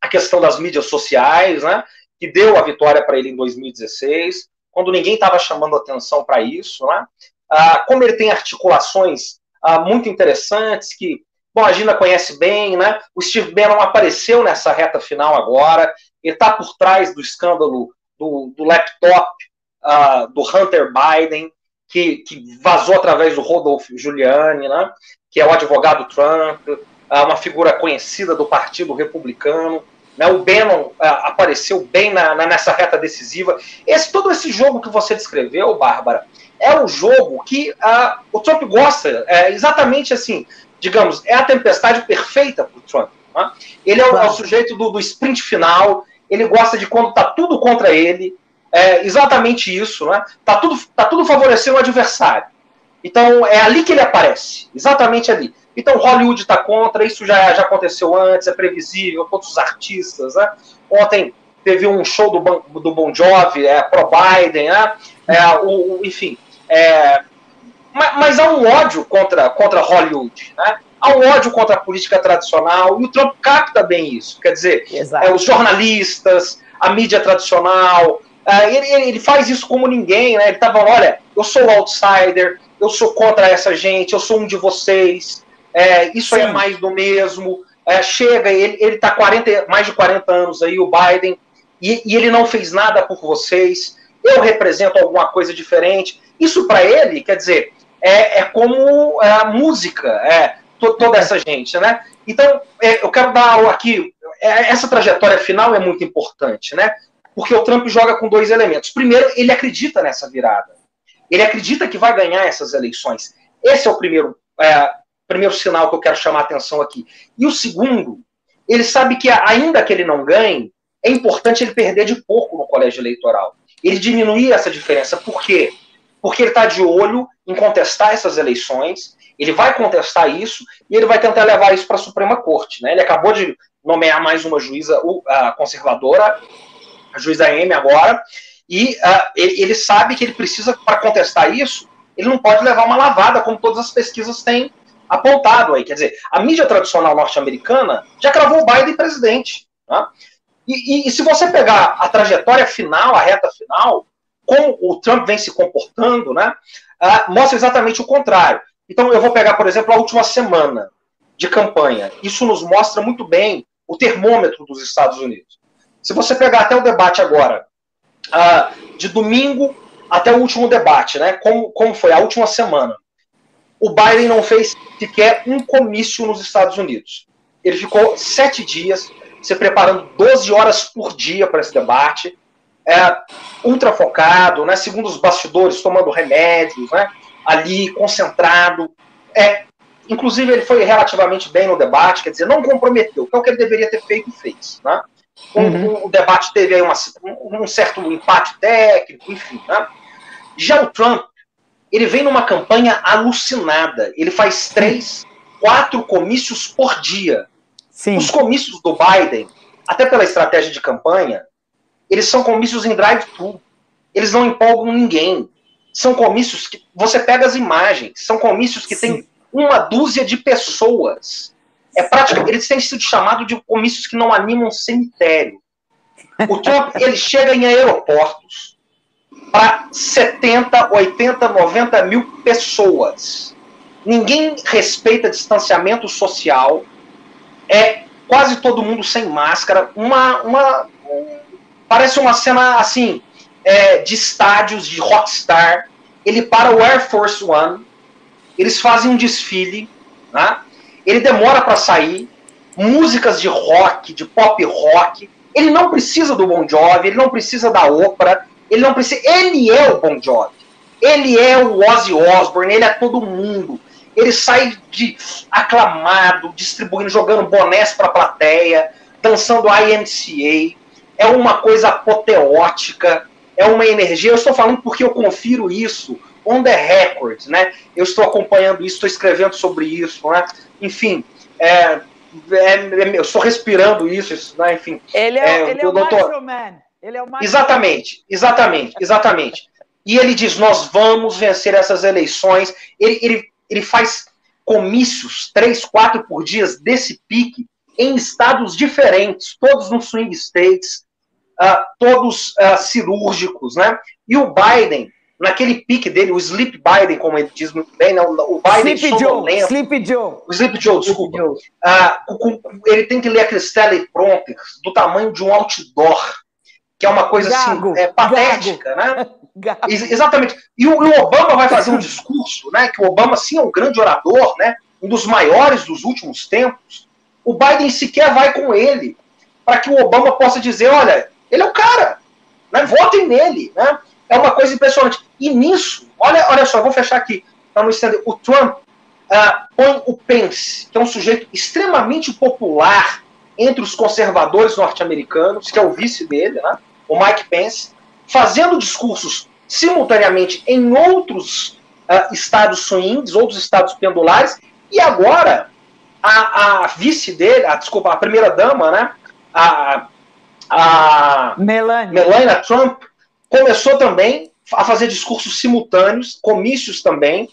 a questão das mídias sociais, né? Que deu a vitória para ele em 2016, quando ninguém estava chamando atenção para isso, né? Ah, como ele tem articulações ah, muito interessantes, que bom, a Gina conhece bem, né? O Steve Bannon apareceu nessa reta final agora, ele está por trás do escândalo do, do laptop ah, do Hunter Biden, que, que, vazou através do Rodolfo Giuliani, né? que é o advogado Trump, uma figura conhecida do Partido Republicano. Né, o Bannon apareceu bem na, na, nessa reta decisiva. Esse todo esse jogo que você descreveu, Bárbara, é um jogo que uh, o Trump gosta, é exatamente assim, digamos, é a tempestade perfeita para o Trump. Né? Ele é o, é o sujeito do, do, sprint final, ele gosta de quando está tudo contra ele, é exatamente isso, né? Tá tudo, tá tudo favorecendo o adversário. Então é ali que ele aparece, exatamente ali. Então Hollywood está contra, isso já, já aconteceu antes, é previsível, todos os artistas, né? Ontem teve um show do, do Bon Jovi, é, pro Biden, né? É, o, o, enfim, é, mas, mas, há um ódio contra, contra Hollywood, né? Há um ódio contra a política tradicional, e o Trump capta bem isso. Quer dizer, é, os jornalistas, a mídia tradicional, é, ele, ele, faz isso como ninguém, né? Ele tá falando, olha, eu sou o outsider, eu sou contra essa gente, eu sou um de vocês, é, isso Sim. é mais do mesmo. É, chega, ele, ele tá 40, mais de 40 anos aí, o Biden, e, e ele não fez nada por vocês. Eu represento alguma coisa diferente. Isso para ele, quer dizer, é, é como é, a música, é to, toda essa gente, né? Então, é, eu quero dar aqui, é, essa trajetória final é muito importante, né? porque o Trump joga com dois elementos. Primeiro, ele acredita nessa virada. Ele acredita que vai ganhar essas eleições. Esse é o primeiro, é, primeiro sinal que eu quero chamar a atenção aqui. E o segundo, ele sabe que, ainda que ele não ganhe, é importante ele perder de pouco no colégio eleitoral. Ele diminuir essa diferença. Por quê? Porque ele está de olho em contestar essas eleições, ele vai contestar isso e ele vai tentar levar isso para a Suprema Corte. Né? Ele acabou de nomear mais uma juíza conservadora, a juíza M agora, e uh, ele, ele, sabe que ele precisa, para contestar isso, ele não pode levar uma lavada, como todas as pesquisas têm apontado aí. Quer dizer, a mídia tradicional norte-americana já cravou o Biden presidente. Né? E, e, e, se você pegar a trajetória final, a reta final, como o Trump vem se comportando, né, uh, mostra exatamente o contrário. Então, eu vou pegar, por exemplo, a última semana de campanha. Isso nos mostra muito bem o termômetro dos Estados Unidos. Se você pegar até o debate agora, uh, de domingo até o último debate, né? Como, como foi a última semana? O Biden não fez sequer um comício nos Estados Unidos. Ele ficou sete dias se preparando 12 horas por dia para esse debate, é, ultra focado, né? Segundo os bastidores, tomando remédios, né? Ali concentrado. É, inclusive ele foi relativamente bem no debate, quer dizer, não comprometeu, que é o que ele deveria ter feito e fez, né? Uhum. O, debate teve aí uma, um certo empate técnico, enfim. Né? Já o Trump, ele vem numa campanha alucinada. Ele faz três, quatro comícios por dia. Sim. Os comícios do Biden, até pela estratégia de campanha, eles são comícios em drive-thru. Eles não empolgam ninguém. São comícios que você pega as imagens, são comícios que Sim. tem uma dúzia de pessoas. É praticamente, eles têm sido chamados de comícios que não animam cemitério. O Trump, (laughs) ele chega em aeroportos para 70, 80, 90 mil pessoas. Ninguém respeita distanciamento social. É quase todo mundo sem máscara. Uma, uma parece uma cena assim é, de estádios de rockstar. Ele para o Air Force One. Eles fazem um desfile, né? ele demora para sair, músicas de rock, de pop rock. Ele não precisa do Bon Jovi, ele não precisa da Oprah, ele não precisa. Ele é o Bon Jovi. Ele é o Ozzy Osbourne, ele é todo mundo. Ele sai de aclamado, distribuindo, jogando bonés para a plateia, dançando IMCA. É uma coisa apoteótica, é uma energia. Eu estou falando porque eu confiro isso on the record, né? Eu estou acompanhando isso, estou escrevendo sobre isso, né? Enfim, é, é, é eu estou respirando isso, isso né? enfim. Ele é, é ele é o doutor... Ele é o macho Exatamente, exatamente, exatamente. E ele diz, nós vamos vencer essas eleições. Ele, ele, ele faz comícios, três, quatro por dia, desse pique, em estados diferentes, todos no swing states, uh, todos uh, cirúrgicos, né? E o Biden naquele pique dele, o Sleep Biden, como ele diz muito bem, né? o Biden Sleep Joe, Sleep Joe. O Sleep Joe, desculpa. Sleep Joe. Ah, ele tem que ler aqueles teleprompters do tamanho de um outdoor, que é uma coisa assim, Gago, assim, é, patética, Gago. né? (laughs) Gago. Exatamente. E o, o, Obama vai fazer um discurso, né? Que o Obama, sim, é um grande orador, né? Um dos maiores dos últimos tempos. O Biden sequer vai com ele para que o Obama possa dizer, olha, ele é o cara, né? Votem nele, né? É uma coisa impressionante. E nisso, olha, olha só, vou fechar aqui para não estender. O Trump uh, põe o Pence, que é um sujeito extremamente popular entre os conservadores norte-americanos, que é o vice dele, né, o Mike Pence, fazendo discursos simultaneamente em outros uh, estados swings, outros estados pendulares, e agora a, a vice dele, a, desculpa, a primeira dama, né, a, a Melania. Melania Trump, começou também a fazer discursos simultâneos, comícios também,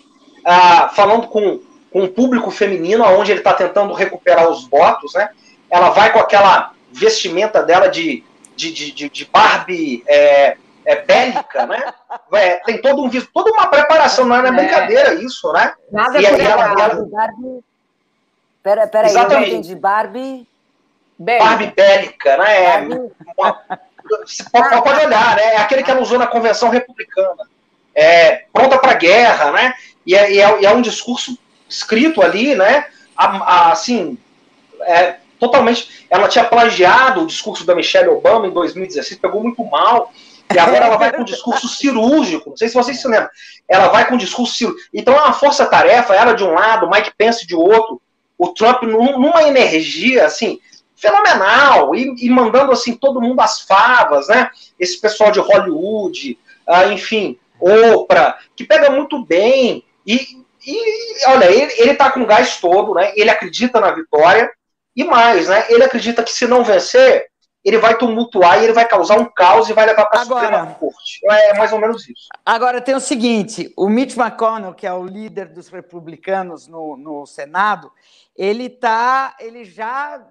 uh, falando com, com um público feminino, onde ele está tentando recuperar os votos, né? Ela vai com aquela vestimenta dela de, de, de, de Barbie é, é, bélica, né? É, tem todo um toda uma preparação, não é, é brincadeira isso, né? Nada e aí ela, ela... Barbie. Pera, pera aí, eu não entendi. Barbie. Bélica. Barbie bélica, né? Barbie... Uma, (laughs) pode, pode olhar, né? É aquele que ela usou na convenção republicana. É, pronta para guerra, né? E é, e é, e é, um discurso escrito ali, né? A, a, assim, é, totalmente. Ela tinha plagiado o discurso da Michelle Obama em 2016, pegou muito mal. E agora ela vai com um discurso cirúrgico. Não sei se vocês se lembram. Ela vai com um discurso cirúrgico. Então é uma força-tarefa, ela de um lado, Mike Pence de outro. O Trump numa energia assim fenomenal e, e mandando assim todo mundo às favas, né? Esse pessoal de Hollywood, uh, enfim, Oprah, que pega muito bem. E, e olha, ele, ele tá com o gás todo, né? Ele acredita na vitória. E mais, né? Ele acredita que se não vencer, ele vai tumultuar e ele vai causar um caos e vai levar para a Suprema Corte. É mais ou menos isso. Agora tem o seguinte: o Mitch McConnell, que é o líder dos republicanos no, no Senado, ele tá, ele já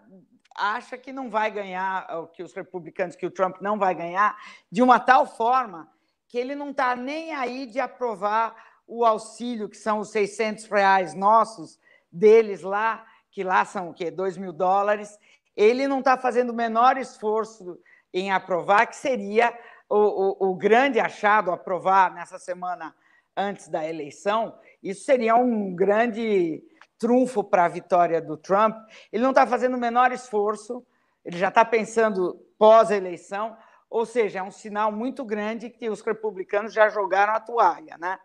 acha que não vai ganhar, que os republicanos, que o Trump não vai ganhar, de uma tal forma que ele não está nem aí de aprovar o auxílio, que são os 600 reais nossos, deles lá, que lá são o quê? 2 mil dólares. Ele não está fazendo o menor esforço em aprovar, que seria o, o, o grande achado, aprovar nessa semana antes da eleição. Isso seria um grande trunfo para a vitória do Trump. Ele não está fazendo o menor esforço, ele já está pensando pós-eleição, ou seja, é um sinal muito grande que os republicanos já jogaram a toalha. Né?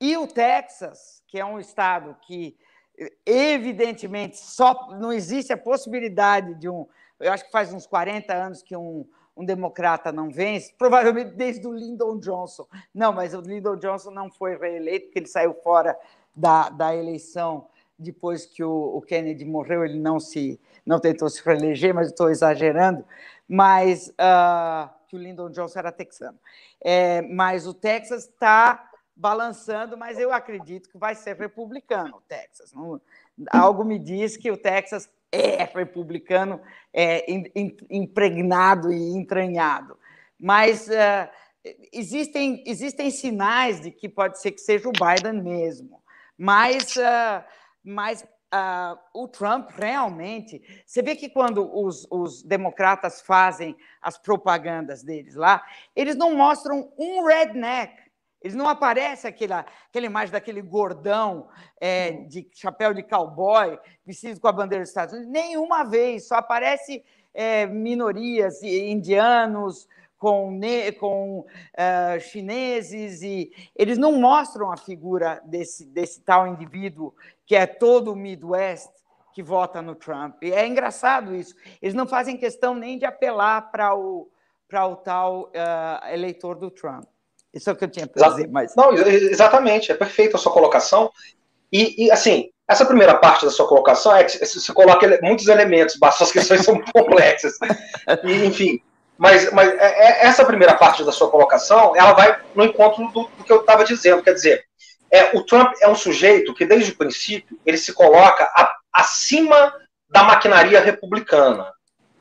E o Texas, que é um estado que, evidentemente, só não existe a possibilidade de um. Eu acho que faz uns 40 anos que um, um democrata não vence, provavelmente desde o Lyndon Johnson. Não, mas o Lyndon Johnson não foi reeleito, porque ele saiu fora da, da eleição depois que o, o Kennedy morreu, ele não se não tentou se reeleger, mas estou exagerando. Mas uh, que o Lyndon Johnson era texano. É, mas o Texas está balançando, mas eu acredito que vai ser republicano o Texas. Não, algo me diz que o Texas é republicano, é, impregnado e entranhado. Mas uh, existem, existem sinais de que pode ser que seja o Biden mesmo. Mas, uh, mas uh, o Trump realmente. Você vê que quando os, os, democratas fazem as propagandas deles lá, eles não mostram um redneck. Eles não aparece aquela, aquela imagem daquele gordão é, de chapéu de cowboy, vestido com a bandeira dos Estados Unidos, nenhuma vez, só aparece é, minorias, indianos, com, com uh, chineses, e eles não mostram a figura desse, desse tal indivíduo que é todo o Midwest que vota no Trump. E é engraçado isso. Eles não fazem questão nem de apelar para o, o tal uh, eleitor do Trump. Isso é o que eu tinha para dizer. Mas... Não, exatamente, é perfeita a sua colocação. E, e, assim, essa primeira parte da sua colocação é que você coloca muitos elementos, as questões são (laughs) complexas. E, enfim, mas, mas é, é, essa primeira parte da sua colocação, ela vai no encontro do, do que eu estava dizendo. Quer dizer, é, o Trump é um sujeito que, desde o princípio, ele se coloca a, acima da maquinaria republicana.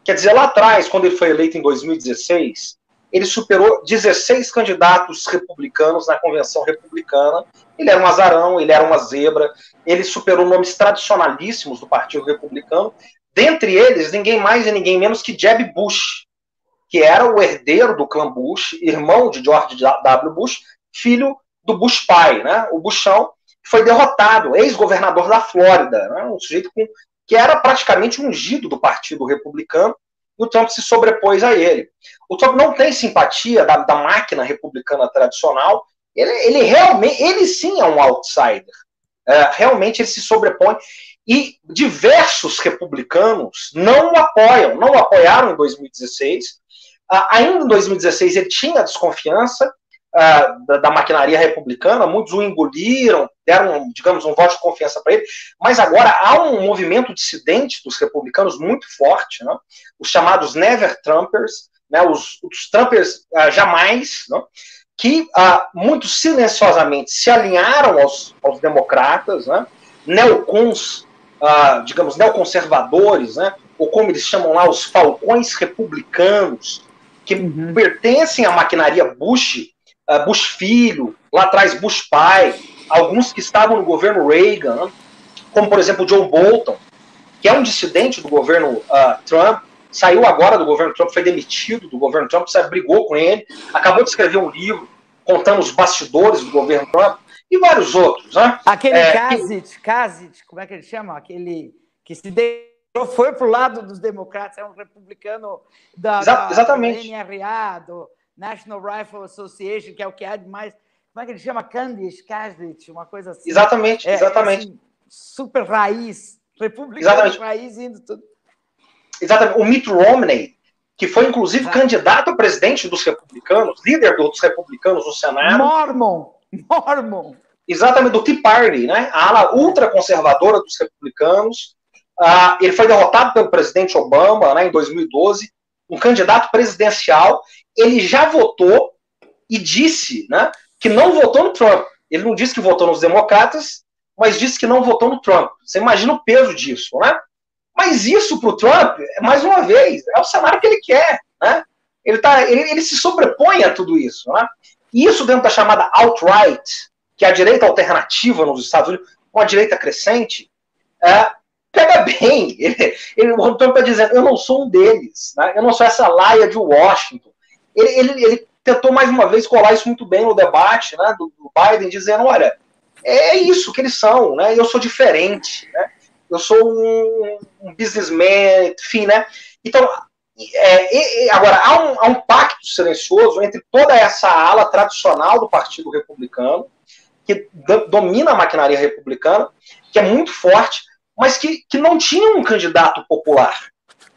Quer dizer, lá atrás, quando ele foi eleito em 2016, ele superou 16 candidatos republicanos na convenção republicana. Ele era um azarão, ele era uma zebra, ele superou nomes tradicionalíssimos do Partido Republicano, dentre eles, ninguém mais e ninguém menos que Jeb Bush, que era o herdeiro do clã Bush, irmão de George W. Bush, filho do Bush pai, né? O Bushão foi derrotado, ex-governador da Flórida, né? um sujeito com, que era praticamente ungido do Partido Republicano, e o Trump se sobrepôs a ele. O Trump não tem simpatia da, da máquina republicana tradicional, ele, ele realmente, ele sim é um outsider. É, realmente ele se sobrepõe. E diversos republicanos não o apoiam, não o apoiaram em 2016. Uh, ainda em 2016 ele tinha desconfiança, uh, da, da, maquinaria republicana, muitos o engoliram, deram, digamos, um voto de confiança para ele, mas agora há um movimento dissidente dos republicanos muito forte, né? os chamados Never Trumpers, né? os, os Trumpers uh, jamais, né? que uh, muito silenciosamente se alinharam aos, aos democratas, né? neocons, digamos, neoconservadores, né? ou como eles chamam lá, os falcões republicanos, que uhum. pertencem à maquinaria Bush, uh, Bush filho, lá atrás Bush pai, alguns que estavam no governo Reagan, como por exemplo Joe Bolton, que é um dissidente do governo uh, Trump, saiu agora do governo Trump, foi demitido do governo Trump, sabe, brigou com ele, acabou de escrever um livro contando os bastidores do governo Trump e vários outros, né? Aquele é, Kazit, Kazit, como é que ele chama? Aquele que se deu foi para o lado dos democratas, é um republicano da, Exa da, exatamente. da NRA, do National Rifle Association, que é o que há de mais. Como é que ele chama? Candice Casdit, uma coisa assim. Exatamente, é, exatamente. Assim, super raiz, republicano exatamente. raiz indo tudo. Exatamente. O Mitt Romney, que foi inclusive ah. candidato a presidente dos republicanos, líder dos republicanos no Senado. Mormon! (laughs) Mormon! Exatamente, do Tea Party, né? A ala ultraconservadora dos republicanos. Ah, ele foi derrotado pelo presidente Obama né, em 2012, um candidato presidencial. Ele já votou e disse né, que não votou no Trump. Ele não disse que votou nos democratas, mas disse que não votou no Trump. Você imagina o peso disso, né? Mas isso para o Trump, mais uma vez, é o cenário que ele quer. Né? Ele, tá, ele, ele se sobrepõe a tudo isso. Né? E isso dentro da chamada alt-right, que é a direita alternativa nos Estados Unidos, uma direita crescente, é, pega bem. Ele, ele, o Trump está dizendo, eu não sou um deles, né? eu não sou essa laia de Washington. Ele, ele, ele, tentou mais uma vez colar isso muito bem no debate né, do, do Biden, dizendo, olha, é isso que eles são, né? eu sou diferente. Né? eu sou um, um businessman, enfim, né? Então, é, agora, há um, há um pacto silencioso entre toda essa ala tradicional do Partido Republicano, que domina a maquinaria republicana, que é muito forte, mas que, que não tinha um candidato popular.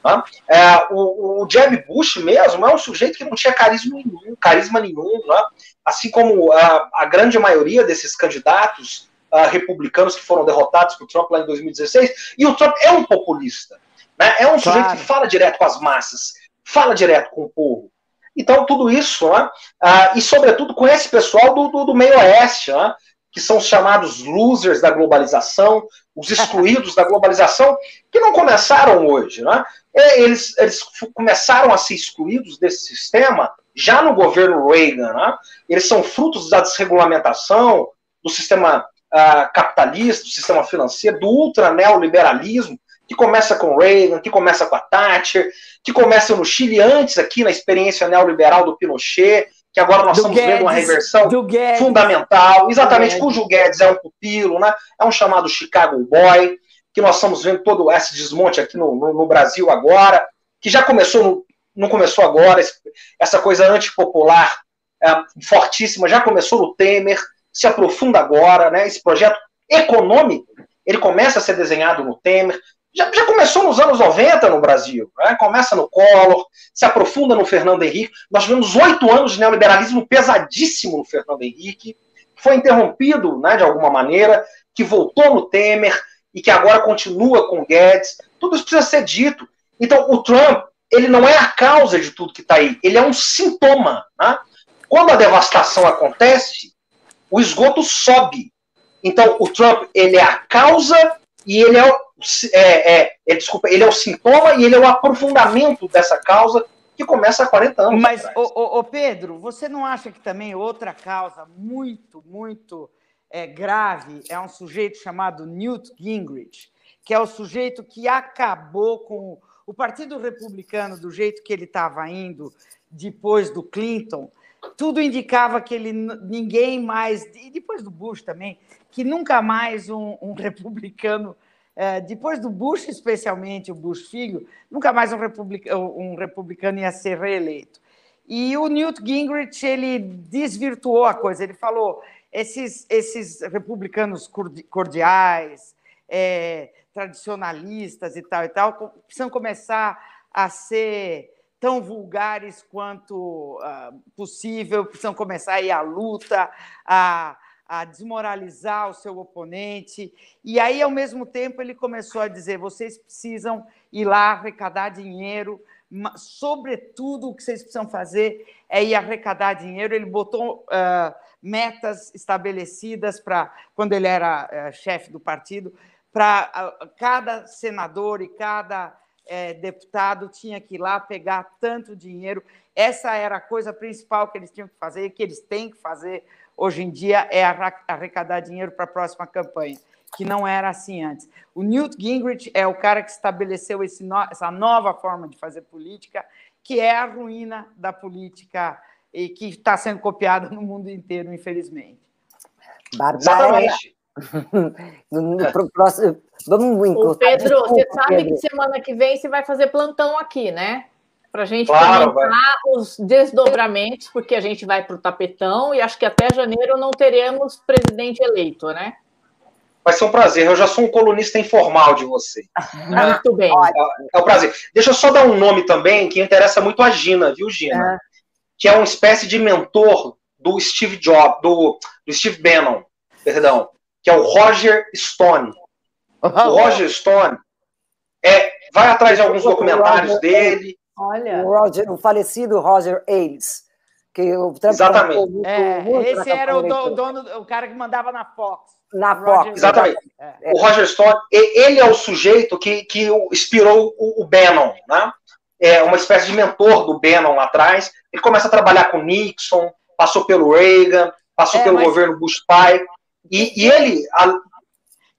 Tá? É, o, o Jeb Bush mesmo é um sujeito que não tinha carisma nenhum, carisma nenhum né? assim como a, a grande maioria desses candidatos uh, republicanos que foram derrotados por Trump lá em 2016. E o Trump é um populista. Né? É um claro. sujeito que fala direto com as massas, fala direto com o povo. Então, tudo isso, né? uh, e sobretudo com esse pessoal do, do, do meio oeste, né? que são os chamados losers da globalização, os excluídos da globalização, que não começaram hoje. Né? Eles, eles começaram a ser excluídos desse sistema já no governo Reagan. Né? Eles são frutos da desregulamentação, do sistema uh, capitalista, do sistema financeiro, do ultra neoliberalismo, que começa com Reagan, que começa com a Thatcher, que começa no Chile antes aqui na experiência neoliberal do Pinochet, que agora nós do estamos Guedes, vendo uma reversão fundamental, exatamente, cujo Guedes é um pupilo, né? é um chamado Chicago Boy, que nós estamos vendo todo esse desmonte aqui no, no, no Brasil agora, que já começou, no, não começou agora, essa coisa antipopular é, fortíssima, já começou no Temer, se aprofunda agora, né? Esse projeto econômico, ele começa a ser desenhado no Temer, já, já começou nos anos 90 no Brasil, né? começa no Collor, se aprofunda no Fernando Henrique. Nós tivemos oito anos de neoliberalismo pesadíssimo no Fernando Henrique, que foi interrompido né, de alguma maneira, que voltou no Temer e que agora continua com Guedes. Tudo isso precisa ser dito. Então, o Trump, ele não é a causa de tudo que está aí, ele é um sintoma. Né? Quando a devastação acontece, o esgoto sobe. Então, o Trump ele é a causa e ele é é, é, é, desculpa, ele é o sintoma e ele é o aprofundamento dessa causa que começa há 40 anos. Mas, o, Pedro, você não acha que também outra causa muito, muito é, grave é um sujeito chamado Newt Gingrich, que é o sujeito que acabou com o Partido Republicano do jeito que ele estava indo depois do Clinton tudo indicava que ele ninguém mais, e depois do Bush também, que nunca mais um, um (laughs) republicano, depois do Bush especialmente, o Bush filho, nunca mais um, republica, um republicano ia ser reeleito. E o Newt Gingrich ele desvirtuou a coisa. Ele falou esses esses republicanos cordiais, é, tradicionalistas e tal e tal precisam começar a ser tão vulgares quanto uh, possível, precisam começar a ir à luta, a, a desmoralizar o seu oponente. E aí, ao mesmo tempo, ele começou a dizer: vocês precisam ir lá arrecadar dinheiro, sobretudo o que vocês precisam fazer é ir arrecadar dinheiro. Ele botou uh, metas estabelecidas para, quando ele era uh, chefe do partido, para uh, cada senador e cada é, deputado tinha que ir lá pegar tanto dinheiro. Essa era a coisa principal que eles tinham que fazer, que eles têm que fazer hoje em dia, é arrecadar dinheiro para a próxima campanha, que não era assim antes. O Newt Gingrich é o cara que estabeleceu no, essa nova forma de fazer política, que é a ruína da política e que está sendo copiada no mundo inteiro, infelizmente. Barbara. (laughs) Vamos encurtar. Pedro, Desculpa, você sabe Pedro. que semana que vem você vai fazer plantão aqui, né? Para a gente claro, comentar vai. os desdobramentos, porque a gente vai para o tapetão e acho que até janeiro não teremos presidente eleito, né? Vai ser um prazer. Eu já sou um colunista informal de você. (laughs) Muito bem. É, é um prazer. Deixa eu só dar um nome também que interessa muito a Gina, viu, Gina? É. Que é uma espécie de mentor do Steve Jobs, do, do Steve Bannon, perdão, que é o Roger Stone. O Roger Stone é, vai atrás de alguns documentários dele. Olha. O, Roger, o falecido Roger Ailes. Que o Trump Exatamente. Muito, é, muito esse era o dono, o cara que mandava na Fox. Na Fox. Exatamente. É. O Roger Stone, ele é o sujeito que, que inspirou o, o Bannon, né? É uma espécie de mentor do Bannon lá atrás. Ele começa a trabalhar com Nixon, passou pelo Reagan, passou é, pelo mas... governo Bush pai. E, e ele. A...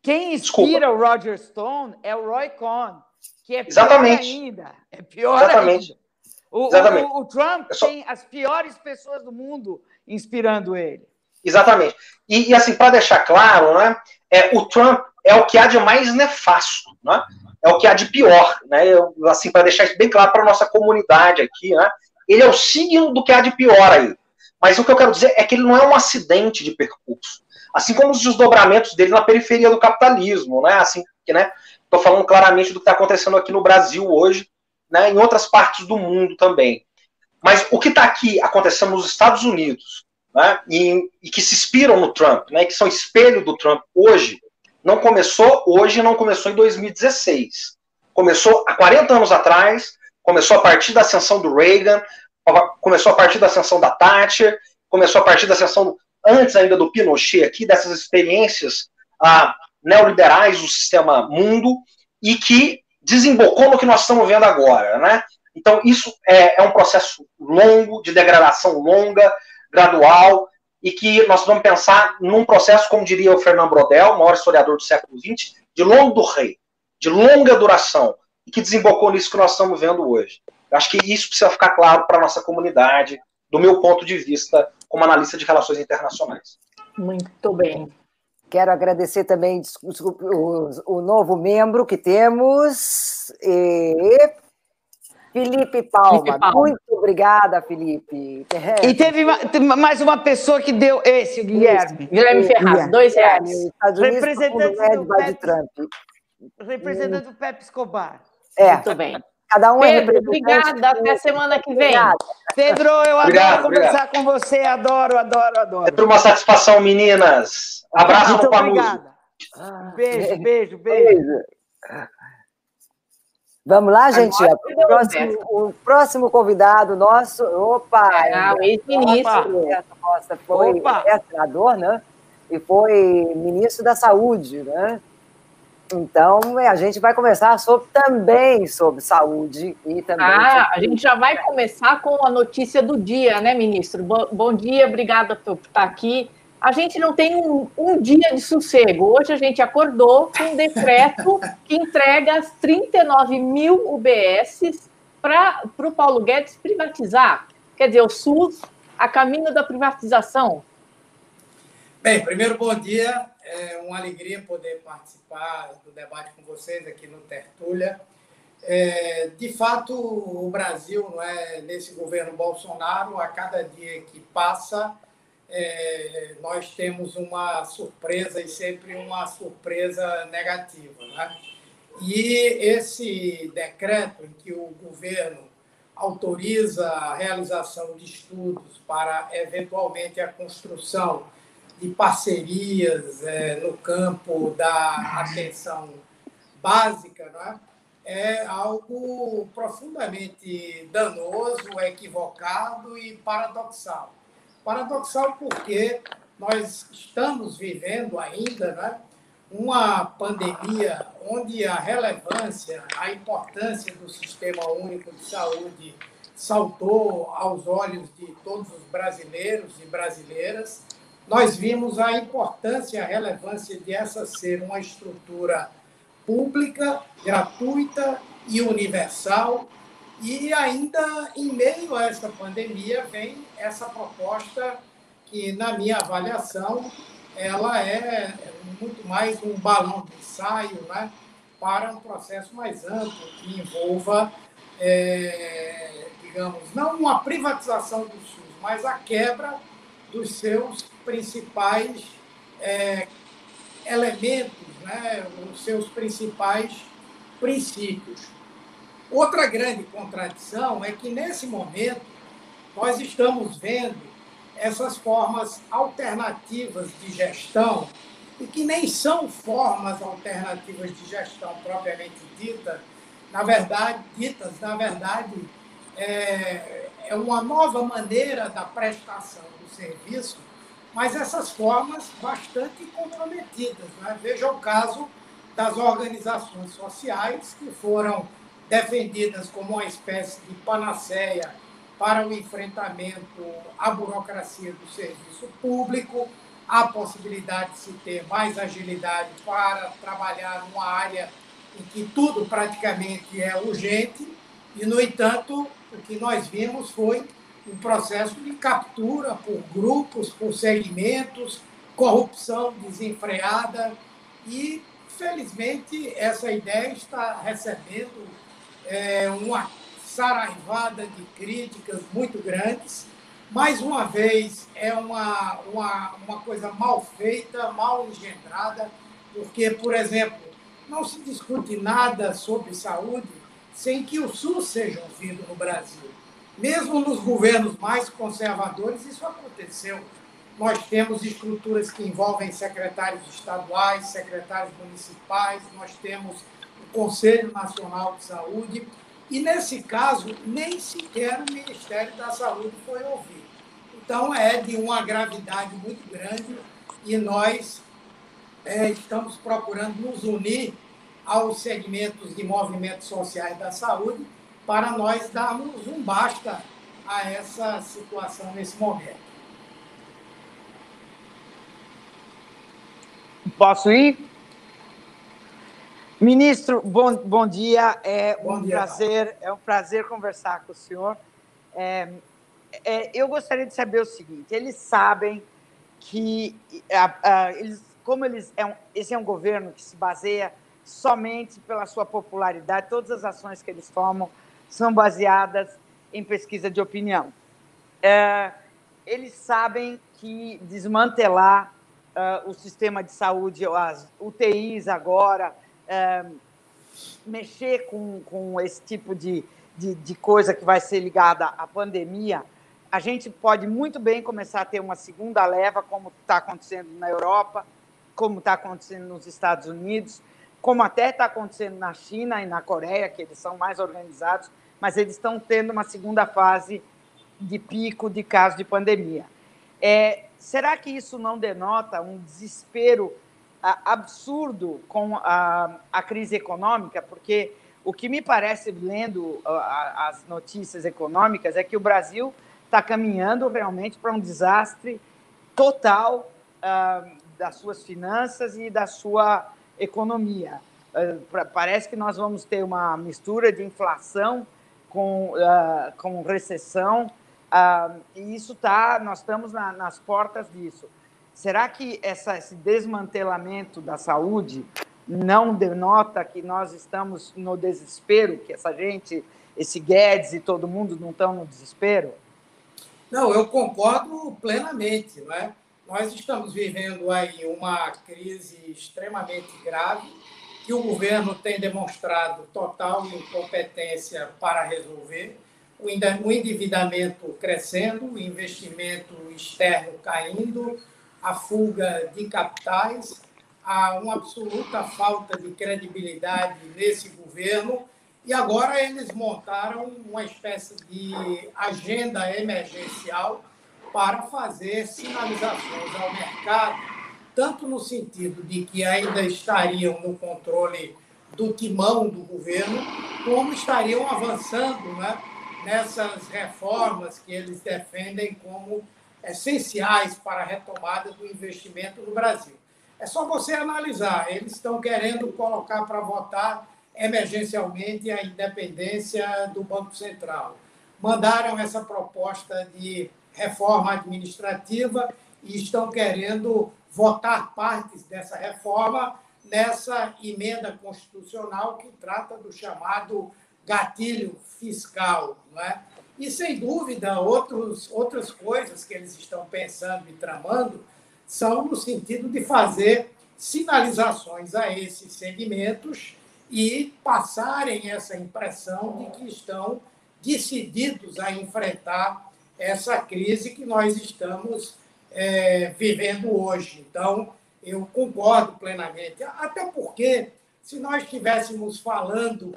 Quem inspira Desculpa. o Roger Stone é o Roy Cohn, que é pior Exatamente. ainda. É pior Exatamente. ainda. O, Exatamente. O, o Trump só... tem as piores pessoas do mundo inspirando ele. Exatamente. E, e assim, para deixar claro, né, é, o Trump é o que há de mais nefasto, né? é o que há de pior. Né? Eu, assim, para deixar isso bem claro para a nossa comunidade aqui, né? ele é o signo do que há de pior aí. Mas o que eu quero dizer é que ele não é um acidente de percurso. Assim como os desdobramentos dele na periferia do capitalismo, né? Assim, que, né? Estou falando claramente do que está acontecendo aqui no Brasil hoje, né? Em outras partes do mundo também. Mas o que está aqui acontecendo nos Estados Unidos, né? E, e, que se inspiram no Trump, né? Que são espelho do Trump hoje, não começou hoje, não começou em 2016. Começou há 40 anos atrás, começou a partir da ascensão do Reagan, começou a partir da ascensão da Thatcher, começou a partir da ascensão, antes ainda do Pinochet aqui, dessas experiências ah, neoliberais do sistema mundo, e que desembocou no que nós estamos vendo agora, né? Então, isso é, é um processo longo, de degradação longa, gradual, e que nós vamos pensar num processo, como diria o Fernando Brodel, maior historiador do século XX, de longo do rei, de longa duração, e que desembocou nisso que nós estamos vendo hoje. Eu acho que isso precisa ficar claro para a nossa comunidade, do meu ponto de vista como analista de relações internacionais. Muito bem. Quero agradecer também desculpe, o, o, novo membro que temos, e... Felipe Palma. Felipe Palma. Muito obrigada, Felipe. E teve mais uma pessoa que deu esse, Guilherme. Guilherme Ferraz, dois reais. Representante do, Pepe, Trump. Representante do Pepe Escobar. É. Muito bem. Cada um é Pedro, é obrigada, até semana que vem. Obrigada. Pedro, eu obrigado, adoro conversar com você, adoro, adoro, adoro. É por uma satisfação, meninas. Abraço Muito no Pamuso. Beijo, beijo, beijo. Vamos lá, gente. O próximo, o próximo, convidado nosso. Opa! Ah, o ex-ministro. Foi senador, né? E foi ministro da Saúde, né? Então, é, a gente vai conversar sobre, também sobre saúde e também. Ah, a gente já vai começar com a notícia do dia, né, ministro? Bom, bom dia, obrigada por estar aqui. A gente não tem um, um, dia de sossego. Hoje a gente acordou com um decreto (laughs) que entrega as 39 mil UBSs para o Paulo Guedes privatizar. Quer dizer, o SUS a caminho da privatização. Bem, primeiro, bom dia. É uma alegria poder participar do debate com vocês aqui no Tertúlia. É, de fato, o Brasil, não é, nesse governo Bolsonaro, a cada dia que passa, é, nós temos uma surpresa e sempre uma surpresa negativa. Né? E esse decreto em que o governo autoriza a realização de estudos para, eventualmente, a construção de parcerias é, no campo da atenção básica, é? é algo profundamente danoso, equivocado e paradoxal. Paradoxal porque nós estamos vivendo ainda né, uma pandemia onde a relevância, a importância do Sistema Único de Saúde saltou aos olhos de todos os brasileiros e brasileiras nós vimos a importância e a relevância de essa ser uma estrutura pública, gratuita e universal. E ainda em meio a essa pandemia vem essa proposta que, na minha avaliação, ela é muito mais um balão de ensaio né, para um processo mais amplo que envolva, é, digamos, não uma privatização do SUS, mas a quebra dos seus principais é, elementos, né, os seus principais princípios. Outra grande contradição é que, nesse momento, nós estamos vendo essas formas alternativas de gestão, e que nem são formas alternativas de gestão propriamente dita, na verdade, ditas, na verdade, é, é uma nova maneira da prestação do serviço, mas essas formas bastante comprometidas. Né? Veja o caso das organizações sociais que foram defendidas como uma espécie de panaceia para o enfrentamento à burocracia do serviço público, a possibilidade de se ter mais agilidade para trabalhar numa área em que tudo praticamente é urgente, e, no entanto, o que nós vimos foi um processo de captura por grupos, por segmentos, corrupção desenfreada, e, felizmente, essa ideia está recebendo é, uma saraivada de críticas muito grandes. Mais uma vez, é uma, uma, uma coisa mal feita, mal engendrada, porque, por exemplo, não se discute nada sobre saúde sem que o SUS seja ouvido no Brasil. Mesmo nos governos mais conservadores, isso aconteceu. Nós temos estruturas que envolvem secretários estaduais, secretários municipais, nós temos o Conselho Nacional de Saúde, e, nesse caso, nem sequer o Ministério da Saúde foi ouvido. Então, é de uma gravidade muito grande e nós é, estamos procurando nos unir aos segmentos de movimentos sociais da saúde para nós darmos um basta a essa situação nesse momento. Posso ir? Ministro, bom, bom dia. É bom um dia, prazer, é um prazer conversar com o senhor. É, é, eu gostaria de saber o seguinte: eles sabem que, a, a, eles, como eles é um, esse é um governo que se baseia somente pela sua popularidade, todas as ações que eles tomam são baseadas em pesquisa de opinião. É, eles sabem que desmantelar uh, o sistema de saúde, as UTIs agora, é, mexer com, com esse tipo de, de, de coisa que vai ser ligada à pandemia, a gente pode muito bem começar a ter uma segunda leva, como está acontecendo na Europa, como está acontecendo nos Estados Unidos, como até está acontecendo na China e na Coreia, que eles são mais organizados, mas eles estão tendo uma segunda fase de pico de casos de pandemia. É, será que isso não denota um desespero absurdo com a, a crise econômica, porque o que me parece, lendo as notícias econômicas, é que o Brasil está caminhando realmente para um desastre total uh, das suas finanças e da sua economia. Uh, parece que nós vamos ter uma mistura de inflação com, uh, com recessão, e isso tá, nós estamos na, nas portas disso. Será que essa, esse desmantelamento da saúde não denota que nós estamos no desespero, que essa gente, esse Guedes e todo mundo não estão no desespero? Não, eu concordo plenamente. Não é? Nós estamos vivendo aí uma crise extremamente grave que o governo tem demonstrado total incompetência para resolver, o endividamento crescendo, o investimento externo caindo, a fuga de capitais, há uma absoluta falta de credibilidade nesse governo. E agora eles montaram uma espécie de agenda emergencial para fazer sinalizações ao mercado, tanto no sentido de que ainda estariam no controle do timão do governo, como estariam avançando né, nessas reformas que eles defendem como essenciais para a retomada do investimento no Brasil. É só você analisar. Eles estão querendo colocar para votar emergencialmente a independência do Banco Central. Mandaram essa proposta de reforma administrativa e estão querendo votar partes dessa reforma nessa emenda constitucional que trata do chamado gatilho fiscal. Não é? E, sem dúvida, outros, outras coisas que eles estão pensando e tramando são no sentido de fazer sinalizações a esses segmentos e passarem essa impressão de que estão decididos a enfrentar essa crise que nós estamos é, vivendo hoje. Então, eu concordo plenamente. Até porque, se nós estivéssemos falando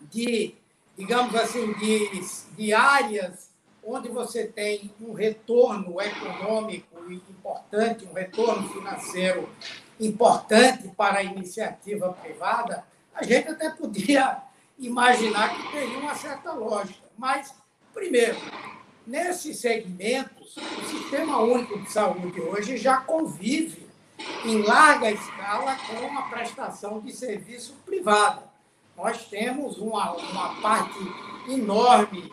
de, digamos assim, de, de áreas onde você tem um retorno econômico importante, um retorno financeiro importante para a iniciativa privada, a gente até podia imaginar que teria uma certa lógica. Mas, primeiro, nesses segmentos, o Sistema Único de Saúde hoje já convive em larga escala com a prestação de serviço privada. Nós temos uma, uma parte enorme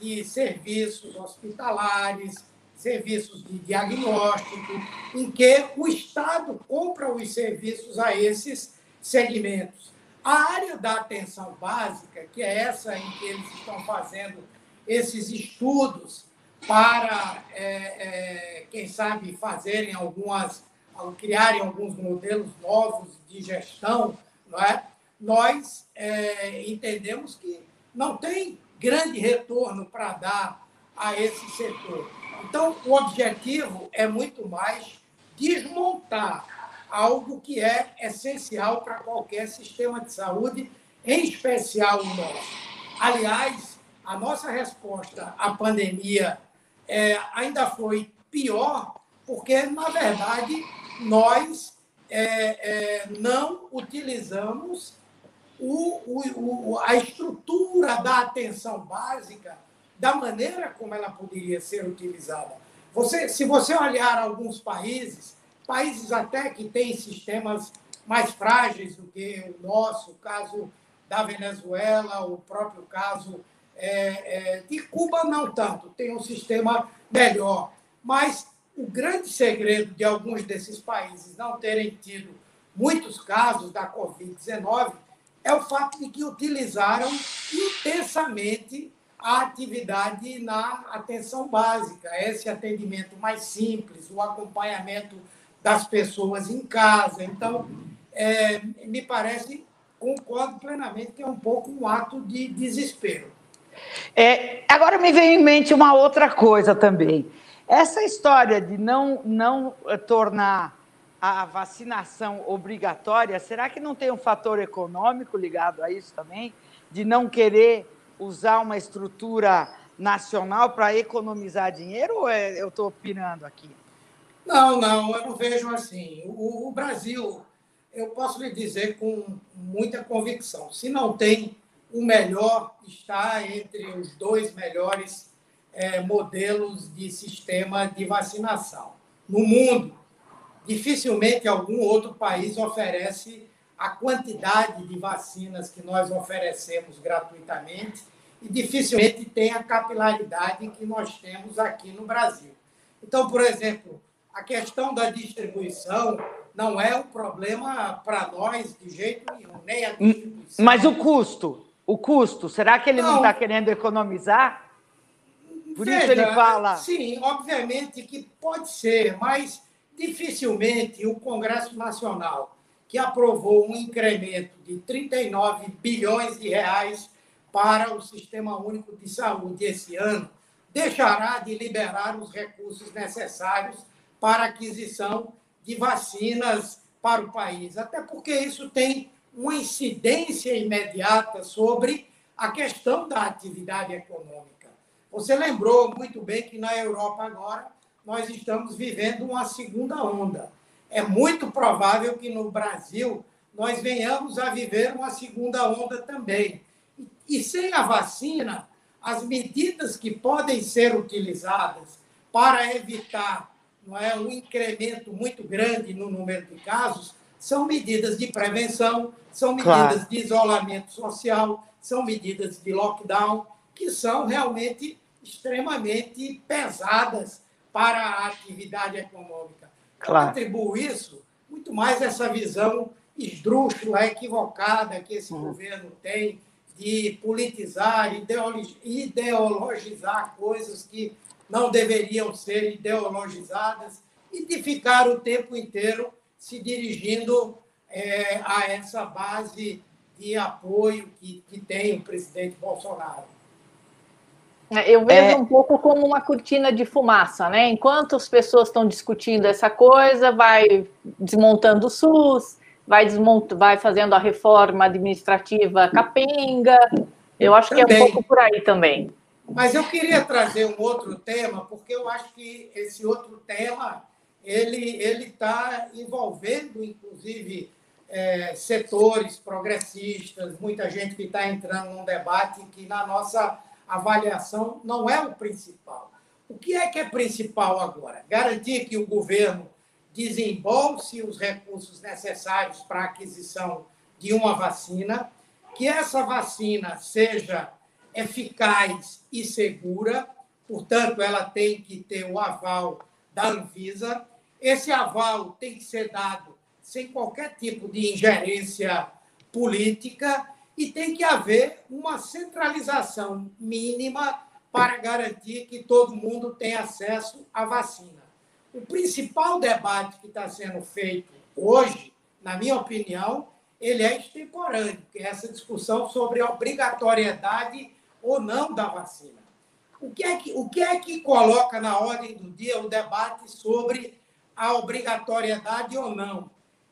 de serviços hospitalares, serviços de diagnóstico, em que o Estado compra os serviços a esses segmentos. A área da atenção básica, que é essa em que eles estão fazendo esses estudos para, é, é, quem sabe, fazerem algumas, criarem alguns modelos novos de gestão, não é? nós é, entendemos que não tem grande retorno para dar a esse setor. Então, o objetivo é muito mais desmontar algo que é essencial para qualquer sistema de saúde, em especial o nosso. Aliás, a nossa resposta à pandemia é, ainda foi pior, porque, na verdade, nós é, é, não utilizamos o, o, a estrutura da atenção básica da maneira como ela poderia ser utilizada. Você, se você olhar alguns países, países até que têm sistemas mais frágeis do que o nosso, o caso da Venezuela, o próprio caso é, é, de Cuba, não tanto, tem um sistema melhor. Mas o grande segredo de alguns desses países não terem tido muitos casos da Covid-19 é o fato de que utilizaram intensamente a atividade na atenção básica, esse atendimento mais simples, o acompanhamento das pessoas em casa. Então, é, me parece, concordo plenamente que é um pouco um ato de desespero. É, agora me vem em mente uma outra coisa também. Essa história de não, não tornar a vacinação obrigatória, será que não tem um fator econômico ligado a isso também? De não querer usar uma estrutura nacional para economizar dinheiro ou é, eu estou opinando aqui? Não, não, eu não vejo assim. O, o, Brasil, eu posso lhe dizer com muita convicção, se não tem o melhor, está entre os dois melhores é, modelos de sistema de vacinação no mundo dificilmente algum outro país oferece a quantidade de vacinas que nós oferecemos gratuitamente e dificilmente tem a capilaridade que nós temos aqui no Brasil. Então, por exemplo, a questão da distribuição não é um problema para nós de jeito nenhum, nem a distribuição. Mas o custo, o custo, será que ele não está querendo economizar? Por Veja, isso ele fala. Sim, obviamente que pode ser, mas dificilmente o Congresso Nacional, que aprovou um incremento de 39 bilhões de reais para o Sistema Único de Saúde esse ano, deixará de liberar os recursos necessários para a aquisição de vacinas para o país. Até porque isso tem uma incidência imediata sobre a questão da atividade econômica. Você lembrou muito bem que na Europa agora nós estamos vivendo uma segunda onda. É muito provável que no Brasil nós venhamos a viver uma segunda onda também. E sem a vacina, as medidas que podem ser utilizadas para evitar não é, um incremento muito grande no número de casos são medidas de prevenção, são medidas claro. de isolamento social, são medidas de lockdown, que são realmente extremamente pesadas para a atividade econômica. Claro. Eu atribuo isso muito mais essa visão esdrúxula, equivocada que esse uhum. governo tem de politizar, ideologizar coisas que não deveriam ser ideologizadas e de ficar o tempo inteiro se dirigindo é, a essa base de apoio que, que tem o presidente Bolsonaro. É, eu vejo é... um pouco como uma cortina de fumaça, né? Enquanto as pessoas estão discutindo essa coisa, vai desmontando o SUS, vai, desmont... vai fazendo a reforma administrativa capenga. Eu acho também. que é um pouco por aí também. Mas eu queria trazer um outro tema, porque eu acho que esse outro tema ele ele está envolvendo, inclusive, é, setores progressistas, muita gente que está entrando num debate que, na nossa avaliação, não é o principal. O que é que é principal agora? Garantir que o governo desembolse os recursos necessários para a aquisição de uma vacina, que essa vacina seja eficaz e segura, portanto, ela tem que ter o aval da Anvisa. Esse aval tem que ser dado sem qualquer tipo de ingerência política e tem que haver uma centralização mínima para garantir que todo mundo tenha acesso à vacina. O principal debate que está sendo feito hoje, na minha opinião, ele é extemporâneo, que é essa discussão sobre a obrigatoriedade ou não da vacina. O que é que, o que, é que coloca na ordem do dia o debate sobre a obrigatoriedade ou não?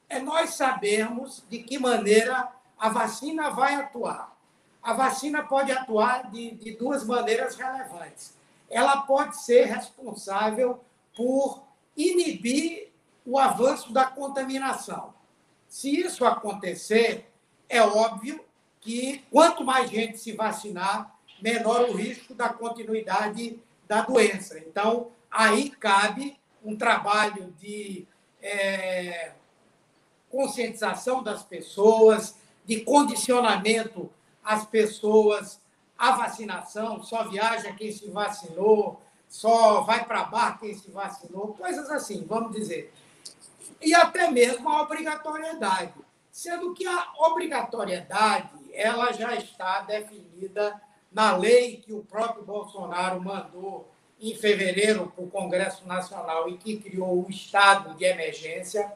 É nós sabermos de que maneira a vacina vai atuar. A vacina pode atuar de, de duas maneiras relevantes. Ela pode ser responsável por inibir o avanço da contaminação. Se isso acontecer, é óbvio que quanto mais gente se vacinar, menor o risco da continuidade da doença. Então, aí cabe um trabalho de é, conscientização das pessoas, de condicionamento às pessoas à vacinação, só viaja quem se vacinou, só vai para bar quem se vacinou, coisas assim, vamos dizer. E até mesmo a obrigatoriedade, sendo que a obrigatoriedade ela já está definida na lei que o próprio Bolsonaro mandou em fevereiro para o Congresso Nacional e que criou o estado de emergência.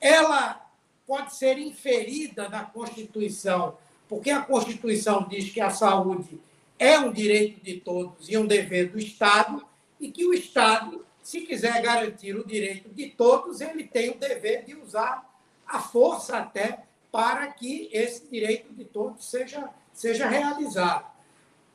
Ela pode ser inferida na Constituição, porque a Constituição diz que a saúde é um direito de todos e um dever do Estado, e que o Estado, se quiser garantir o direito de todos, ele tem o dever de usar a força até para que esse direito de todos seja, seja realizado.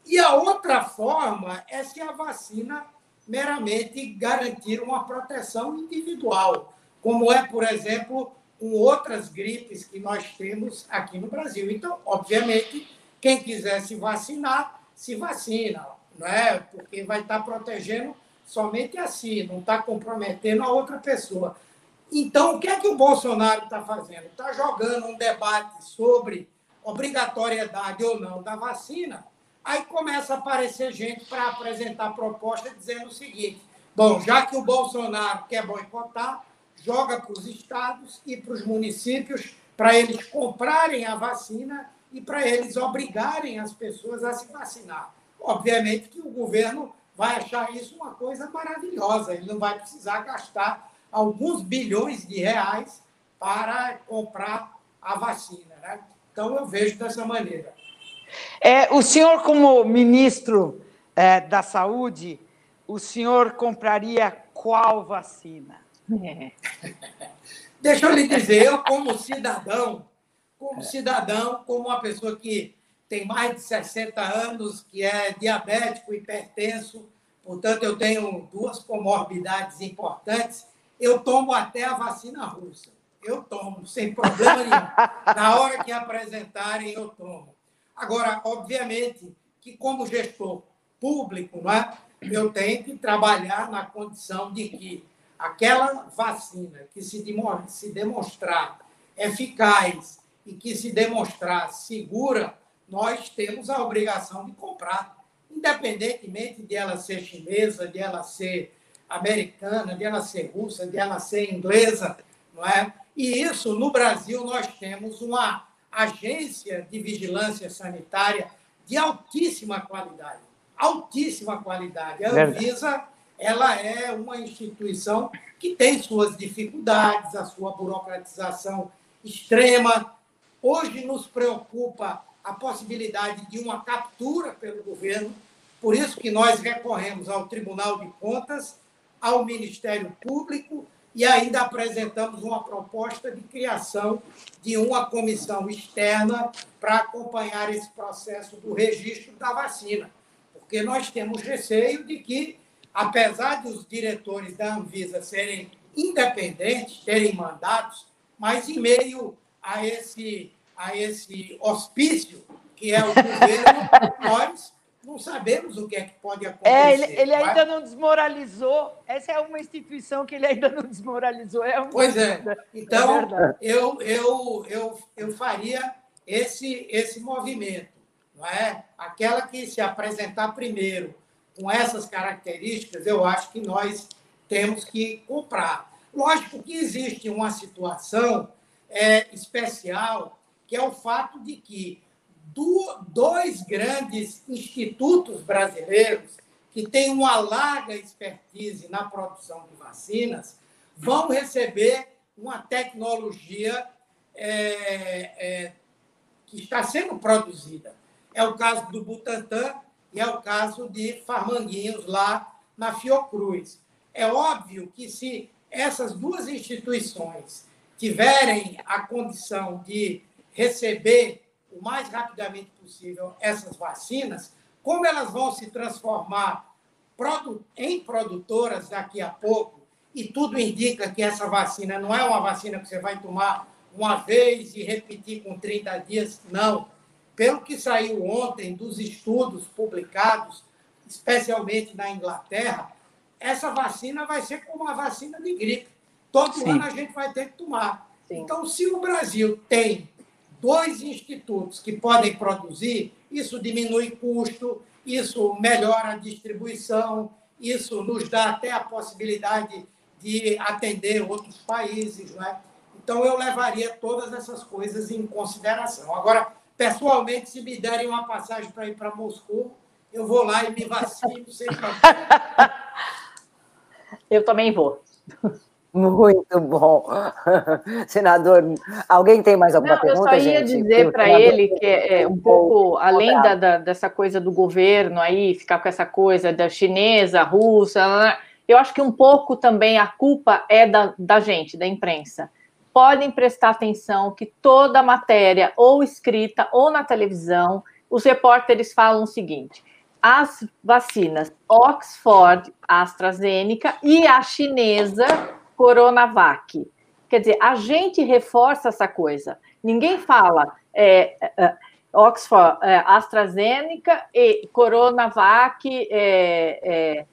E a outra forma é se a vacina meramente garantir uma proteção individual, como é, por exemplo, com outras gripes que nós temos aqui no Brasil. Então, obviamente, quem quiser se vacinar, se vacina, não é? Porque vai estar protegendo somente a si, não está comprometendo a outra pessoa. Então, o que é que o Bolsonaro está fazendo? Está jogando um debate sobre obrigatoriedade ou não da vacina. Aí começa a aparecer gente para apresentar proposta dizendo o seguinte: bom, já que o Bolsonaro quer boicotar, joga para os estados e para os municípios para eles comprarem a vacina e para eles obrigarem as pessoas a se vacinar. Obviamente que o governo vai achar isso uma coisa maravilhosa, ele não vai precisar gastar alguns bilhões de reais para comprar a vacina. Né? Então, eu vejo dessa maneira. É, o senhor, como ministro é, da Saúde, o senhor compraria qual vacina? É. Deixa eu lhe dizer, eu como cidadão, como cidadão, como uma pessoa que tem mais de 60 anos, que é diabético, hipertenso, portanto eu tenho duas comorbidades importantes, eu tomo até a vacina russa. Eu tomo, sem problema nenhum. Na hora que apresentarem, eu tomo. Agora, obviamente, que como gestor público, não é? eu tenho que trabalhar na condição de que aquela vacina que se demonstrar eficaz e que se demonstrar segura, nós temos a obrigação de comprar, independentemente de ela ser chinesa, de ela ser americana, de ela ser russa, de ela ser inglesa, não é? E isso, no Brasil, nós temos uma agência de vigilância sanitária de altíssima qualidade. Altíssima qualidade. A Anvisa ela é uma instituição que tem suas dificuldades, a sua burocratização extrema. Hoje nos preocupa a possibilidade de uma captura pelo governo, por isso que nós recorremos ao Tribunal de Contas, ao Ministério Público e ainda apresentamos uma proposta de criação de uma comissão externa para acompanhar esse processo do registro da vacina, porque nós temos receio de que, apesar dos diretores da Anvisa serem independentes, terem mandatos, mas em meio a esse, a esse hospício que é o governo, nós não sabemos o que é que pode acontecer. É, ele, ele ainda não desmoralizou. Essa é uma instituição que ele ainda não desmoralizou. É um... Pois é. Então, é eu, eu, eu, eu faria esse, esse movimento. Não é? Aquela que se apresentar primeiro com essas características, eu acho que nós temos que comprar. Lógico que existe uma situação é, especial, que é o fato de que do, dois grandes institutos brasileiros que têm uma larga expertise na produção de vacinas vão receber uma tecnologia é, é, que está sendo produzida. É o caso do Butantan e é o caso de Farmanguinhos lá na Fiocruz. É óbvio que se essas duas instituições tiverem a condição de receber o mais rapidamente possível essas vacinas, como elas vão se transformar em produtoras daqui a pouco, e tudo indica que essa vacina não é uma vacina que você vai tomar uma vez e repetir com 30 dias, não. Pelo que saiu ontem dos estudos publicados, especialmente na Inglaterra, essa vacina vai ser como uma vacina de gripe. Todo Sim. ano a gente vai ter que tomar. Sim. Então, se o Brasil tem dois institutos que podem produzir, isso diminui custo, isso melhora a distribuição, isso nos dá até a possibilidade de atender outros países. Né? Então, eu levaria todas essas coisas em consideração. Agora, pessoalmente, se me derem uma passagem para ir para Moscou, eu vou lá e me vacino sem (laughs) Eu também vou. Muito bom. (laughs) Senador, alguém tem mais alguma Não, pergunta? Eu só ia gente? dizer para ele que é, é um pouco, além da, da, dessa coisa do governo aí, ficar com essa coisa da chinesa, russa, eu acho que um pouco também a culpa é da, da gente, da imprensa. Podem prestar atenção que toda matéria, ou escrita ou na televisão, os repórteres falam o seguinte: as vacinas Oxford, AstraZeneca e a chinesa Coronavac. Quer dizer, a gente reforça essa coisa. Ninguém fala é, é, Oxford, é, AstraZeneca e Coronavac, é, é,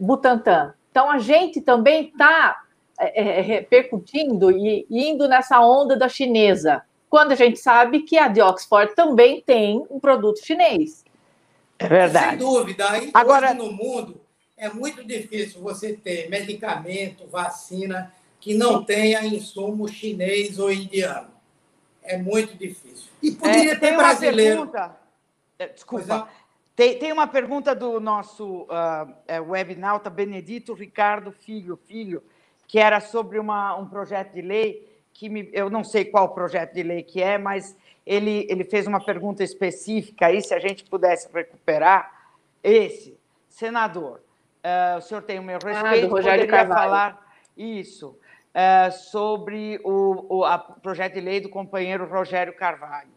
Butantan. Então, a gente também está é, repercutindo e indo nessa onda da chinesa, quando a gente sabe que a de Oxford também tem um produto chinês. É verdade. Sem dúvida. Aí, Agora, no mundo, é muito difícil você ter medicamento, vacina que não tenha insumo chinês ou indiano. É muito difícil. E poderia é, ter brasileiro. Pergunta, é, desculpa. Tem, tem uma pergunta do nosso uh, webnauta Benedito Ricardo Filho, filho, que era sobre uma, um projeto de lei que me, eu não sei qual projeto de lei que é, mas ele, ele fez uma pergunta específica aí, se a gente pudesse recuperar esse. Senador, Uh, o senhor tem o meu respeito, ah, do Rogério poderia Carvalho. falar isso uh, sobre o, o a projeto de lei do companheiro Rogério Carvalho.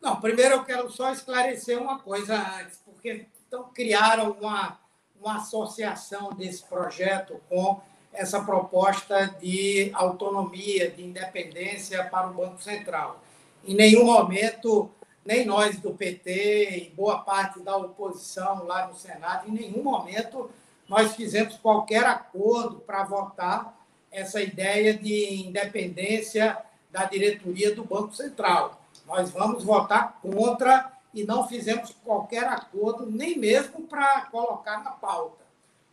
Não, primeiro eu quero só esclarecer uma coisa antes, porque então, criaram uma, uma associação desse projeto com essa proposta de autonomia, de independência para o Banco Central. Em nenhum momento nem nós do PT e boa parte da oposição lá no Senado, em nenhum momento nós fizemos qualquer acordo para votar essa ideia de independência da diretoria do Banco Central. Nós vamos votar contra e não fizemos qualquer acordo, nem mesmo para colocar na pauta.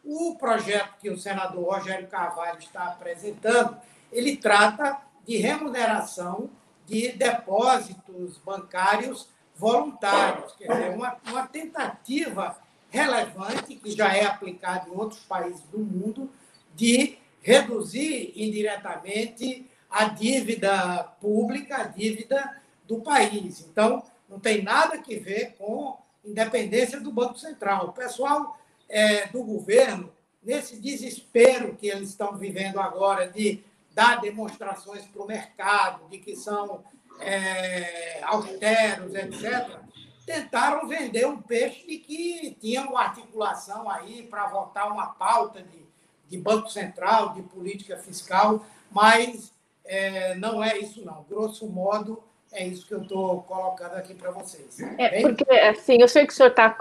O projeto que o senador Rogério Carvalho está apresentando, ele trata de remuneração de depósitos bancários voluntários, quer dizer, uma, uma tentativa relevante, que já é aplicada em outros países do mundo, de reduzir indiretamente a dívida pública, a dívida do país. Então, não tem nada que ver com independência do Banco Central. O pessoal é, do governo, nesse desespero que eles estão vivendo agora de dar demonstrações para o mercado de que são é, austeros, etc., tentaram vender um peixe de que tinha uma articulação aí para votar uma pauta de, de Banco Central, de política fiscal, mas é, não é isso, não. Grosso modo, é isso que eu estou colocando aqui para vocês. É, porque, assim, eu sei que o senhor está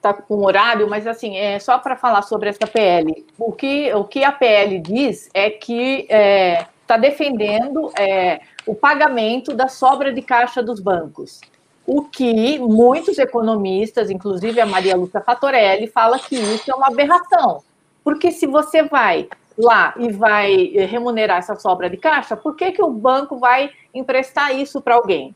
tá com horário, mas, assim, é só para falar sobre essa PL. O que, o que a PL diz é que está é, tá defendendo é, o pagamento da sobra de caixa dos bancos. O que muitos economistas, inclusive a Maria Lúcia Fatorelli, fala que isso é uma aberração. Porque se você vai lá e vai remunerar essa sobra de caixa, por que, que o banco vai emprestar isso para alguém?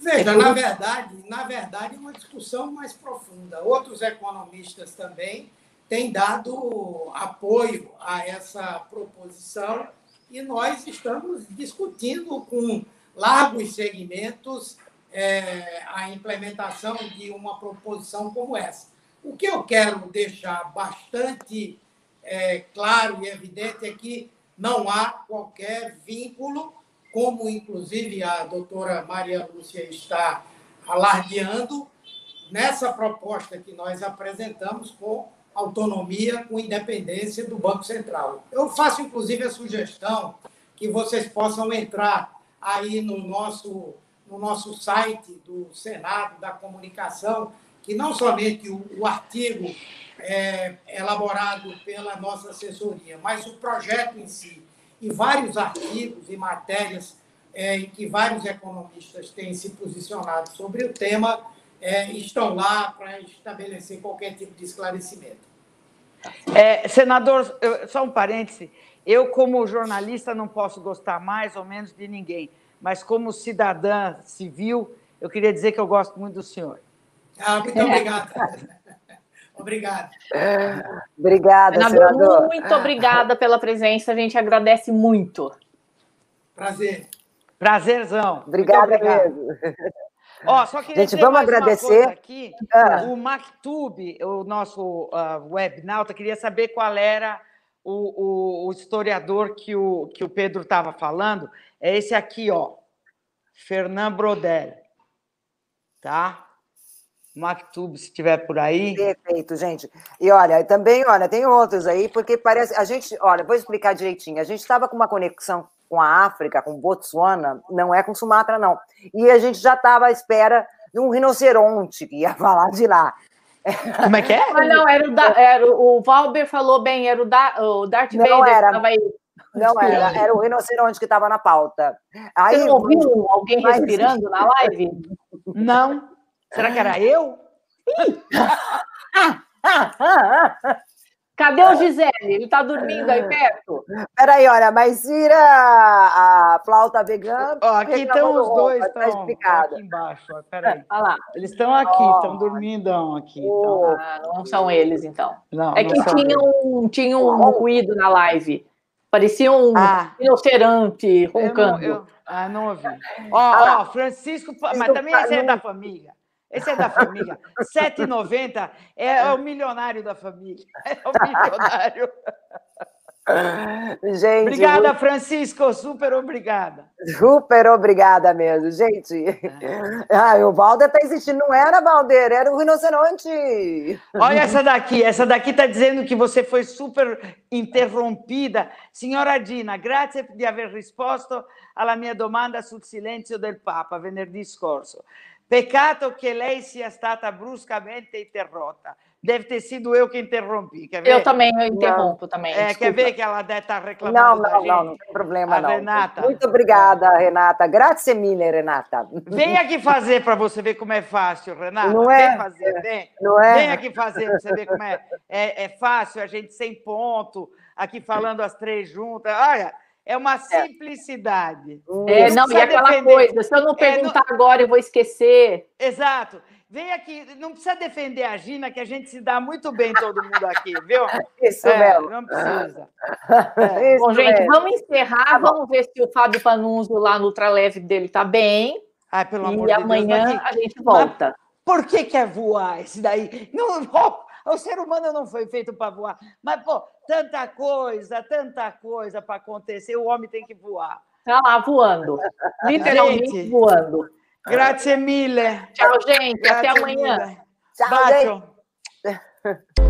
Veja, na verdade, na verdade, é uma discussão mais profunda. Outros economistas também têm dado apoio a essa proposição e nós estamos discutindo com largos segmentos é, a implementação de uma proposição como essa. O que eu quero deixar bastante é, claro e evidente é que não há qualquer vínculo, como inclusive a doutora Maria Lúcia está alardeando, nessa proposta que nós apresentamos com autonomia, com independência do Banco Central. Eu faço, inclusive, a sugestão que vocês possam entrar aí no nosso, no nosso site do Senado da Comunicação, que não somente o, o artigo é, elaborado pela nossa assessoria, mas o projeto em si e vários artigos e matérias é, em que vários economistas têm se posicionado sobre o tema é, estão lá para estabelecer qualquer tipo de esclarecimento. É, senador, só um parêntese. Eu, como jornalista, não posso gostar mais ou menos de ninguém, mas como cidadã civil, eu queria dizer que eu gosto muito do senhor. Ah, muito (laughs) obrigado. Obrigado. Obrigada, senador, senador. Muito obrigada pela presença, a gente agradece muito. Prazer. Prazerzão. Obrigada mesmo. Ó, só queria gente, vamos agradecer. aqui. Ah. O Mactube, o nosso uh, webnauta, queria saber qual era o, o, o historiador que o, que o Pedro estava falando. É esse aqui, ó. Fernand Brodel. Tá? Mactube, se estiver por aí. Perfeito, gente. E olha, também, olha, tem outros aí, porque parece. A gente, olha, vou explicar direitinho. A gente estava com uma conexão com a África, com Botsuana, não é com Sumatra, não. E a gente já estava à espera de um rinoceronte que ia (laughs) falar de lá. Como é que é? Mas não, era o, da, era o Valber falou bem, era o, da, o Darth não Vader era. que estava aí. Não era, era o rinoceronte que estava na pauta. Aí, Você não ouviu alguém mas... respirando na live? Não. Será que era eu? (laughs) Cadê o Gisele? Ele está dormindo aí perto? Peraí, olha, mas tira a flauta vegana. Ó, aqui estão os dois, estão tá explicado. aqui embaixo. Ó, peraí. Olha lá. Eles estão aqui, estão oh. dormindo aqui. Oh. Ah, não são eles, então. Não, é que tinha um, tinha um ruído na live. Parecia um ah. rinoceronte roncando. Eu não, eu, ah, não ouvi. Ó, ah, ó, Francisco, mas também esse é da família. Esse é da família. 7,90 é, é o milionário da família. É o milionário. (laughs) Gente, obrigada, Francisco, super obrigada. Super obrigada mesmo, gente. É. Ah, o Valder está existindo, não era Valder, era o rinoceronte. Olha essa daqui, essa daqui está dizendo que você foi super interrompida. Senhora Dina, grazie di aver risposto alla mia domanda sul silenzio del Papa venerdì scorso. Peccato che lei sia stata bruscamente interrotta. Deve ter sido eu que interrompi. Quer ver? Eu também, eu interrompo não. também. É, quer ver que ela deve estar reclamando não, não, da gente? Não, não tem problema, a não. Renata. Muito obrigada, Renata. Grazie mille, Renata. Vem aqui fazer para você ver como é fácil, Renata. Não é? Vem fazer, vem. Não é? Vem aqui fazer para você ver como é. é. É fácil, a gente sem ponto, aqui falando as três juntas. Olha, é uma é. simplicidade. É, não, não e aquela defender. coisa, se eu não perguntar é, não... agora, eu vou esquecer. Exato. Vem aqui, não precisa defender a Gina, que a gente se dá muito bem todo mundo aqui, viu? (laughs) Isso é, mesmo. Não precisa. (laughs) É. Isso Bom, gente, mesmo. vamos encerrar, tá vamos ver se o Fábio Panunzio lá no ultraleve dele está bem. Ai, pelo amor e de amanhã Deus, a gente volta. Mas por que quer voar esse daí? Não, (laughs) oh, o ser humano não foi feito para voar. Mas, pô, tanta coisa, tanta coisa para acontecer, o homem tem que voar. Está lá voando. Literalmente gente, voando. Grazie mille. Tchau, gente. Grazie Até amanhã. Mille. Tchau, Bacio.